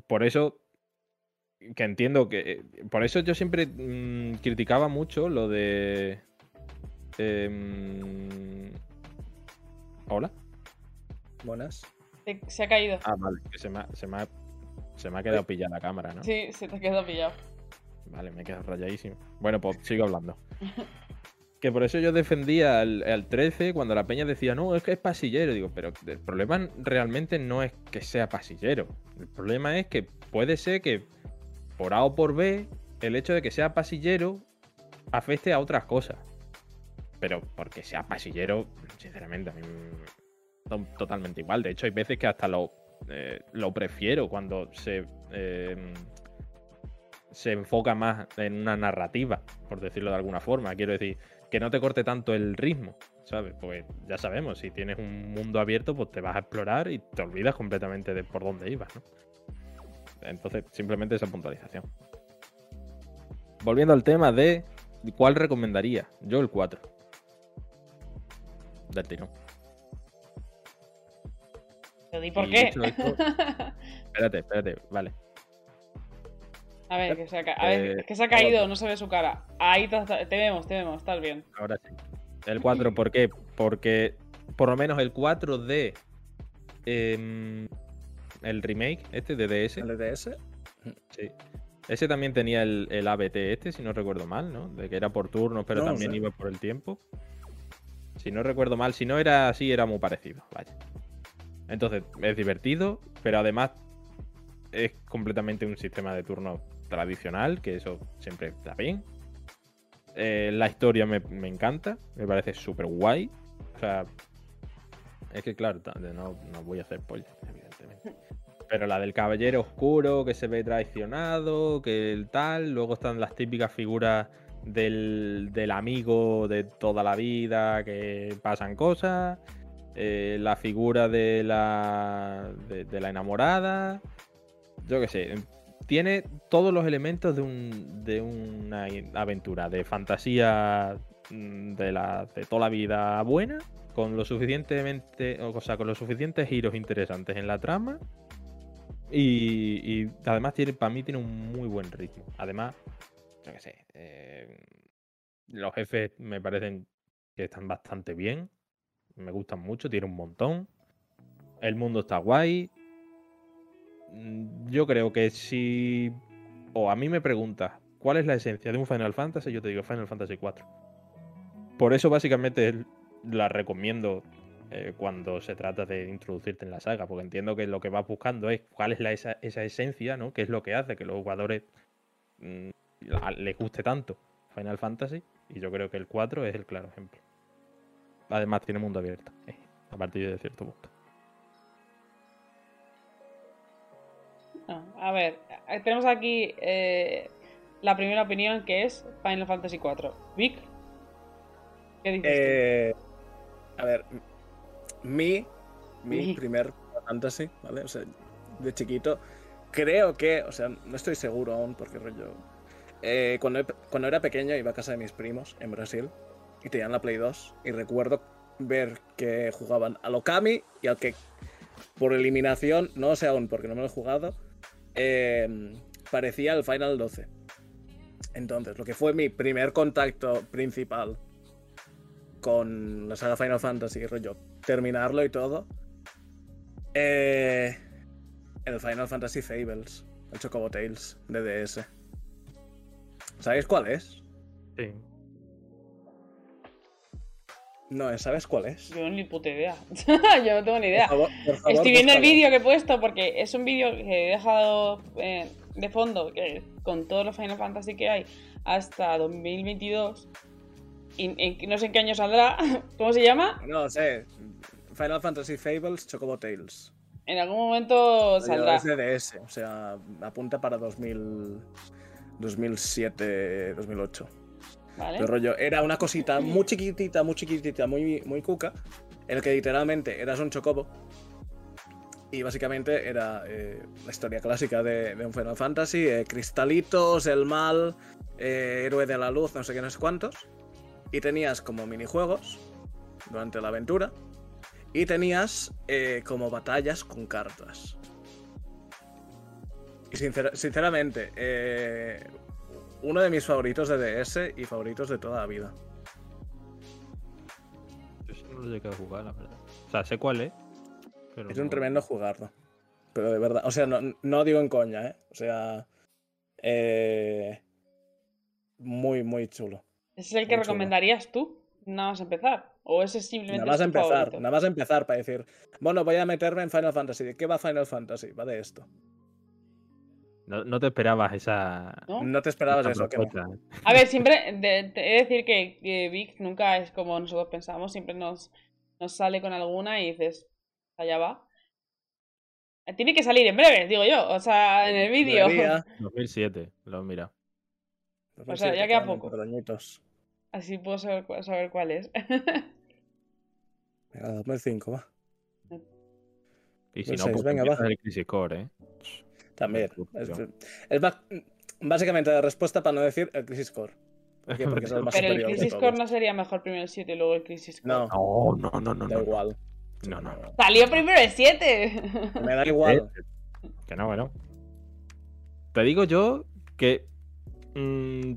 A: por eso, que entiendo que... Por eso yo siempre mmm, criticaba mucho lo de... Eh, Hola.
C: Buenas.
B: Se ha caído.
A: Ah, vale, que se me ha, se me ha, se me ha quedado pillada la cámara, ¿no?
B: Sí, se te ha quedado pillado.
A: Vale, me he quedado rayadísimo. Bueno, pues sigo hablando. que por eso yo defendía al, al, 13 cuando la peña decía, no, es que es pasillero. Digo, pero el problema realmente no es que sea pasillero. El problema es que puede ser que por A o por B, el hecho de que sea pasillero afecte a otras cosas. pero porque sea pasillero, sinceramente, a mí me totalmente igual. De hecho, hay veces que hasta lo, eh, lo prefiero cuando se, eh, se enfoca más en una narrativa, por decirlo de alguna forma. Quiero decir, que no te corte tanto el ritmo, ¿sabes? Pues ya sabemos, si tienes un mundo abierto, pues te vas a explorar y te olvidas completamente de por dónde ibas, ¿no? Entonces, simplemente esa puntualización. Volviendo al tema de cuál recomendaría. Yo el 4. Del tirón.
B: ¿Y por qué?
A: espérate, espérate, vale.
B: A ver, que se ha, a ver, eh, que se ha caído, no se ve su cara. Ahí te, vemos, te vemos, estás bien.
A: Ahora sí. El 4, ¿por qué? Porque por lo menos el 4 de em, el remake, este de DS.
C: ¿El de DS?
A: Sí. Ese también tenía el, el, ABT este, si no recuerdo mal, ¿no? De que era por turnos, pero también iba por el tiempo. Si no recuerdo mal, si no era así, era muy parecido, vaya. Entonces, es divertido, pero además es completamente un sistema de turnos tradicional, que eso siempre está bien. Eh, la historia me, encanta, me parece súper guay. O sea, es que claro, no, no voy a hacer spoilers, evidentemente. Pero la del caballero oscuro que se ve traicionado, que el tal, luego están las típicas figuras del, del amigo de toda la vida, que pasan cosas. Eh, la figura de la, de, la enamorada. Yo qué sé. Tiene todos los elementos de, un, de una aventura, de fantasía mm, de, la, de toda la vida buena, con lo suficientemente, o sea, con los suficientes giros interesantes en la trama. Y, además tiene, para mí tiene un muy buen ritmo. Además, yo qué sé, eh, los jefes me parecen que están bastante bien me gustan mucho, tiene un montón. El mundo está guay. Mm, yo creo que si. O a mí me preguntas, ¿cuál es la esencia de un Final Fantasy? Yo te digo Final Fantasy 4. Por eso, básicamente, la recomiendo eh, cuando se trata de introducirte en la saga, porque entiendo que lo que vas buscando es cuál es la, esa, esencia, ¿no? ¿Qué es lo que hace que los jugadores mm, les guste tanto Final Fantasy? Y yo creo que el 4 es el claro ejemplo. Además tiene mundo abierto, eh, a partir de cierto punto.
B: A ver, eh, tenemos aquí eh, la primera opinión que es Final Fantasy IV. Vic, ¿qué dices
C: A ver, mi, mi, primer Fantasy, ¿vale? O sea, de chiquito, creo que, o sea, no estoy seguro aún porque rollo... cuando, cuando era pequeño iba a casa de mis primos en Brasil y tenían la Play 2. Y recuerdo ver que jugaban al Okami y al que por eliminación, no sé aún porque no me lo he jugado, eh, parecía el Final 12. Entonces, lo que fue mi primer contacto principal con la saga Final Fantasy, rollo, terminarlo y todo, eh, el Final Fantasy Fables, el Chocobo Tales de DS. ¿Sabéis cuál es?
A: Sí.
C: No, ¿sabes cuál es?
B: Yo ni puta idea. Yo no tengo ni idea. Estoy viendo el vídeo que he puesto porque es un vídeo que he dejado eh, de fondo con todos los Final Fantasy que hay hasta 2022. Y, no sé en qué año saldrá. ¿Cómo se llama?
C: No sé. Final Fantasy Fables Chocobo Tales.
B: En algún momento saldrá.
C: Es DS, o sea, apunta para 2000, 2007, 2008 rollo, era una cosita muy chiquitita, muy chiquitita, muy, muy cuca, en el que literalmente eras un chocobo. Y básicamente era eh, la historia clásica de, un Final Fantasy: eh, cristalitos, el mal, eh, héroe de la luz, no sé qué, no sé cuántos. Y tenías como minijuegos durante la aventura. Y tenías como batallas con cartas. Y sinceramente, uno de mis favoritos de DS y favoritos de toda la vida.
A: Yo sí no lo he llegado a jugar, la verdad. O sea, sé cuál es.
C: es un tremendo jugarlo. Pero de verdad, o sea, no, digo en coña, ¿eh? O sea, eh, muy, muy chulo.
B: ¿Ese es el que recomendarías tú? Nada más empezar. ¿O ese simplemente
C: Nada más empezar, nada más empezar para decir, bueno, voy a meterme en Final Fantasy. ¿De qué va Final Fantasy? Va de esto.
A: No, no te esperabas esa.
B: ¿no?
C: No te esperabas
A: esa
C: eso, que no.
A: propuesta.
B: A ver, siempre de- te he de decir que, que Vic nunca es como nosotros pensamos, siempre nos, nos sale con alguna y dices, allá va. Tiene que salir en breve, digo yo, o sea, en el vídeo.
C: Debería.
A: 2007, lo he mirado.
B: O sea, ya queda poco. Así puedo saber, saber cuál es.
C: Venga, 2005, va.
A: Y si no, pues
C: venga, va.
A: el Crisis Core, ¿eh?
C: También. Es, es básicamente la respuesta para no decir el Crisis Core. ¿Por qué? Porque es el más
B: Pero el Crisis. Core no sería mejor primero el 7 y luego el Crisis Core.
C: No,
A: No, no, no, no.
C: da
A: no.
C: igual.
A: No, no.
B: Salió primero el 7.
C: Me da igual.
A: Que no, que no. Te digo yo que. mm,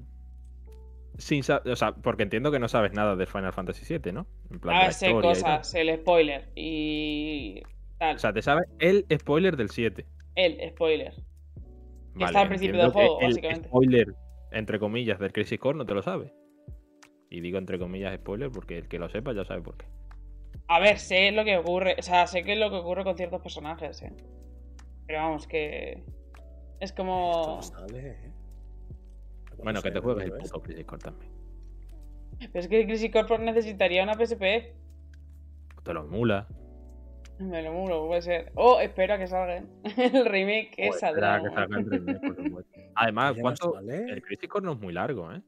A: sin o sea, porque entiendo que no sabes nada de Final Fantasy VII, ¿no? En plan de
B: A
A: la
B: ver, sé cosas, el spoiler y tal.
A: O sea, te sabes el spoiler del 7.
B: El spoiler.
A: Vale,
B: está al principio del juego,
A: que el
B: básicamente.
A: spoiler, entre comillas, del Crisis Core no te lo sabes. Y digo entre comillas spoiler porque el que lo sepa ya sabe por qué.
B: A ver, sé lo que ocurre, o sea, sé qué es lo que ocurre con ciertos personajes, ¿eh? Pero vamos, que es como...
C: no sale, ¿eh?
A: Bueno, que te juegues el puto Crisis Core también.
B: Pero es que el Crisis Core necesitaría una PSP.
A: Te lo emula.
B: Me lo mulo, puede ser. Oh, espero a que salga el remake que saldrá.
A: espera que salga el remake, por supuesto. Además, ¿cuánto? El Crisis Core no es muy largo, ¿eh?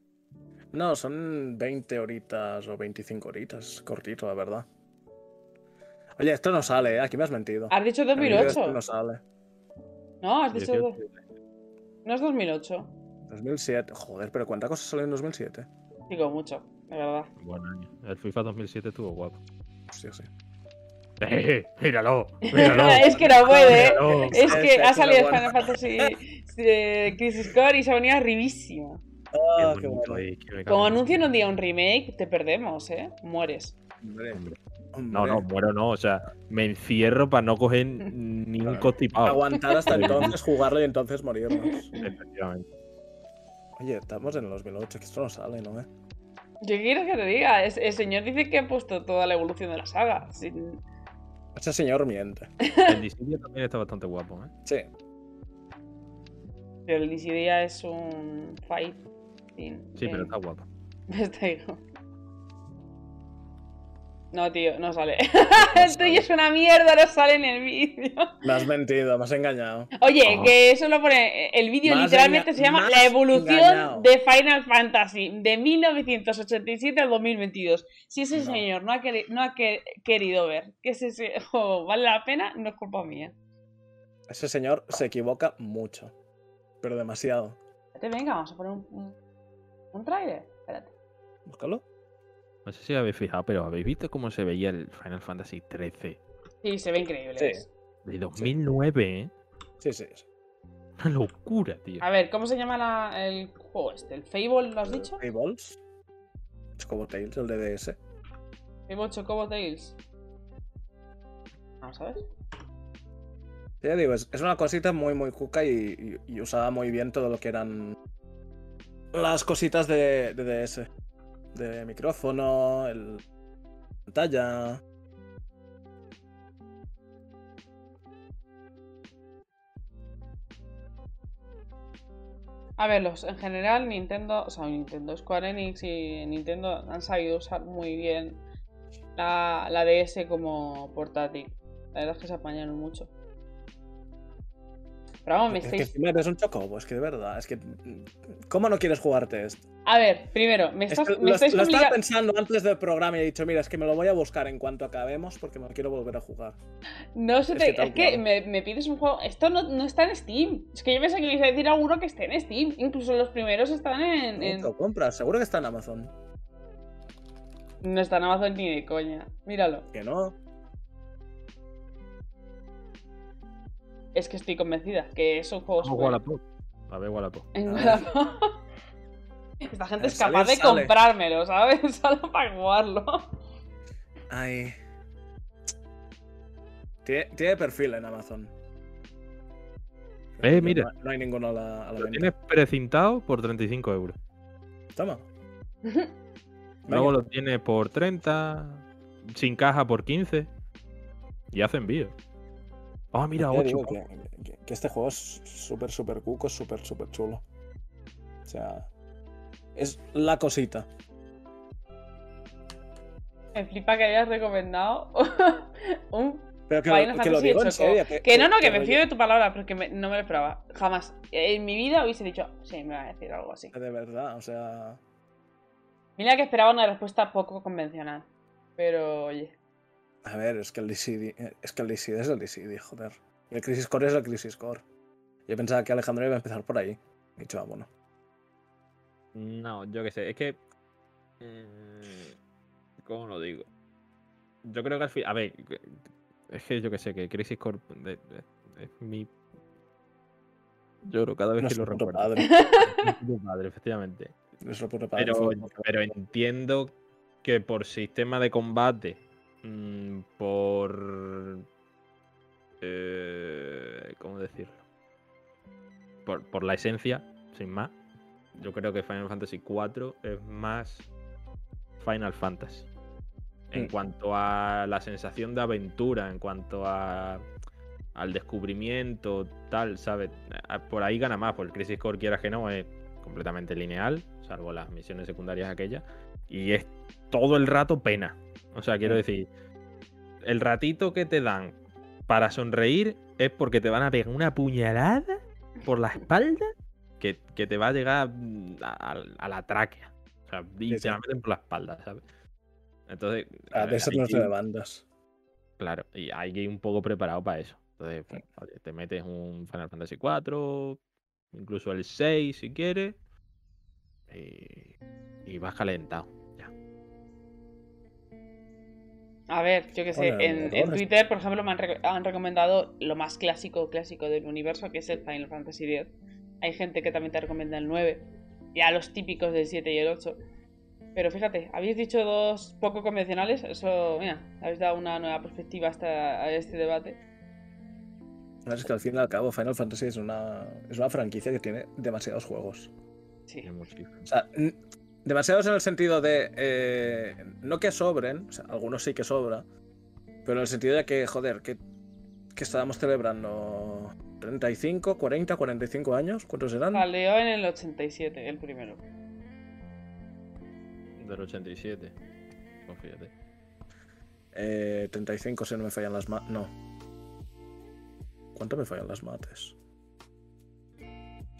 C: No, son 20 horitas o 25 horitas. Cortito, la verdad. Oye, esto no sale, ¿eh? Aquí me has mentido.
B: Has dicho
C: El vídeo de esto
B: 2008.
C: no sale.
B: No, has dicho...
A: 18.
B: No es 2008.
C: 2007. Joder, pero ¿cuántas cosas salen en 2007?
B: Digo mucho, de verdad.
A: Buen año. El FIFA 2007 estuvo guapo.
C: Hostia, sí.
A: ¡Eh! ¡Míralo! ¡Míralo!
B: es que no puede, ¿eh?
A: Míralo.
B: Es que ha salido
C: bueno.
B: Final Fantasy eh, Crisis Core y se ha venido arribísima.
C: Ah,
A: Qué
C: qué
A: bonito,
C: bueno.
A: eh, cago
B: Como anuncien un día un remake, te perdemos, ¿eh? Mueres.
C: Hombre,
A: Hombre.
C: hombre.
A: No, no, muero no. O sea, me encierro para no coger ni un
C: Claro.
A: constipado.
C: Aguantar hasta entonces, jugarlo y entonces morirnos.
A: Efectivamente.
C: Oye, estamos en el 2008, que esto no sale, ¿no? Eh?
B: ¿Qué quieres que te diga? Es- el señor dice que ha puesto toda la evolución de la saga. sin-
C: Ese señor miente.
A: El Dissidia también está bastante guapo, ¿eh?
C: Sí.
B: Pero el Dissidia es un fight. sin-
A: Sí, pero está guapo.
B: Está hijo. No, tío, no sale. el tuyo es una mierda, no sale en el vídeo.
C: Me has mentido, me has engañado.
B: Oye, que eso lo pone. El vídeo literalmente se llama La evolución
C: engañado.
B: de Final Fantasy de 1987 al 2022. Si ese
C: No.
B: señor no ha, no ha querido ver que ese se- juego vale la pena, no es culpa mía.
C: Ese señor se equivoca mucho. Pero demasiado.
B: Espérate, venga, vamos a poner un, un, un trailer. Espérate.
C: Búscalo.
A: No sé si habéis fijado, pero ¿habéis visto cómo se veía el Final Fantasy XIII?
B: Sí, se ve increíble.
C: Sí.
A: De 2009, ¿eh?
C: Sí, sí. sí.
A: Una locura, tío.
B: A ver, ¿cómo se llama la- el juego este? ¿El Fable, lo has dicho?
C: Fables. Chocobo Tales, el de DS.
B: Fable Chocobo Tales. Vamos a ver.
C: Ya digo, es, es una cosita muy, muy cuca y, y- y usaba muy bien todo lo que eran las cositas de, de DS. De micrófono, el pantalla.
B: A ver, los, en general Nintendo, o sea, Nintendo, Square Enix y Nintendo han sabido usar muy bien la, la DS como portátil. La verdad es que se apañaron mucho. Pero vamos, me
C: Es
B: estáis...
C: eres un chocobo, es que de verdad, es que... ¿Cómo no quieres jugarte esto?
B: A ver, primero, me
C: Es
B: estás,
C: que
B: me
C: lo,
B: estáis
C: lo estaba pensando antes del programa y he dicho, mira, es que me lo voy a buscar en cuanto acabemos porque me lo quiero volver a jugar.
B: No se
C: es
B: te-
C: que
B: es me, me pides un juego. Esto no, no está en Steam. Es que yo pensé que ibas a decir alguno que esté en Steam. Incluso los primeros están en.
C: ¿No
B: en-
C: lo compras? Seguro que está en Amazon.
B: No está en Amazon ni de coña. Míralo.
C: Que no.
B: Es que estoy convencida que son juegos.
A: Vamos a Wallapop. A ver, Wallapop.
B: En
C: Ah.
B: Wallapop. Esta gente es capaz de
C: sale.
B: comprármelo, ¿sabes? Solo para jugarlo.
C: Ay. Tiene, tiene perfil en Amazon.
A: Eh,
C: No-
A: mira.
C: No, hay ninguno a la, a la
A: Lo
C: venta.
A: tienes precintado por 35 euros.
C: Toma.
A: Luego lo tienes por 30, sin caja por 15 y hace envío. Ah, mira,
C: Ya
A: 8.
C: digo que, que- que este juego es súper, súper cuco, es súper, súper chulo. O sea, es la cosita.
B: Me flipa que hayas recomendado un
C: Pero que,
B: Final
C: lo, que lo digo en serio.
B: Que no, no, que me fío de tu palabra, pero que me- no me lo esperaba. Jamás. En mi vida hubiese dicho, sí, me va a decir algo así.
C: De verdad, o sea.
B: Mira que esperaba una respuesta poco convencional. Pero, oye.
C: A ver, es que el DCD, es que el DCD es el DCD, joder. Y el Crisis Core es el Crisis Core. Yo pensaba que Alejandro iba a empezar por ahí. He dicho, ah, bueno.
A: No, yo qué sé, es que. eh, ¿Cómo lo digo? Yo creo que al fin. A ver, es que yo qué sé, que Crisis Core de- de- es mi. Lloro cada vez que lo recuerdo.
C: padre.
A: Padre, efectivamente.
C: Puto padre.
A: Pero, pero entiendo que por sistema de combate, mm, por. eh, ¿Cómo decirlo? Por, por la esencia, sin más. Yo creo que Final Fantasy IV es más Final Fantasy. En
C: Mm.
A: cuanto a la sensación de aventura, en cuanto a al descubrimiento, tal, ¿sabes? Por ahí gana más, porque el Crisis Core, quieras que no, es completamente lineal, salvo las misiones secundarias aquellas, y es todo el rato pena. O sea, quiero
C: Mm.
A: decir, el ratito que te dan para sonreír es porque te van a pegar una puñalada por la espalda que, que te va a llegar mm, a, a- a la tráquea. O sea, y
C: sí.
A: te la meten por la espalda, ¿sabes? Entonces,
C: Ah,
A: eh,
C: de eso no de bandas.
A: Claro, y hay que ir un poco preparado para eso. Entonces, pues, te metes un Final Fantasy IV, incluso el 6 si quieres, y, y vas calentado.
B: A ver, yo que sé, en. Twitter, por ejemplo, me han, reco- han recomendado lo más clásico, clásico del universo, que es el Final Fantasy X. Hay gente que también te recomienda el 9, ya los típicos del 7 y el 8. Pero fíjate, habéis dicho dos poco convencionales, eso, mira, habéis dado una nueva perspectiva a, esta- a este debate.
C: Es que al fin y al cabo Final Fantasy es una, es una franquicia que tiene demasiados juegos.
B: Sí.
C: O sea, demasiados en el sentido de. eh, no que sobren, o sea, algunos sí que sobra, pero en el sentido de que, joder, que, que estábamos celebrando 35, 40, 45 años. ¿Cuántos eran?
B: Salió en el 87, el primero.
A: Del 87. Pues fíjate.
C: Eh, 35 si no me fallan las mates. No. ¿Cuánto me fallan las mates?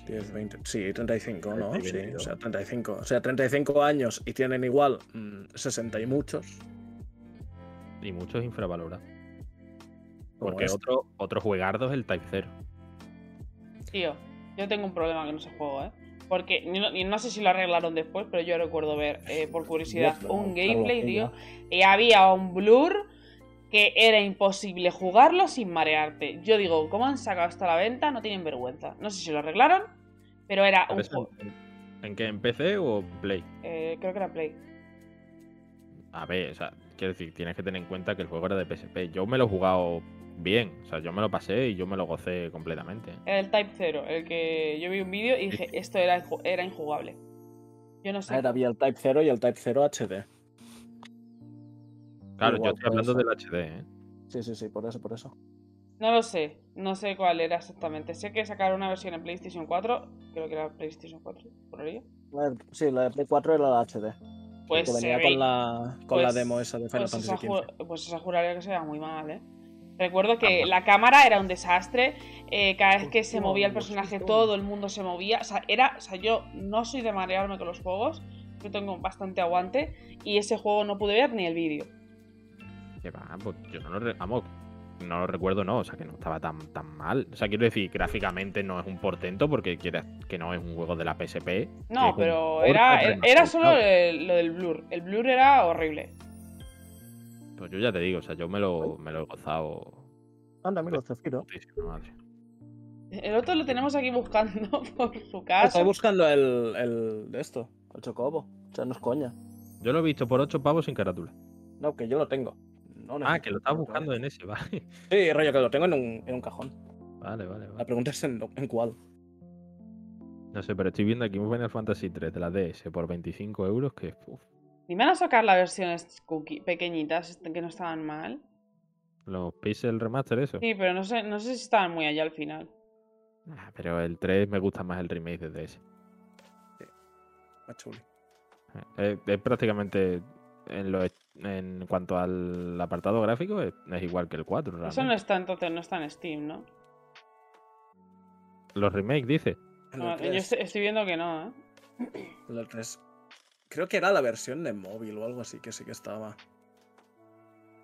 C: 10, 20. Sí, 35, ¿no?
A: Treinta y
C: Sí, o sea, 35. O sea, 35 años y tienen igual mm, 60 y muchos.
A: Y muchos infravalorados. Porque
C: este.
A: otro, otro juegardo es el Type 0.
B: Tío, yo tengo un problema con ese juego, ¿eh? Porque ni no, sé si lo arreglaron después, pero yo recuerdo ver, eh, por curiosidad, un gameplay, tío, y había un blur que era imposible jugarlo sin marearte. Yo digo, ¿cómo han sacado esto a la venta? No tienen vergüenza. No sé si lo arreglaron, pero era un
A: ¿Pero eso
B: juego.
A: ¿En, qué? ¿En PC o Play?
B: eh, creo que era Play.
A: A ver, o sea, quiero decir, tienes que tener en cuenta que el juego era de PSP. Yo me lo he jugado bien, o sea, yo me lo pasé y yo me lo gocé completamente.
B: El Type 0, el que yo vi un vídeo y dije,
A: Sí.
B: esto era, era injugable. Yo no sé.
C: Ah, había el Type 0 y el Type 0 HD.
A: Claro,
C: Igual,
A: yo estoy hablando del HD, ¿eh?
C: Sí, sí, sí, por eso, por eso.
B: No lo sé, no sé cuál era exactamente. Sé que sacaron una versión en PlayStation 4, creo que era PlayStation 4, por ahí.
C: La de- Sí, la de Play 4 era la HD.
B: Pues
C: que venía
B: ve-
C: con la, con la
B: pues-
C: demo esa de Final
B: pues
C: Fantasy
B: pues esa juraría que se veía muy mal, ¿eh? Recuerdo que la cámara era un desastre, eh, cada vez que se movía el personaje todo el mundo se movía, o sea, era, o sea, yo no soy de marearme con los juegos, yo tengo bastante aguante y ese juego no pude ver ni el vídeo.
A: Que va, pues yo no lo, vamos, no lo recuerdo, no, o sea, que no estaba tan, tan mal. O sea, quiero decir, gráficamente no es un portento porque quieras que no es un juego de la PSP.
B: No, pero era, era solo el- lo del blur, el blur era horrible.
A: Pues yo ya te digo, o sea, yo me lo, me lo he gozado.
C: Anda, mira, Zafiro.
B: El otro lo tenemos aquí buscando por su
C: Ah,
B: casa.
C: Estoy buscando el, el de esto, el Chocobo. O sea, no es coña.
A: Yo lo he visto por 8 pavos sin carátula.
C: No, que yo lo tengo. No
A: Ah, que lo estás buscando en ese, vale.
C: Sí, rollo, que lo tengo en un, en un cajón.
A: Vale, vale,
C: La
A: vale.
C: pregunta es en, en cuál.
A: No sé, pero estoy viendo aquí un Final Fantasy 3 de la DS por 25 euros que. uf,
B: Ni van a sacar las versiones cookie- pequeñitas este, que no estaban mal.
A: los Pixel Remaster, eso.
B: Sí, pero no sé, no sé si estaban muy allá al final.
A: Ah, pero el 3 me gusta más el remake de DS.
C: Más chuli.
A: Eh, Es, es prácticamente en, lo, en cuanto al apartado gráfico es, es igual que el 4.
B: Eso no
A: realmente.
B: está entonces, no está en Steam, ¿no?
A: Los remakes, dice.
B: No,
C: el
B: yo
C: 3,
B: estoy, viendo que no, ¿eh?
C: el 3. Creo que era la versión de móvil o algo así que sí que estaba.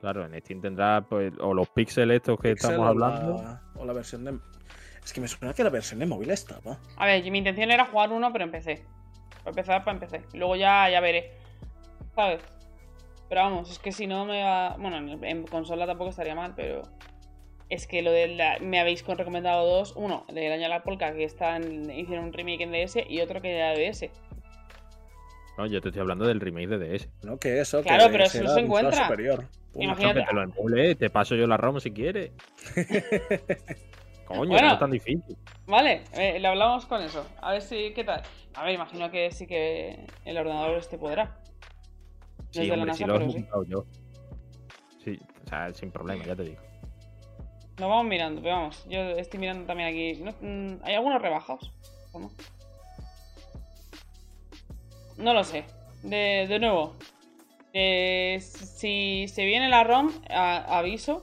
A: Claro, en Steam tendrá pues, o los píxeles estos que
C: Pixel
A: estamos
C: o
A: hablando.
C: la- o la versión de. Es que me suena que la versión de móvil estaba.
B: A ver, mi intención era jugar uno, pero empecé. Para empezar, para empecé. Luego ya, ya veré. ¿Sabes? Pero vamos, es que si no me va. Bueno, en, en consola tampoco estaría mal, pero. Es que lo de la... Me habéis recomendado dos. Uno, el del año de la polka, que están... hicieron un remake en DS, y otro que era de DS.
A: No, yo te estoy hablando del remake de DS.
C: No, que eso.
B: Claro,
C: que
B: pero eso
C: era
B: se encuentra.
C: superior.
B: Imagínate-
A: No, que te lo emule, te paso yo la ROM si quieres. Coño,
B: Bueno.
A: no es tan difícil.
B: Vale, eh, le hablamos con eso. A ver si. ¿Qué tal? A ver, imagino que sí que el ordenador este podrá.
A: Sí, hombre,
B: NASA,
A: si lo he
B: sí.
A: yo. Sí, o sea, sin problema, ya te digo.
B: Lo vamos mirando, pero vamos. Yo estoy mirando también aquí. ¿no? Mm, ¿Hay algunos rebajados? ¿O no? No lo sé. De, de nuevo. eh, si se viene la ROM, a- aviso.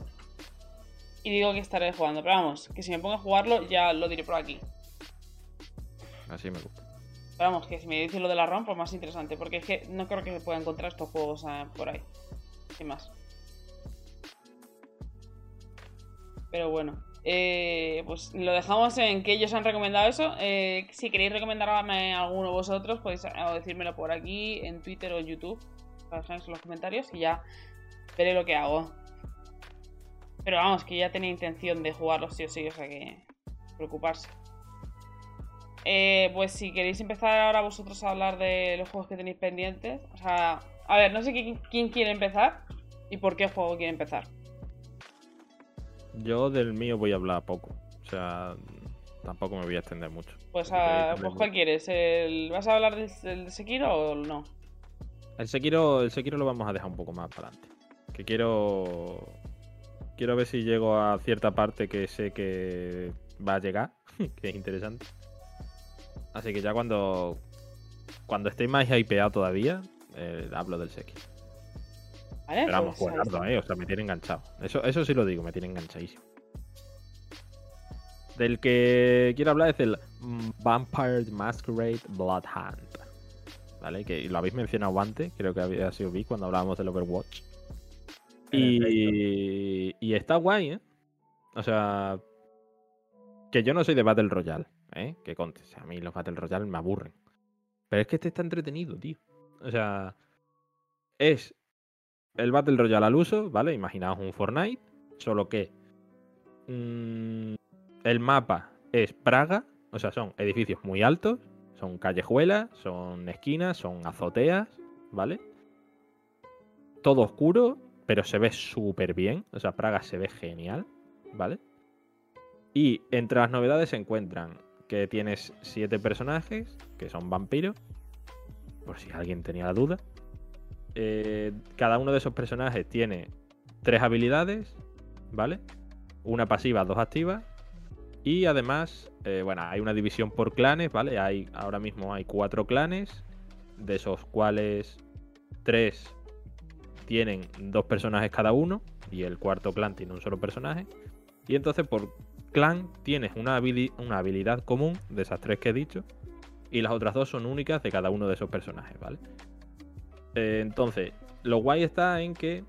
B: Y digo que estaré jugando. Pero vamos, que si me pongo a jugarlo, ya lo diré por aquí.
A: Así me gusta.
B: Vamos, que si me dices lo de la ROM, pues más interesante. Porque es que no creo que se pueda encontrar estos juegos eh, por ahí. Sin más. Pero bueno. eh, pues lo dejamos en que ellos han recomendado eso. Eh, si queréis recomendarme a alguno vosotros, podéis eh, decírmelo por aquí, en Twitter o en YouTube. Dejáis en los comentarios y ya veré lo que hago. Pero vamos, que ya tenía intención de jugarlo sí o sí, o sea que preocuparse. Eh, pues si queréis empezar ahora vosotros a hablar de los juegos que tenéis pendientes. O sea, a ver, no sé quién, quién quiere empezar y por qué juego quiere empezar.
A: Yo del mío voy a hablar poco. O sea, tampoco me voy a extender mucho.
B: Pues, a- pues ¿cuál quieres? ¿El- ¿Vas a hablar del, del Sekiro o no?
A: El Sekiro, el Sekiro lo vamos a dejar un poco más para adelante. Que quiero. Quiero ver si llego a cierta parte que sé que va a llegar. que es interesante. Así que ya cuando. Cuando esté más hypeado todavía, eh, hablo del Sekiro.
B: ¿Vale?
A: Pero vamos,
B: Pues
A: eh. O sea, me tiene enganchado. Eso, eso sí lo digo, me tiene enganchadísimo. Del que quiero hablar es el Vampire Masquerade Bloodhunt. ¿Vale? Que lo habéis mencionado antes, creo que había sido vi cuando hablábamos del Overwatch. Y, y está guay, ¿eh? O sea, que yo no soy de Battle Royale, ¿eh? Que conte, o sea, a mí los Battle Royale me aburren. Pero es que este está entretenido, tío. O sea, es el Battle Royale al uso, ¿vale? Imaginaos un Fortnite, solo que mm, el mapa es Praga, o sea, son edificios muy altos, son callejuelas, son esquinas, son azoteas, ¿vale? Todo oscuro, pero se ve súper bien, o sea, Praga se ve genial, ¿vale? Y entre las novedades se encuentran que tienes siete personajes, que son vampiros, por si alguien tenía la duda. Eh, cada uno de esos personajes tiene tres habilidades, ¿vale? Una pasiva, dos activas. Y además, eh, bueno, hay una división por clanes, ¿vale? Hay, ahora mismo hay cuatro clanes, de esos cuales tres tienen dos personajes cada uno, y el cuarto clan tiene un solo personaje. Y entonces por clan tienes una, una habilidad común de esas tres que he dicho, y las otras dos son únicas de cada uno de esos personajes, ¿vale? Eh, entonces, lo guay está en que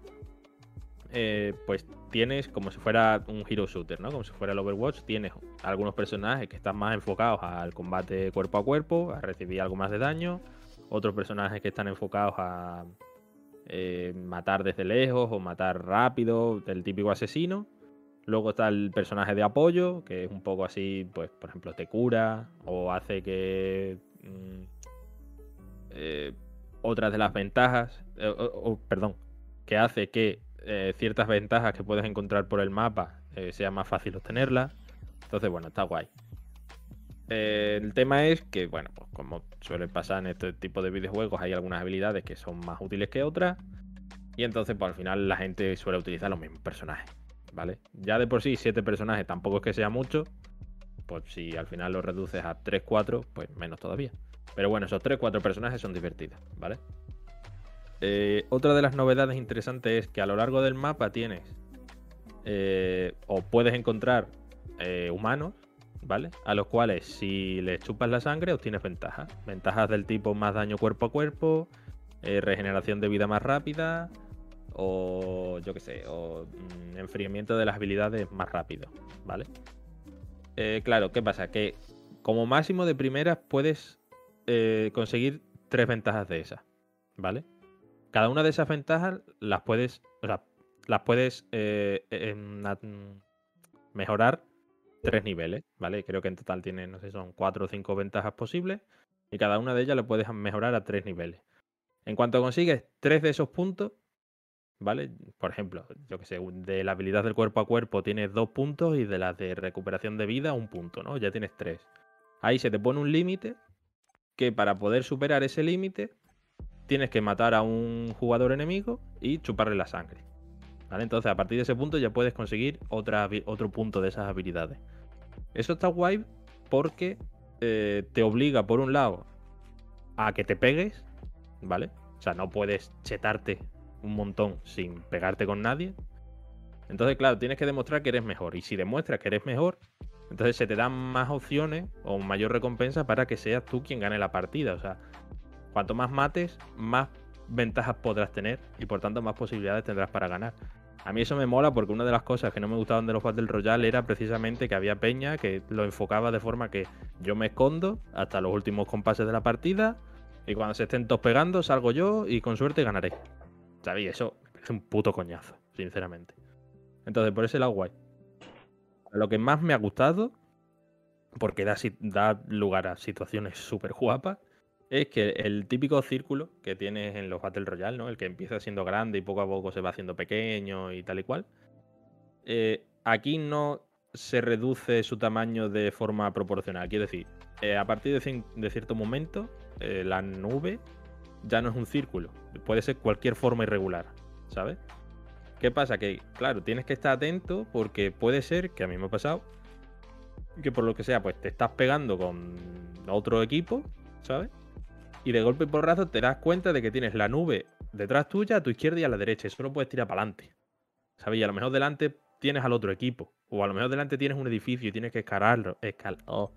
A: eh, pues tienes como si fuera un hero shooter, ¿no? Como si fuera el Overwatch, tienes algunos personajes que están más enfocados al combate cuerpo a cuerpo, a recibir algo más de daño, otros personajes que están enfocados a eh, matar desde lejos o matar rápido, del típico asesino. Luego está el personaje de apoyo, que es un poco así, pues, por ejemplo, te cura o hace que. mm, eh, otras de las ventajas, eh, perdón, que hace que eh, ciertas ventajas que puedes encontrar por el mapa eh, sea más fácil obtenerlas. Entonces, bueno, está guay. El tema es que, bueno, pues como suele pasar en este tipo de videojuegos, hay algunas habilidades que son más útiles que otras. Y entonces, pues al final la gente suele utilizar los mismos personajes. ¿Vale? Ya de por sí, siete personajes tampoco es que sea mucho. Pues si al final lo reduces a 3-4, pues menos todavía. Pero bueno, esos 3-4 personajes son divertidos, ¿vale? Eh, otra de las novedades interesantes es que a lo largo del mapa tienes eh, o puedes encontrar eh, humanos, ¿vale? A los cuales si les chupas la sangre obtienes ventajas. Ventajas del tipo más daño cuerpo a cuerpo, regeneración de vida más rápida o yo qué sé, o mm, enfriamiento de las habilidades más rápido, ¿vale? claro, ¿qué pasa? Que como máximo de primeras puedes conseguir tres ventajas de esas, ¿vale? Cada una de esas ventajas las puedes, o sea, las puedes eh, mejorar tres niveles, ¿vale? Creo que en total tiene, no sé, son cuatro o cinco ventajas posibles y cada una de ellas le puedes mejorar a tres niveles. En cuanto consigues tres de esos puntos, ¿vale? Por ejemplo, yo que sé, de la habilidad del cuerpo a cuerpo tienes dos puntos y de la de recuperación de vida un punto, ¿no? Ya tienes tres. Ahí se te pone un límite que para poder superar ese límite tienes que matar a un jugador enemigo y chuparle la sangre. ¿Vale? Entonces, a partir de ese punto ya puedes conseguir otra, otro punto de esas habilidades. Eso está guay porque eh, te obliga, por un lado, a que te pegues, ¿vale? O sea, no puedes chetarte un montón sin pegarte con nadie. Entonces, claro, tienes que demostrar que eres mejor. Y si demuestras que eres mejor, entonces se te dan más opciones o mayor recompensa para que seas tú quien gane la partida. O sea, Cuanto más mates, más ventajas podrás tener y por tanto más posibilidades tendrás para ganar. A mí eso me mola porque una de las cosas que no me gustaban de los Battle Royale era precisamente que había peña que lo enfocaba de forma que yo me escondo hasta los últimos compases de la partida y cuando se estén todos pegando salgo yo y con suerte ganaré. ¿Sabéis? Eso es un puto coñazo, sinceramente. Entonces, por ese lado, guay. Lo que más me ha gustado, porque da, da lugar a situaciones súper guapas, es que el típico círculo que tienes en los Battle Royale, ¿no? El que empieza siendo grande y poco a poco se va haciendo pequeño y tal y cual. Eh, aquí no se reduce su tamaño de forma proporcional. Quiero decir, eh, a partir de, cierto momento, eh, la nube ya no es un círculo. Puede ser cualquier forma irregular, ¿sabes? ¿Qué pasa? Que, claro, tienes que estar atento porque puede ser, que a mí me ha pasado, que por lo que sea, pues te estás pegando con otro equipo, ¿sabes? y de golpe y porrazo te das cuenta de que tienes la nube detrás tuya, a tu izquierda y a la derecha. Eso no puedes tirar para adelante. ¿Sabes? Y a lo mejor delante tienes al otro equipo. O a lo mejor delante tienes un edificio y tienes que escalarlo. Escal oh,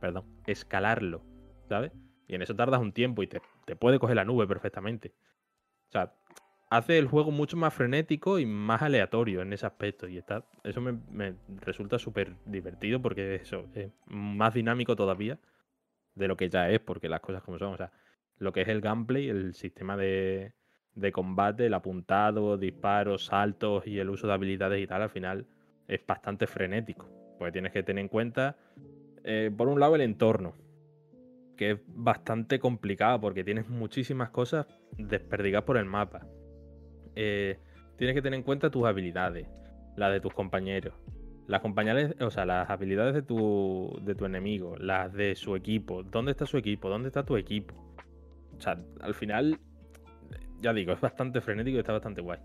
A: perdón. Escalarlo. ¿Sabes? Y en eso tardas un tiempo y te, puede coger la nube perfectamente. O sea, hace el juego mucho más frenético y más aleatorio en ese aspecto. Y está, eso me, resulta súper divertido porque eso es más dinámico todavía de lo que ya es, porque las cosas como son. O sea, lo que es el gameplay, el sistema de, combate, el apuntado, disparos, saltos y el uso de habilidades y tal, al final es bastante frenético. Porque tienes que tener en cuenta, eh, por un lado, el entorno, que es bastante complicado porque tienes muchísimas cosas desperdigadas por el mapa. Eh, tienes que tener en cuenta tus habilidades, las de tus compañeros, las compañeras, o sea, las habilidades de tu, de tu enemigo, las de su equipo, dónde está su equipo, dónde está tu equipo. O sea, al final, ya digo, es bastante frenético y está bastante guay.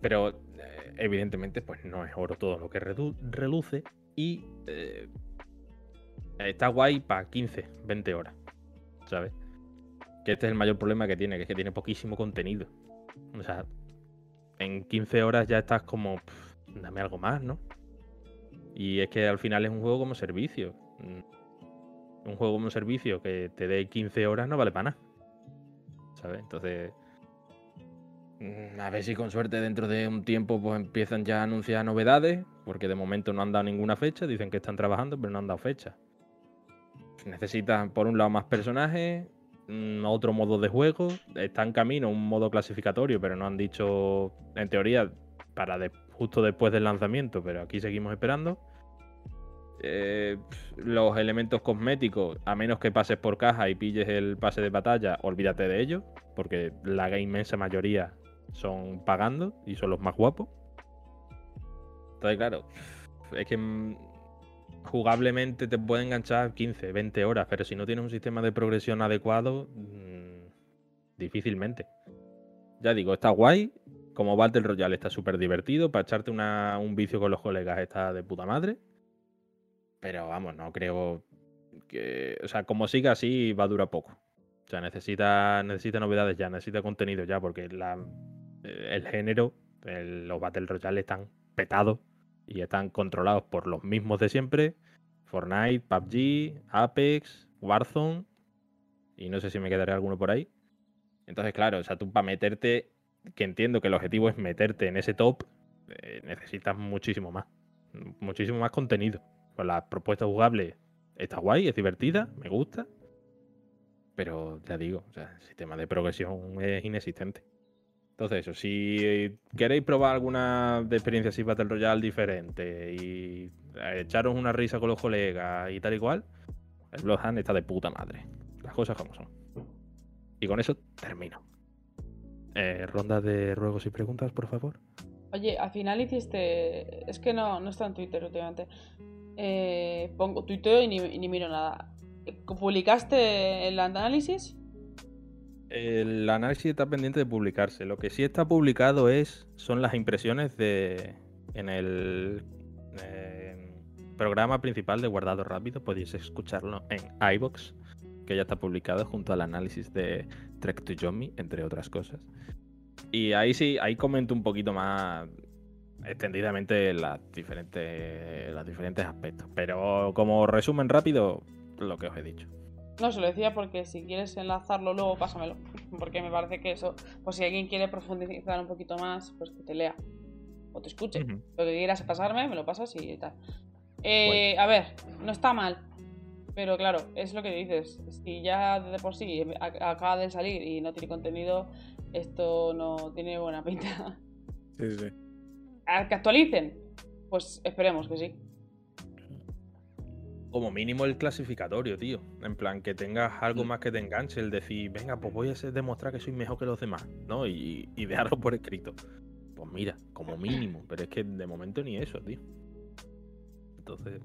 A: Pero eh, evidentemente, pues no es oro todo lo que reluce. Y eh, está guay para 15, 20 horas. ¿Sabes? Que este es el mayor problema que tiene, que es que tiene poquísimo contenido. O sea, en 15 horas ya estás como, dame algo más, ¿no? Y es que al final es un juego como servicio. Un juego como servicio que te dé 15 horas no vale para nada. ¿sabes? Entonces, mm, a ver si con suerte dentro de un tiempo pues empiezan ya a anunciar novedades, porque de momento no han dado ninguna fecha, dicen que están trabajando, pero no han dado fecha. Necesitan, por un lado, más personajes, mm, otro modo de juego, está en camino un modo clasificatorio, pero no han dicho, en teoría, para justo después del lanzamiento, pero aquí seguimos esperando. Eh, los elementos cosméticos, a menos que pases por caja y pilles el pase de batalla, olvídate de ellos, porque la inmensa mayoría son pagando y son los más guapos. Entonces, claro, es que mm, jugablemente te puede enganchar 15, 20 horas, pero si no tienes un sistema de progresión adecuado, mm, difícilmente. Ya digo, está guay. Como Battle Royale está súper divertido. Para echarte un vicio con los colegas está de puta madre. Pero vamos, no creo que. O sea, como siga así, va a durar poco. O sea, necesita, necesita novedades ya, necesita contenido ya, porque el género, el- los Battle Royale están petados y están controlados por los mismos de siempre. Fortnite, PUBG, Apex, Warzone. Y no sé si me quedaré alguno por ahí. Entonces, claro, o sea, tú para meterte, que entiendo que el objetivo es meterte en ese top, eh, necesitas muchísimo más. Muchísimo más contenido. Pues la propuesta jugable está guay, es divertida, me gusta. Pero ya digo, o sea, el sistema de progresión es inexistente. Entonces, eso, si queréis probar alguna de experiencia así Battle Royale diferente y eh, echaros una risa con los colegas y tal y cual, el Bloodhound está de puta madre. Las cosas como son. Y con eso termino. Eh, ronda de ruegos y preguntas, por favor.
B: Oye, al final hiciste. Es que no, no está en Twitter últimamente. Eh, pongo tuiteo y ni, ni miro nada. ¿Publicaste el análisis?
A: El análisis está pendiente de publicarse. Lo que sí está publicado es son las impresiones de en el eh, programa principal de guardado rápido. Podéis escucharlo en iBox, que ya está publicado junto al análisis de Trek to Yomi, entre otras cosas. Y ahí sí, ahí comento un poquito más extendidamente las diferentes, los diferentes aspectos. Pero como resumen rápido, lo que os he dicho.
B: No, se lo decía porque si quieres enlazarlo luego, pásamelo. Porque me parece que eso, pues si alguien quiere profundizar un poquito más, pues que te lea o te escuche. Lo que quieras pasarme, me lo pasas y tal. Eh, A ver, no está mal. Pero claro, es lo que dices. Si ya de por sí acaba de salir y no tiene contenido, esto no tiene buena pinta.
C: Sí, sí.
B: ¿A que actualicen? Pues esperemos que sí.
A: Como mínimo el clasificatorio, tío. En plan, que tengas algo
C: Mm.
A: más que te enganche, el decir, venga, pues voy a hacer- demostrar que soy mejor que los demás, ¿no? Y, y dejarlo por escrito. Pues mira, como mínimo. Pero es que de momento ni eso, tío. Entonces.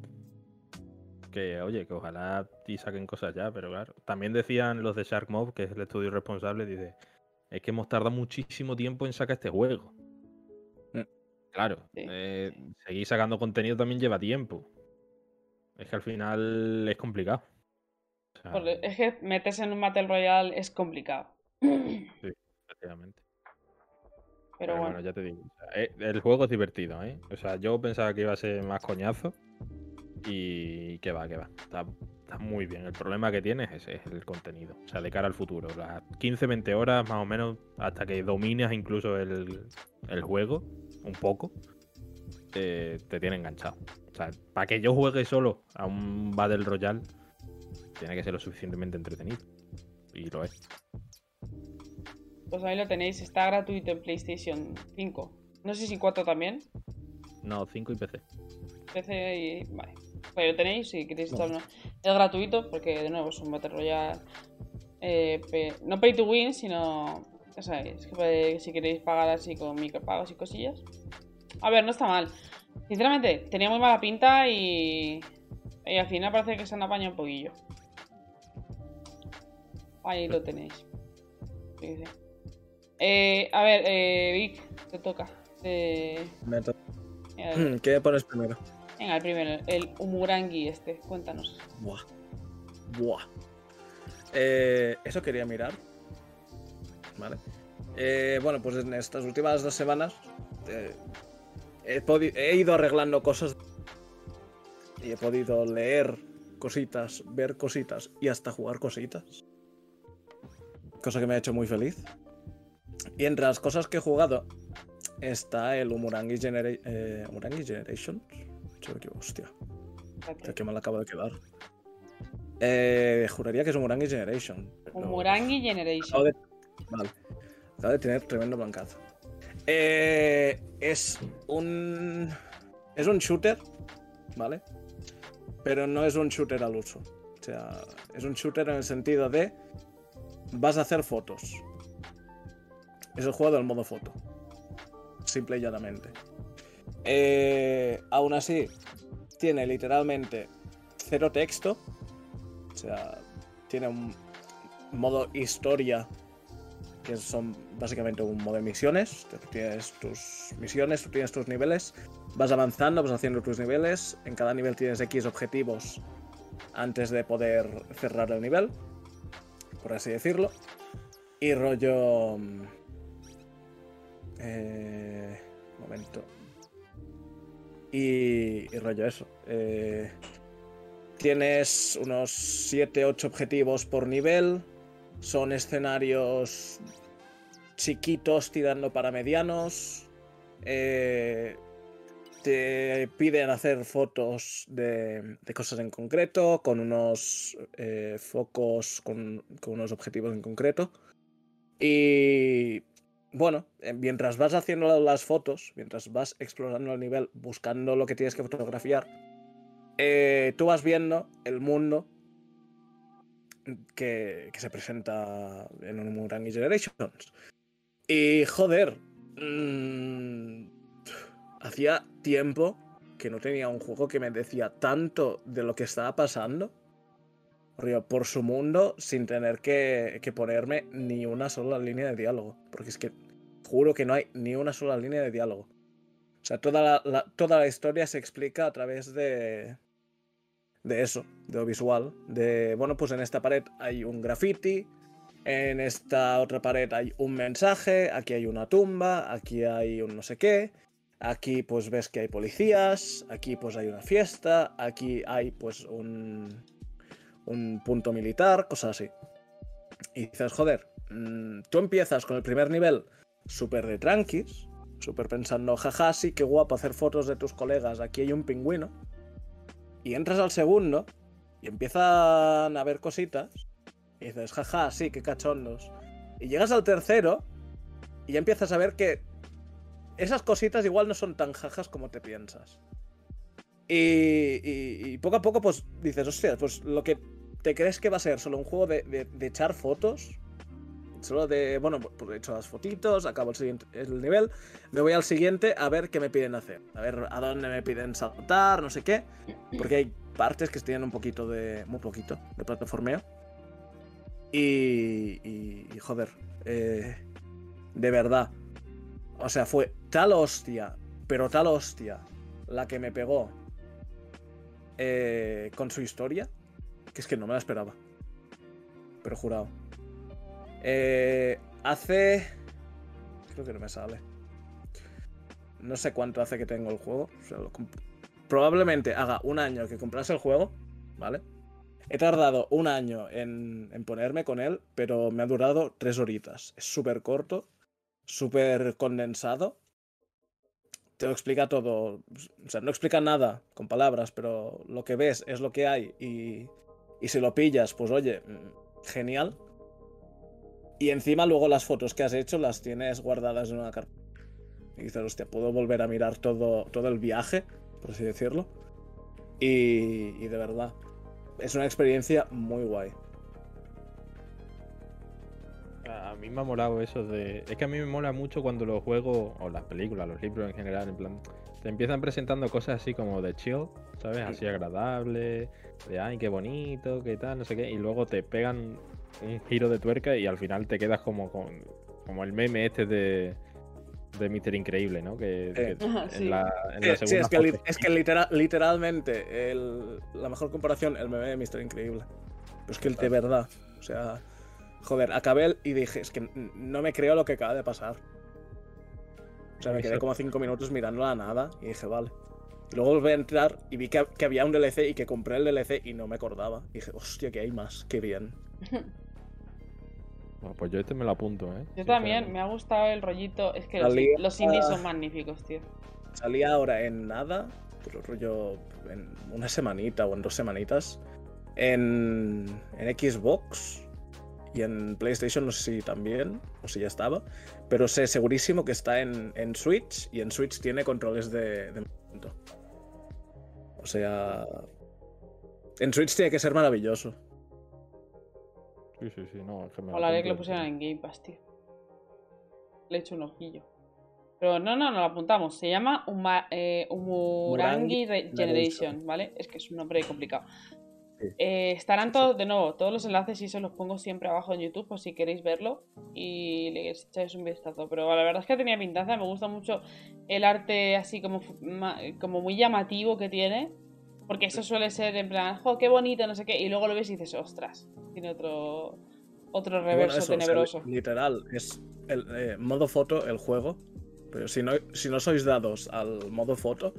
A: Que, oye, que ojalá y saquen cosas ya, pero claro. También decían los de Shark Mob, que es el estudio responsable, dice, es que hemos tardado muchísimo tiempo en sacar este juego.
C: Mm.
A: Claro,
B: Sí,
A: eh, seguir sacando contenido también lleva tiempo. Es que al final es complicado. O sea,
B: Porque es que meterse en un Battle Royale es complicado.
A: efectivamente.
B: Pero
A: Pero
B: bueno.
A: ya te digo. eh, el juego es divertido, ¿eh? O sea, yo pensaba que iba a ser más coñazo. Y que va, que va. Está, está muy bien. El problema que tiene es el contenido. O sea, de cara al futuro. Las 15-20 horas más o menos hasta que domines incluso el, el juego un poco. eh, te tiene enganchado. O sea, para que yo juegue solo a un Battle Royale, tiene que ser lo suficientemente entretenido. Y lo es.
B: Pues ahí lo tenéis, está gratuito en PlayStation 5. No sé si 4 también.
A: No, 5 y PC.
B: PC y. Vale. Ahí lo tenéis si queréis instalarlo. Es gratuito porque, de nuevo, es un Battle Royale. eh, pe- no pay to win, sino. Ya sabéis, que puede- si queréis pagar así con micropagos y cosillas. A ver, no está mal. Sinceramente, tenía muy mala pinta y. Y al final parece que se han apañado un poquillo. Ahí lo tenéis. Eh, a ver, eh, Vic, te toca. Eh,
C: Me to-
B: mira,
C: ¿Qué pones primero?
B: venga, el primero, el Umurangi este, cuéntanos.
C: Buah. Buah. Eh, eso quería mirar. Vale. Eh, bueno, pues en estas últimas dos semanas eh, he, ido arreglando cosas y he podido leer cositas, ver cositas y hasta jugar cositas. Cosa que me ha hecho muy feliz. Y entre las cosas que he jugado está el Umurangi, Genera- eh, Umurangi hostia.
B: Espérate.
C: Qué mal acabo de quedar. Eh, juraría que es Umurangi Generation.
B: Umurangi
C: Acabo
B: Generation.
C: de... Vale. Acabo de tener tremendo blancazo. Eh, es un. Es un shooter, ¿vale? Pero no es un shooter al uso. O sea, es un shooter en el sentido de. Vas a hacer fotos. Es el juego del modo foto. Simple y llanamente. Eh, aún así, tiene literalmente cero texto. O sea, tiene un modo historia que son básicamente un modo de misiones. Tú tienes tus misiones, tú tienes tus niveles, vas avanzando, vas haciendo tus niveles. En cada nivel tienes X objetivos antes de poder cerrar el nivel, por así decirlo. Y rollo... mm, Eh, momento. Y, y rollo eso. eh, tienes unos 7-8 objetivos por nivel. Son escenarios chiquitos tirando para medianos. Eh, te piden hacer fotos de, de cosas en concreto, con unos eh, focos, con, con unos objetivos en concreto. Y bueno, eh, mientras vas haciendo las fotos, mientras vas explorando el nivel, buscando lo que tienes que fotografiar, tú vas viendo el mundo que, se presenta en un Murangi Generations. Y joder, mm, hacía tiempo que no tenía un juego que me decía tanto de lo que estaba pasando por su mundo sin tener que, ponerme ni una sola línea de diálogo. Porque es que juro que no hay ni una sola línea de diálogo. O sea, toda toda la historia se explica a través de, de eso, de lo visual. De, bueno, pues en esta pared hay un graffiti, en esta otra pared hay un mensaje, aquí hay una tumba, aquí hay un no sé qué, aquí pues ves que hay policías, aquí pues hay una fiesta, aquí hay pues un, un punto militar, cosas así. Y dices, joder, mm, tú empiezas con el primer nivel súper de tranquis, súper pensando, jaja, sí, qué guapo hacer fotos de tus colegas, aquí hay un pingüino. Y entras al segundo y empiezan a ver cositas. Y dices, jaja, sí, qué cachondos. Y llegas al tercero y ya empiezas a ver que esas cositas igual no son tan jajas como te piensas. Y, y- poco a poco, pues dices, hostia, pues lo que te crees que va a ser solo un juego de- de echar fotos. Solo de, bueno, pues he hecho las fotitos, acabo el siguiente el nivel, me voy al siguiente a ver qué me piden hacer. A ver a dónde me piden saltar, no sé qué. Porque hay partes que tienen un poquito de. muy poquito, de plataformeo. Y. y, y, joder. eh, de verdad. O sea, fue tal hostia, pero tal hostia, la que me pegó eh, con su historia, que es que no me la esperaba. Pero jurado. Eh, hace. Creo que no me sale. No sé cuánto hace que tengo el juego. Probablemente haga un año que comprase el juego, ¿vale? He tardado un año en, en ponerme con él, pero me ha durado tres horitas. Es súper corto, súper condensado. Te lo explica todo. O sea, no explica nada con palabras, pero lo que ves es lo que hay. Y, y si lo pillas, pues oye, mm, genial. Y encima luego las fotos que has hecho las tienes guardadas en una carpeta. Y dices, hostia, puedo volver a mirar todo, todo el viaje, por así decirlo. Y, y de verdad, es una experiencia muy guay.
A: A a mí me ha molado eso de. Es que a mí me mola mucho cuando los juegos, o las películas, los libros en general, en plan. Te empiezan presentando cosas así como de chill, ¿sabes? Así agradable, de ay, qué bonito, qué tal, no sé qué. Y luego te pegan un giro de tuerca y al final te quedas como con. Como el meme este de. De Mr. Increíble, ¿no? Que,
C: Eh.
A: que
B: Ajá, sí.
A: en la,
C: es que, li- es que litera- literalmente el- la mejor comparación, el meme de Mr. Increíble. Pero es que el de verdad. O sea, joder, acabé y dije, es que no me creo lo que acaba de pasar. O sea, me quedé como cinco minutos mirando la nada y dije, vale. Y luego volví a entrar y vi que, que había un DLC y que compré el DLC y no me acordaba. Y dije, hostia, que hay más, qué bien.
A: Bueno, pues yo este me lo apunto, ¿eh?
B: Yo también, me ha gustado el rollito. Es que los indies son magníficos, tío.
C: Salía ahora en nada, pero rollo en una semanita o en dos semanitas, en, en Xbox y en PlayStation, no sé si también, o si ya estaba, pero sé segurísimo que está en, en Switch y en Switch tiene controles de, de movimiento. O sea, en Switch tiene que ser maravilloso.
A: Sí, sí, sí, no, es que me lo
B: Ojalá que lo pusieran en Game Pass, tío. Le he hecho un ojillo. Pero no, no, no lo apuntamos. Se llama Uma- eh, Umurangi
C: Generation.
B: ¿vale? Es que es un nombre complicado.
C: Sí.
B: Eh, estarán todos, de nuevo, todos los enlaces y se los pongo siempre abajo en YouTube por si queréis verlo y le echáis un vistazo. Pero la verdad es que tenía pintaza, me gusta mucho el arte así como, como muy llamativo que tiene. Porque eso suele ser en plan, jo, qué bonito, no sé qué. Y luego lo ves y dices, ostras, tiene otro, otro
C: Y bueno,
B: reverso
C: eso, o sea,
B: tenebroso.
C: literal, es el eh, modo foto el juego. Pero si no, si no sois dados al modo foto,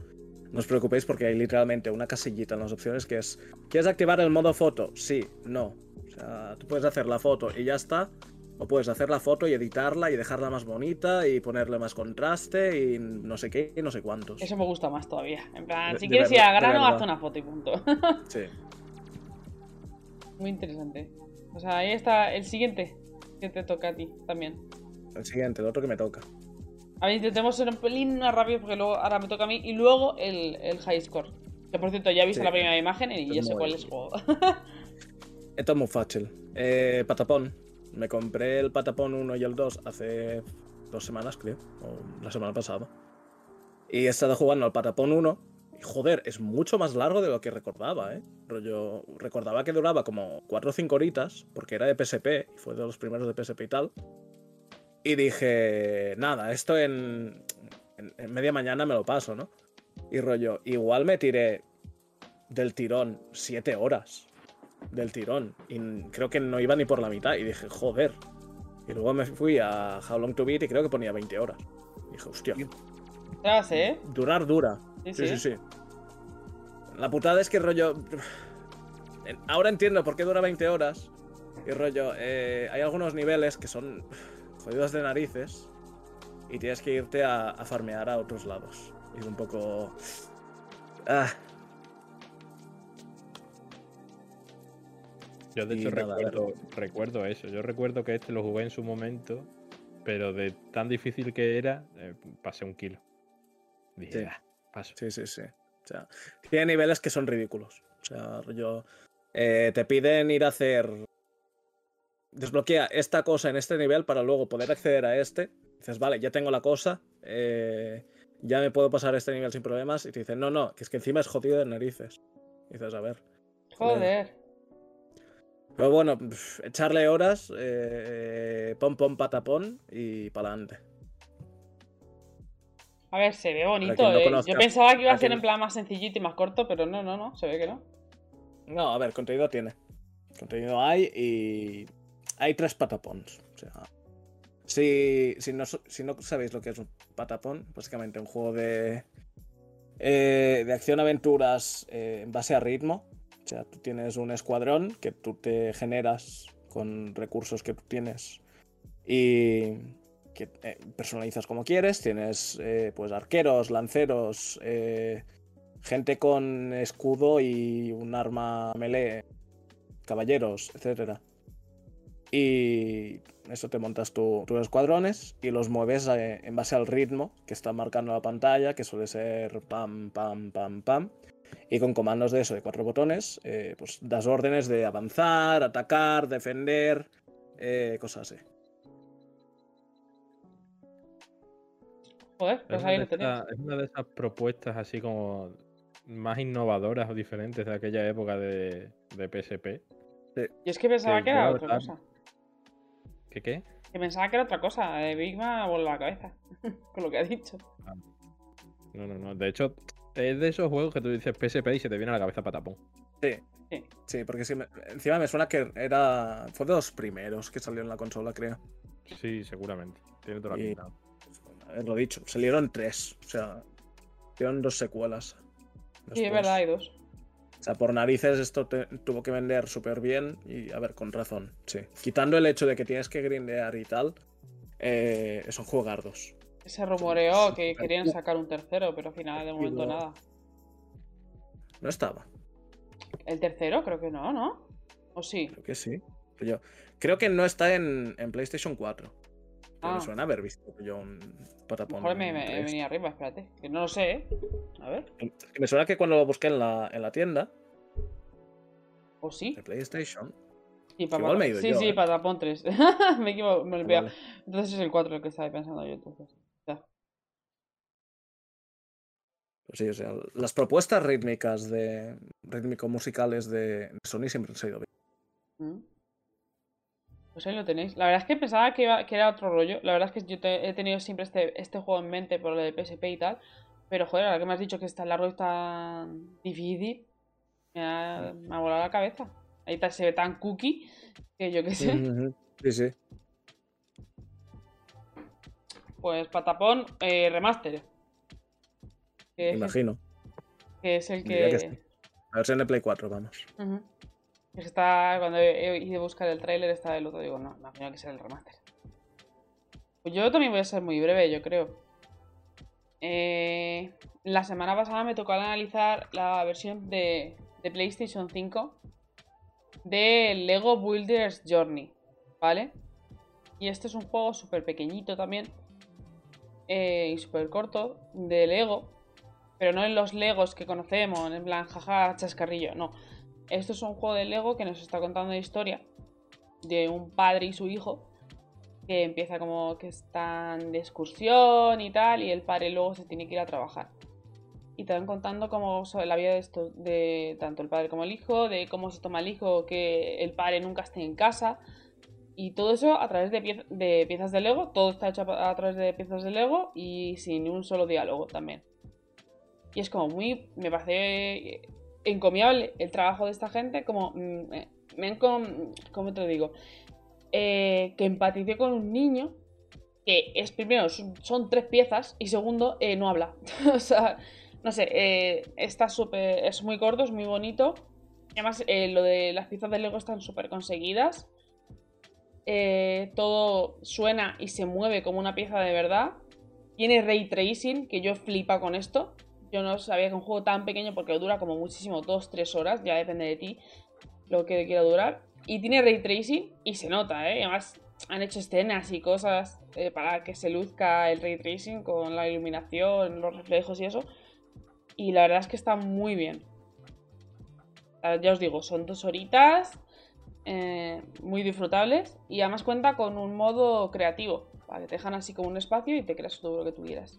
C: no os preocupéis porque hay literalmente una casillita en las opciones que es ¿Quieres activar el modo foto? Sí, no. O sea, tú puedes hacer la foto y ya está. O puedes hacer la foto y editarla y dejarla más bonita y ponerle más contraste y no sé qué y no sé cuántos.
B: Eso me gusta más todavía. En plan,
C: De-
B: si quieres ir a grano, haz una foto y punto.
C: Sí.
B: Muy interesante. O sea, ahí está el siguiente que te toca a ti también.
C: El siguiente, el otro que me toca.
B: A ver, intentemos ser un pelín más rápido porque luego ahora me toca a mí. Y luego el, el high score. Que por cierto, ya he visto
C: Sí,
B: la primera imagen y ya sé cuál es el juego.
C: Esto es muy fácil. Eh, patapón. Me compré el Patapón 1 y el 2 hace dos semanas, creo. O la semana pasada. Y he estado jugando al Patapón 1. Y joder, es mucho más largo de lo que recordaba, ¿eh? Rollo, recordaba que duraba como 4 o 5 horitas, porque era de PSP, y fue de los primeros de PSP y tal. Y dije, nada, esto en, en, en media mañana me lo paso, ¿no? Y rollo, igual me tiré del tirón 7 horas del tirón. Y creo que no iba ni por la mitad. Y dije, joder. Y luego me fui a How Long to Beat y creo que ponía 20 horas. Y dije, hostia,
B: ¿eh?
C: durar dura.
B: Sí,
C: Sí,
B: sí.
C: sí, sí. La putada es que rollo. Ahora entiendo por qué dura 20 horas. Y rollo, eh, hay algunos niveles que son jodidos de narices. Y tienes que irte a, a farmear a otros lados. Y un poco. Ah,
A: Yo de hecho
C: nada, a
A: recuerdo, recuerdo eso. Yo recuerdo que este lo jugué en su momento, pero de tan difícil que era, eh, pasé un kilo. Dije,
C: Sí.
A: "Ah, paso.
C: Sí, sí, sí. O sea, tiene niveles que son ridículos. O sea, rollo. eh, te piden ir a hacer. Desbloquea esta cosa en este nivel para luego poder acceder a este. Dices, vale, ya tengo la cosa. eh, ya me puedo pasar este nivel sin problemas. Y te dicen, no, no, que es que encima es jodido de narices. Dices, a ver.
B: Joder.
C: Pero bueno, echarle horas. Eh, pom, pom, patapón y para adelante.
B: A ver, se ve bonito,
C: no
B: ¿eh?
C: conozca-
B: Yo pensaba que iba a ser en plan más sencillito y más corto, pero no, no, no. Se ve que no.
C: No, a ver, contenido tiene. Contenido hay y hay tres patapons. O sea, si, si, no, si no sabéis lo que es un patapón, básicamente un juego de, eh, de acción-aventuras eh, en base a ritmo. O sea, tú tienes un escuadrón que tú te generas con recursos que tú tienes y que eh, personalizas como quieres. Tienes eh, pues arqueros, lanceros, eh, gente con escudo y un arma melee, caballeros, etcétera. Y eso te montas tu- tus escuadrones y los mueves en base al ritmo que está marcando la pantalla, que suele ser pam, pam, pam, pam. Y con comandos de eso, de cuatro botones, eh, pues das órdenes de avanzar, atacar, defender, eh, cosas así.
B: Joder,
A: Es
B: pues
A: una,
B: ahí
A: de
B: lo tenías.
A: es una de esas propuestas así como más innovadoras o diferentes de aquella época de, de PSP.
B: Yo es que pensaba
A: Sí,
B: que era otra cosa.
A: ¿Qué qué?
B: Que pensaba que era otra cosa. Eh, Big volado la cabeza. con lo que ha dicho.
A: No, no, no. De hecho, es de esos juegos que tú dices PSP y se te viene a la cabeza patapón.
C: Sí.
B: Sí.
C: Sí, porque me- encima me suena que era. Fue de los primeros que salió en la consola, creo.
A: Sí, seguramente. Tiene toda la
C: Y-
A: pinta.
C: Haberlo dicho. Salieron tres. O sea, dieron dos secuelas.
B: Sí, es verdad, hay dos.
C: O sea, por narices esto te- tuvo que vender súper bien y, a ver, con razón, sí. Quitando el hecho de que tienes que grindear y tal, eh, son juegardos.
B: Se rumoreó que querían sacar un tercero, pero al final de momento nada.
C: No estaba,
B: ¿El tercero? Creo que no, ¿no? ¿O sí?
C: creo que sí. Yo creo que no está en, en PlayStation 4. Pero
B: Ah.
C: me suena haber visto yo un patapón.
B: mejor me, arriba, espérate. Que no lo sé, ¿eh? A ver.
C: Me suena que cuando lo busqué en la, en la tienda
B: ¿O sí?
C: de PlayStation.
B: Sí,
C: igual me he ido
B: sí,
C: yo,
B: sí,
C: ¿eh?
B: Patapón 3. me equivoco, me he olvidado.
C: Vale.
B: Entonces es el 4 el que estaba pensando yo entonces.
C: Pues sí, o sea, las propuestas rítmicas de rítmico-musicales de Sony siempre han sido bien.
B: Mm. Pues ahí lo tenéis. La verdad es que pensaba que, iba- que era otro rollo. La verdad es que yo te- he tenido siempre este, este juego en mente por lo de PSP y tal. Pero joder, ahora que me has dicho que está largo y tan difícil, me ha, me ha volado la cabeza. Ahí está, se ve tan cookie que yo qué sé.
C: Sí, sí.
B: Pues Patapón eh, Remaster. Es-
C: Imagino.
B: que es el que.
C: que sí. La versión de Play 4, vamos.
B: Es que está, cuando he, ido a buscar el tráiler estaba el otro, digo, no, no tenía que ser el remaster. Pues yo también voy a ser muy breve, yo creo. Eh, la semana pasada me tocó analizar la versión de, de PlayStation 5 de Lego Builders Journey, ¿vale? Y este es un juego súper pequeñito también eh, y súper corto de Lego, pero no en los Legos que conocemos, en plan, jaja, chascarrillo, no. Esto es un juego de Lego que nos está contando la historia de un padre y su hijo que empieza como que están de excursión y tal, y el padre luego se tiene que ir a trabajar. Y te van contando cómo sobre la vida de, esto, de tanto el padre como el hijo, de cómo se toma el hijo, que el padre nunca esté en casa. Y todo eso a través de, de piezas de Lego, todo está hecho a, a través de piezas de Lego y sin un solo diálogo también. Y es como muy, me parece encomiable el trabajo de esta gente, como mm, me, me com- ¿cómo te lo digo? Eh, que empaticé con un niño que es primero, son, tres piezas y segundo, eh, no habla. o sea, no sé, eh, está súper, es muy corto, es muy bonito. Además, eh, lo de las piezas de Lego están súper conseguidas. Eh, todo suena y se mueve como una pieza de verdad. Tiene ray tracing, que yo flipa con esto. Yo no sabía que un juego tan pequeño, porque dura como muchísimo, 2-3 horas, ya depende de ti lo que quiera durar. Y tiene ray tracing y se nota, ¿eh? Además, han hecho escenas y cosas eh, para que se luzca el ray tracing con la iluminación, los reflejos y eso. Y la verdad es que está muy bien. Ah, Ya os digo, son dos horitas eh, muy disfrutables y además cuenta con un modo creativo, para que te dejan así como un espacio y te creas todo lo que tú quieras.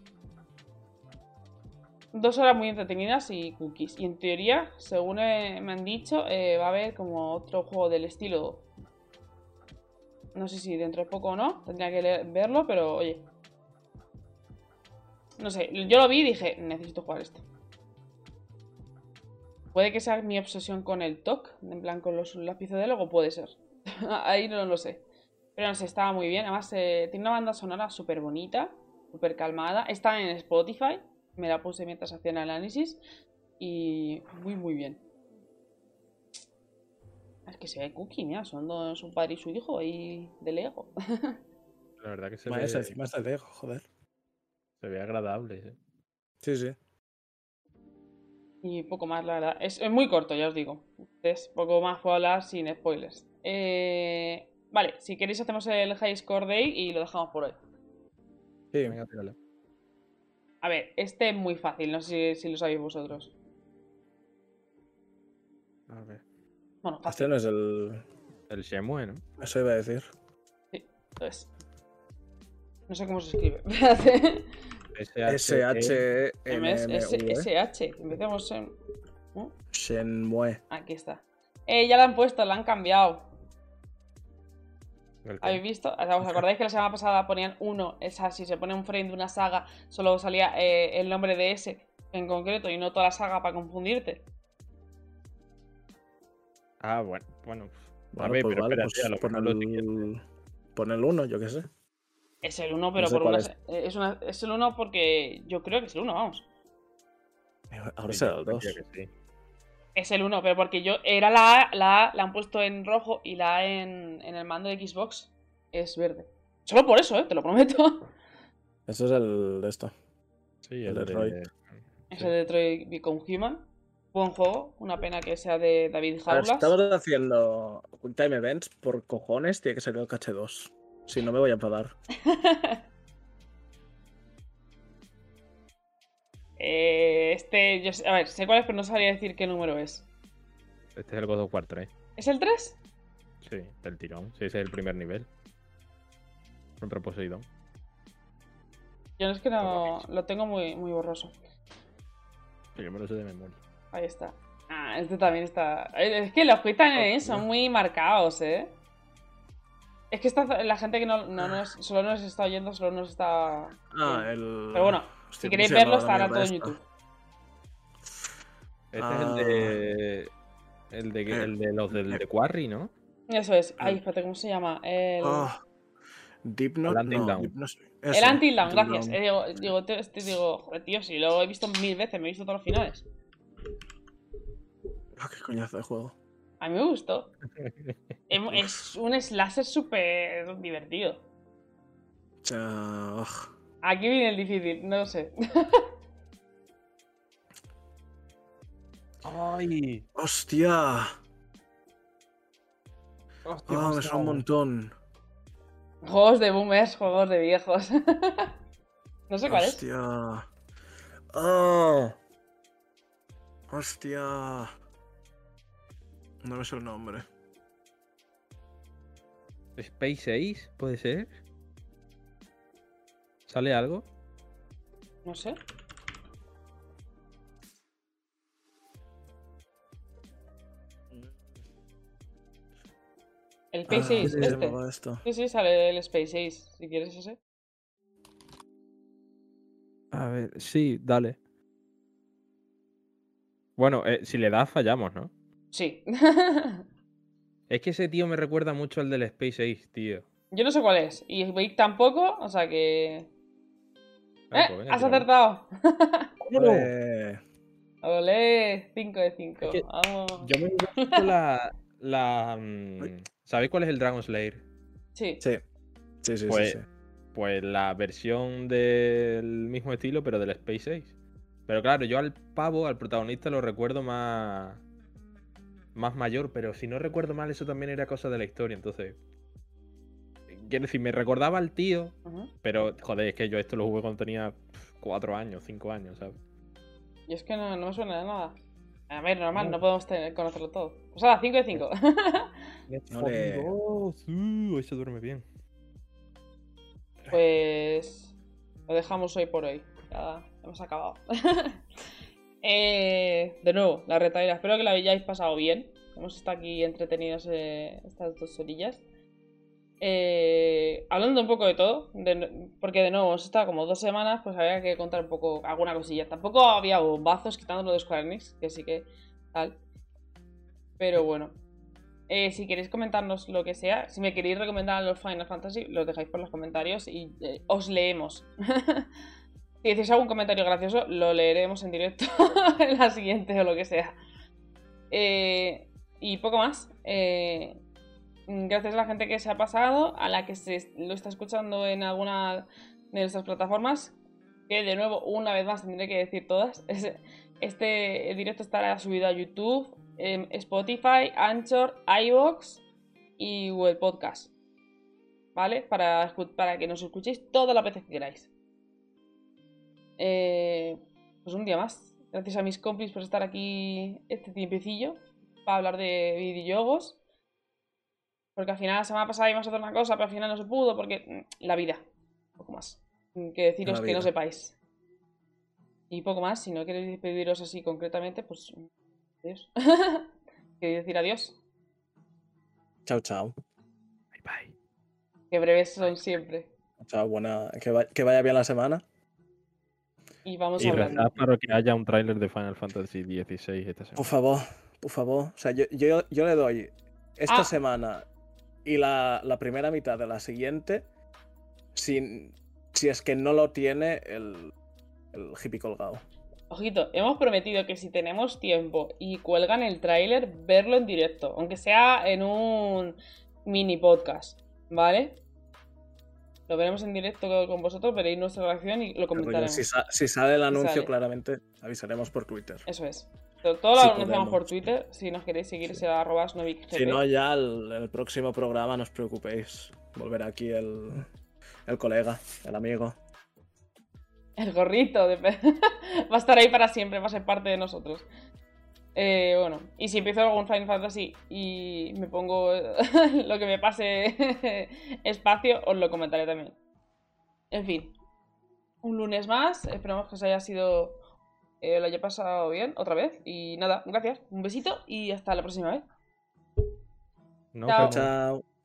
B: Dos horas muy entretenidas y cookies. Y en teoría, según eh, me han dicho, eh, va a haber como otro juego del estilo. No sé si dentro de poco o no, tendría que verlo, pero oye. No sé, yo lo vi y dije, necesito jugar esto. Puede que sea mi obsesión con el TOC, en plan con los lápices de Lego, puede ser. Ahí no lo sé. Pero no sé, estaba muy bien. Además, eh, tiene una banda sonora súper bonita, súper calmada. Está en Spotify, me la puse mientras hacía el análisis. Y muy, muy bien. Es que se ve cookie, mira, son dos, un padre y su hijo ahí de Lego.
A: La verdad que se, ve,
C: ese encima está Lego, joder.
A: se ve agradable. ¿eh?
C: Sí, sí.
B: Y poco más, la verdad. Es, es muy corto, ya os digo. Es poco más puedo hablar sin spoilers. Eh, vale, si queréis hacemos el High Score Day y lo dejamos por hoy.
C: Sí,
A: Venga, tírale.
B: A ver, este es muy fácil, no sé si, si lo sabéis vosotros.
C: a ver.
B: Bueno,
C: Este no es el.
A: El Shenmue, ¿no?
C: Eso iba a decir.
B: Entonces. No sé cómo se escribe. Espérate.
C: SH.
B: SH. Empecemos en.
C: Shenmue.
B: Aquí está. Eh, ya la han puesto, la han cambiado. ¿Habéis visto? O sea, ¿Os acordáis que la semana pasada ponían uno? Esa, si se pone un frame de una saga, solo salía eh, el nombre de ese en concreto y no toda la saga para confundirte.
A: Ah, bueno, bueno. A
C: Bueno,
A: ver,
C: pues
A: pero
C: vale,
A: espérate,
C: pues
A: a lo
C: el, pon el 1, yo qué sé.
B: Es el 1, pero
C: sé
B: por una.
C: es.
B: eh, Es, una- es el 1 porque yo creo que es el 1, vamos.
C: Ahora será el 2.
A: diría que sí.
B: Es el 1, pero porque yo. Era la A, la A la han puesto en rojo y la A en, en el mando de Xbox es verde. Solo por eso, ¿eh? Te lo prometo.
C: Eso es el de esto.
A: Sí,
C: El
A: el,
C: Detroit.
A: de.
B: Es
A: Sí.
B: el de Detroit Become Human. Buen juego. Una pena que sea de David Jaulas.
C: estamos haciendo Time Events, por cojones, tiene que salir el caché 2. Si no, me voy a enfadar.
B: Eh, este, yo sé- a ver, sé cuál es, pero no sabría decir qué número es.
A: Este es el God of War 3.
B: ¿Es el 3?
A: Sí, del tirón. Sí, ese es el primer nivel. Contra Poseidón.
B: Yo no es que no lo tengo muy, muy borroso.
A: Que yo me lo sé de memoria.
B: Ahí está. Ah, este también está. Es que los quiz también son muy marcados, ¿eh? Es que esta, la gente que no, no nos, solo nos está oyendo, solo nos está.
C: Ah, el.
B: Pero bueno,
C: Hostia,
B: si
C: ¿cómo
B: queréis verlo, estará todo en YouTube.
A: Este
C: Ah.
A: es el de. El de, el de los del de Quarry, ¿no?
B: Eso es. Ay, espérate, ¿cómo se llama? El?
C: Ah, Deep Note.
A: El Until
C: no. Deep Note-
B: el
C: eso,
B: Until Dawn,
C: Until
B: gracias.
C: Dawn.
B: Eh, digo, digo, te- este, digo, joder, tío, si lo he visto mil veces, me he visto todos los finales.
C: Ah, qué coñazo de juego.
B: A mí me gustó. Es un slasher súper divertido.
C: Ugh.
B: Aquí viene el difícil, no lo sé.
A: ¡Ay!
C: ¡Hostia!
A: ¡Hostia!
C: Ah, me suena un montón.
B: Juegos de boomers, juegos de viejos. no sé cuál es.
C: Hostia. Ah. Hostia. No me sé el nombre.
A: ¿Space 6? ¿Puede ser? ¿Sale algo?
B: No sé. El Space
C: Ah,
B: 6,
C: ¿cómo se
B: este.
C: esto?
B: Sí, sí, sale el Space 6, si quieres ese.
A: A ver, sí, dale. Bueno, eh, si le das, fallamos, ¿no?
B: Sí.
A: Es que ese tío me recuerda mucho al del Space 6, tío.
B: Yo no sé cuál es. Y Vic tampoco, o sea que. ¡Eh!
A: pues venga,
B: ¡Has acertado! ¡Olé! 5 de 5.
A: Es que
B: Vamos.
A: Yo me he visto la. la mm, ¿Sabéis cuál es el Dragon Slayer?
B: Sí.
C: Sí. Sí, sí,
A: Pues-
C: sí, sí.
A: Pues la versión del mismo estilo, pero del Space 6. Pero claro, yo al pavo, al protagonista, lo recuerdo más. más mayor, pero si no recuerdo mal, eso también era cosa de la historia, entonces. Quiero decir, me recordaba al tío, pero joder, es que yo esto lo jugué cuando tenía 4 años, 5 años, ¿sabes?
B: Y es que no, no me suena de nada. A ver, normal,
A: No.
B: no podemos tener- conocerlo todo. Pues ahora, 5 de 5.
C: No le-
A: sí, hoy se duerme bien.
B: Pues lo dejamos hoy por hoy. Ya hemos acabado. Eh, de nuevo, la retaila. Espero que la hayáis pasado bien. Hemos estado aquí entretenidos eh, estas dos orillas. Eh, hablando un poco de todo, porque de nuevo hemos como dos semanas, pues había que contar un poco alguna cosilla. Tampoco había bombazos quitándolo de Square Enix, que sí que tal. Pero bueno, eh, si queréis comentarnos lo que sea, si me queréis recomendar los Final Fantasy, los dejáis por los comentarios y eh, os leemos. si decís algún comentario gracioso, lo leeremos en directo en la siguiente o lo que sea. Eh, y poco más. Eh, gracias a la gente que se ha pasado, a la que se lo está escuchando en alguna de nuestras plataformas, que de nuevo, una vez más, tendré que decir todas. es- Este directo estará subido a YouTube, em, Spotify, Anchor, iVoox y Google Podcast. ¿Vale? Para, para que nos escuchéis todas las veces que queráis. Eh, pues un día más. Gracias a mis compis por estar aquí este tiempecillo para hablar de videojuegos. Porque al final la semana pasada íbamos a hacer una cosa, pero al final no se pudo porque mm, la vida. Poco más. Mm, Que deciros que no sepáis. Y poco más, si no queréis despediros así concretamente, pues adiós. ¿Queréis decir adiós?
C: Chao, chao.
A: Bye bye.
B: Que breves son siempre.
C: Chao, buena. Que, va- que vaya bien la semana.
B: Y vamos
A: Y rezad para que haya un tráiler de Final Fantasy XVI esta semana.
C: Por favor, por favor. O sea, yo, yo, yo le doy esta
B: Ah.
C: semana y la, la primera mitad de la siguiente si, si es que no lo tiene el, el hippie colgado.
B: Ojito, hemos prometido que si tenemos tiempo y cuelgan el tráiler, verlo en directo, aunque sea en un mini podcast, ¿vale? Lo veremos en directo con vosotros, veréis nuestra reacción y lo
C: Rollo,
B: comentaremos.
C: Si, sa- si sale el anuncio,
B: sale.
C: claramente avisaremos por Twitter.
B: Eso es. Todo, todo lo
C: Sí,
B: anunciamos por. Twitter. Si nos queréis seguir, será arroba.
C: Si no, ya el, el próximo programa, no os preocupéis. Volverá aquí el, el colega, el amigo.
B: El gorrito de va a estar ahí para siempre, va a ser parte de nosotros. Eh, bueno, y si empiezo algún Final Fantasy y me pongo lo que me pase espacio, os lo comentaré también. En fin, un lunes más, esperamos que os haya sido eh, lo haya pasado bien otra vez. Y nada, gracias. Un besito y hasta la próxima vez.
A: Nos
B: Chao.
C: Chao.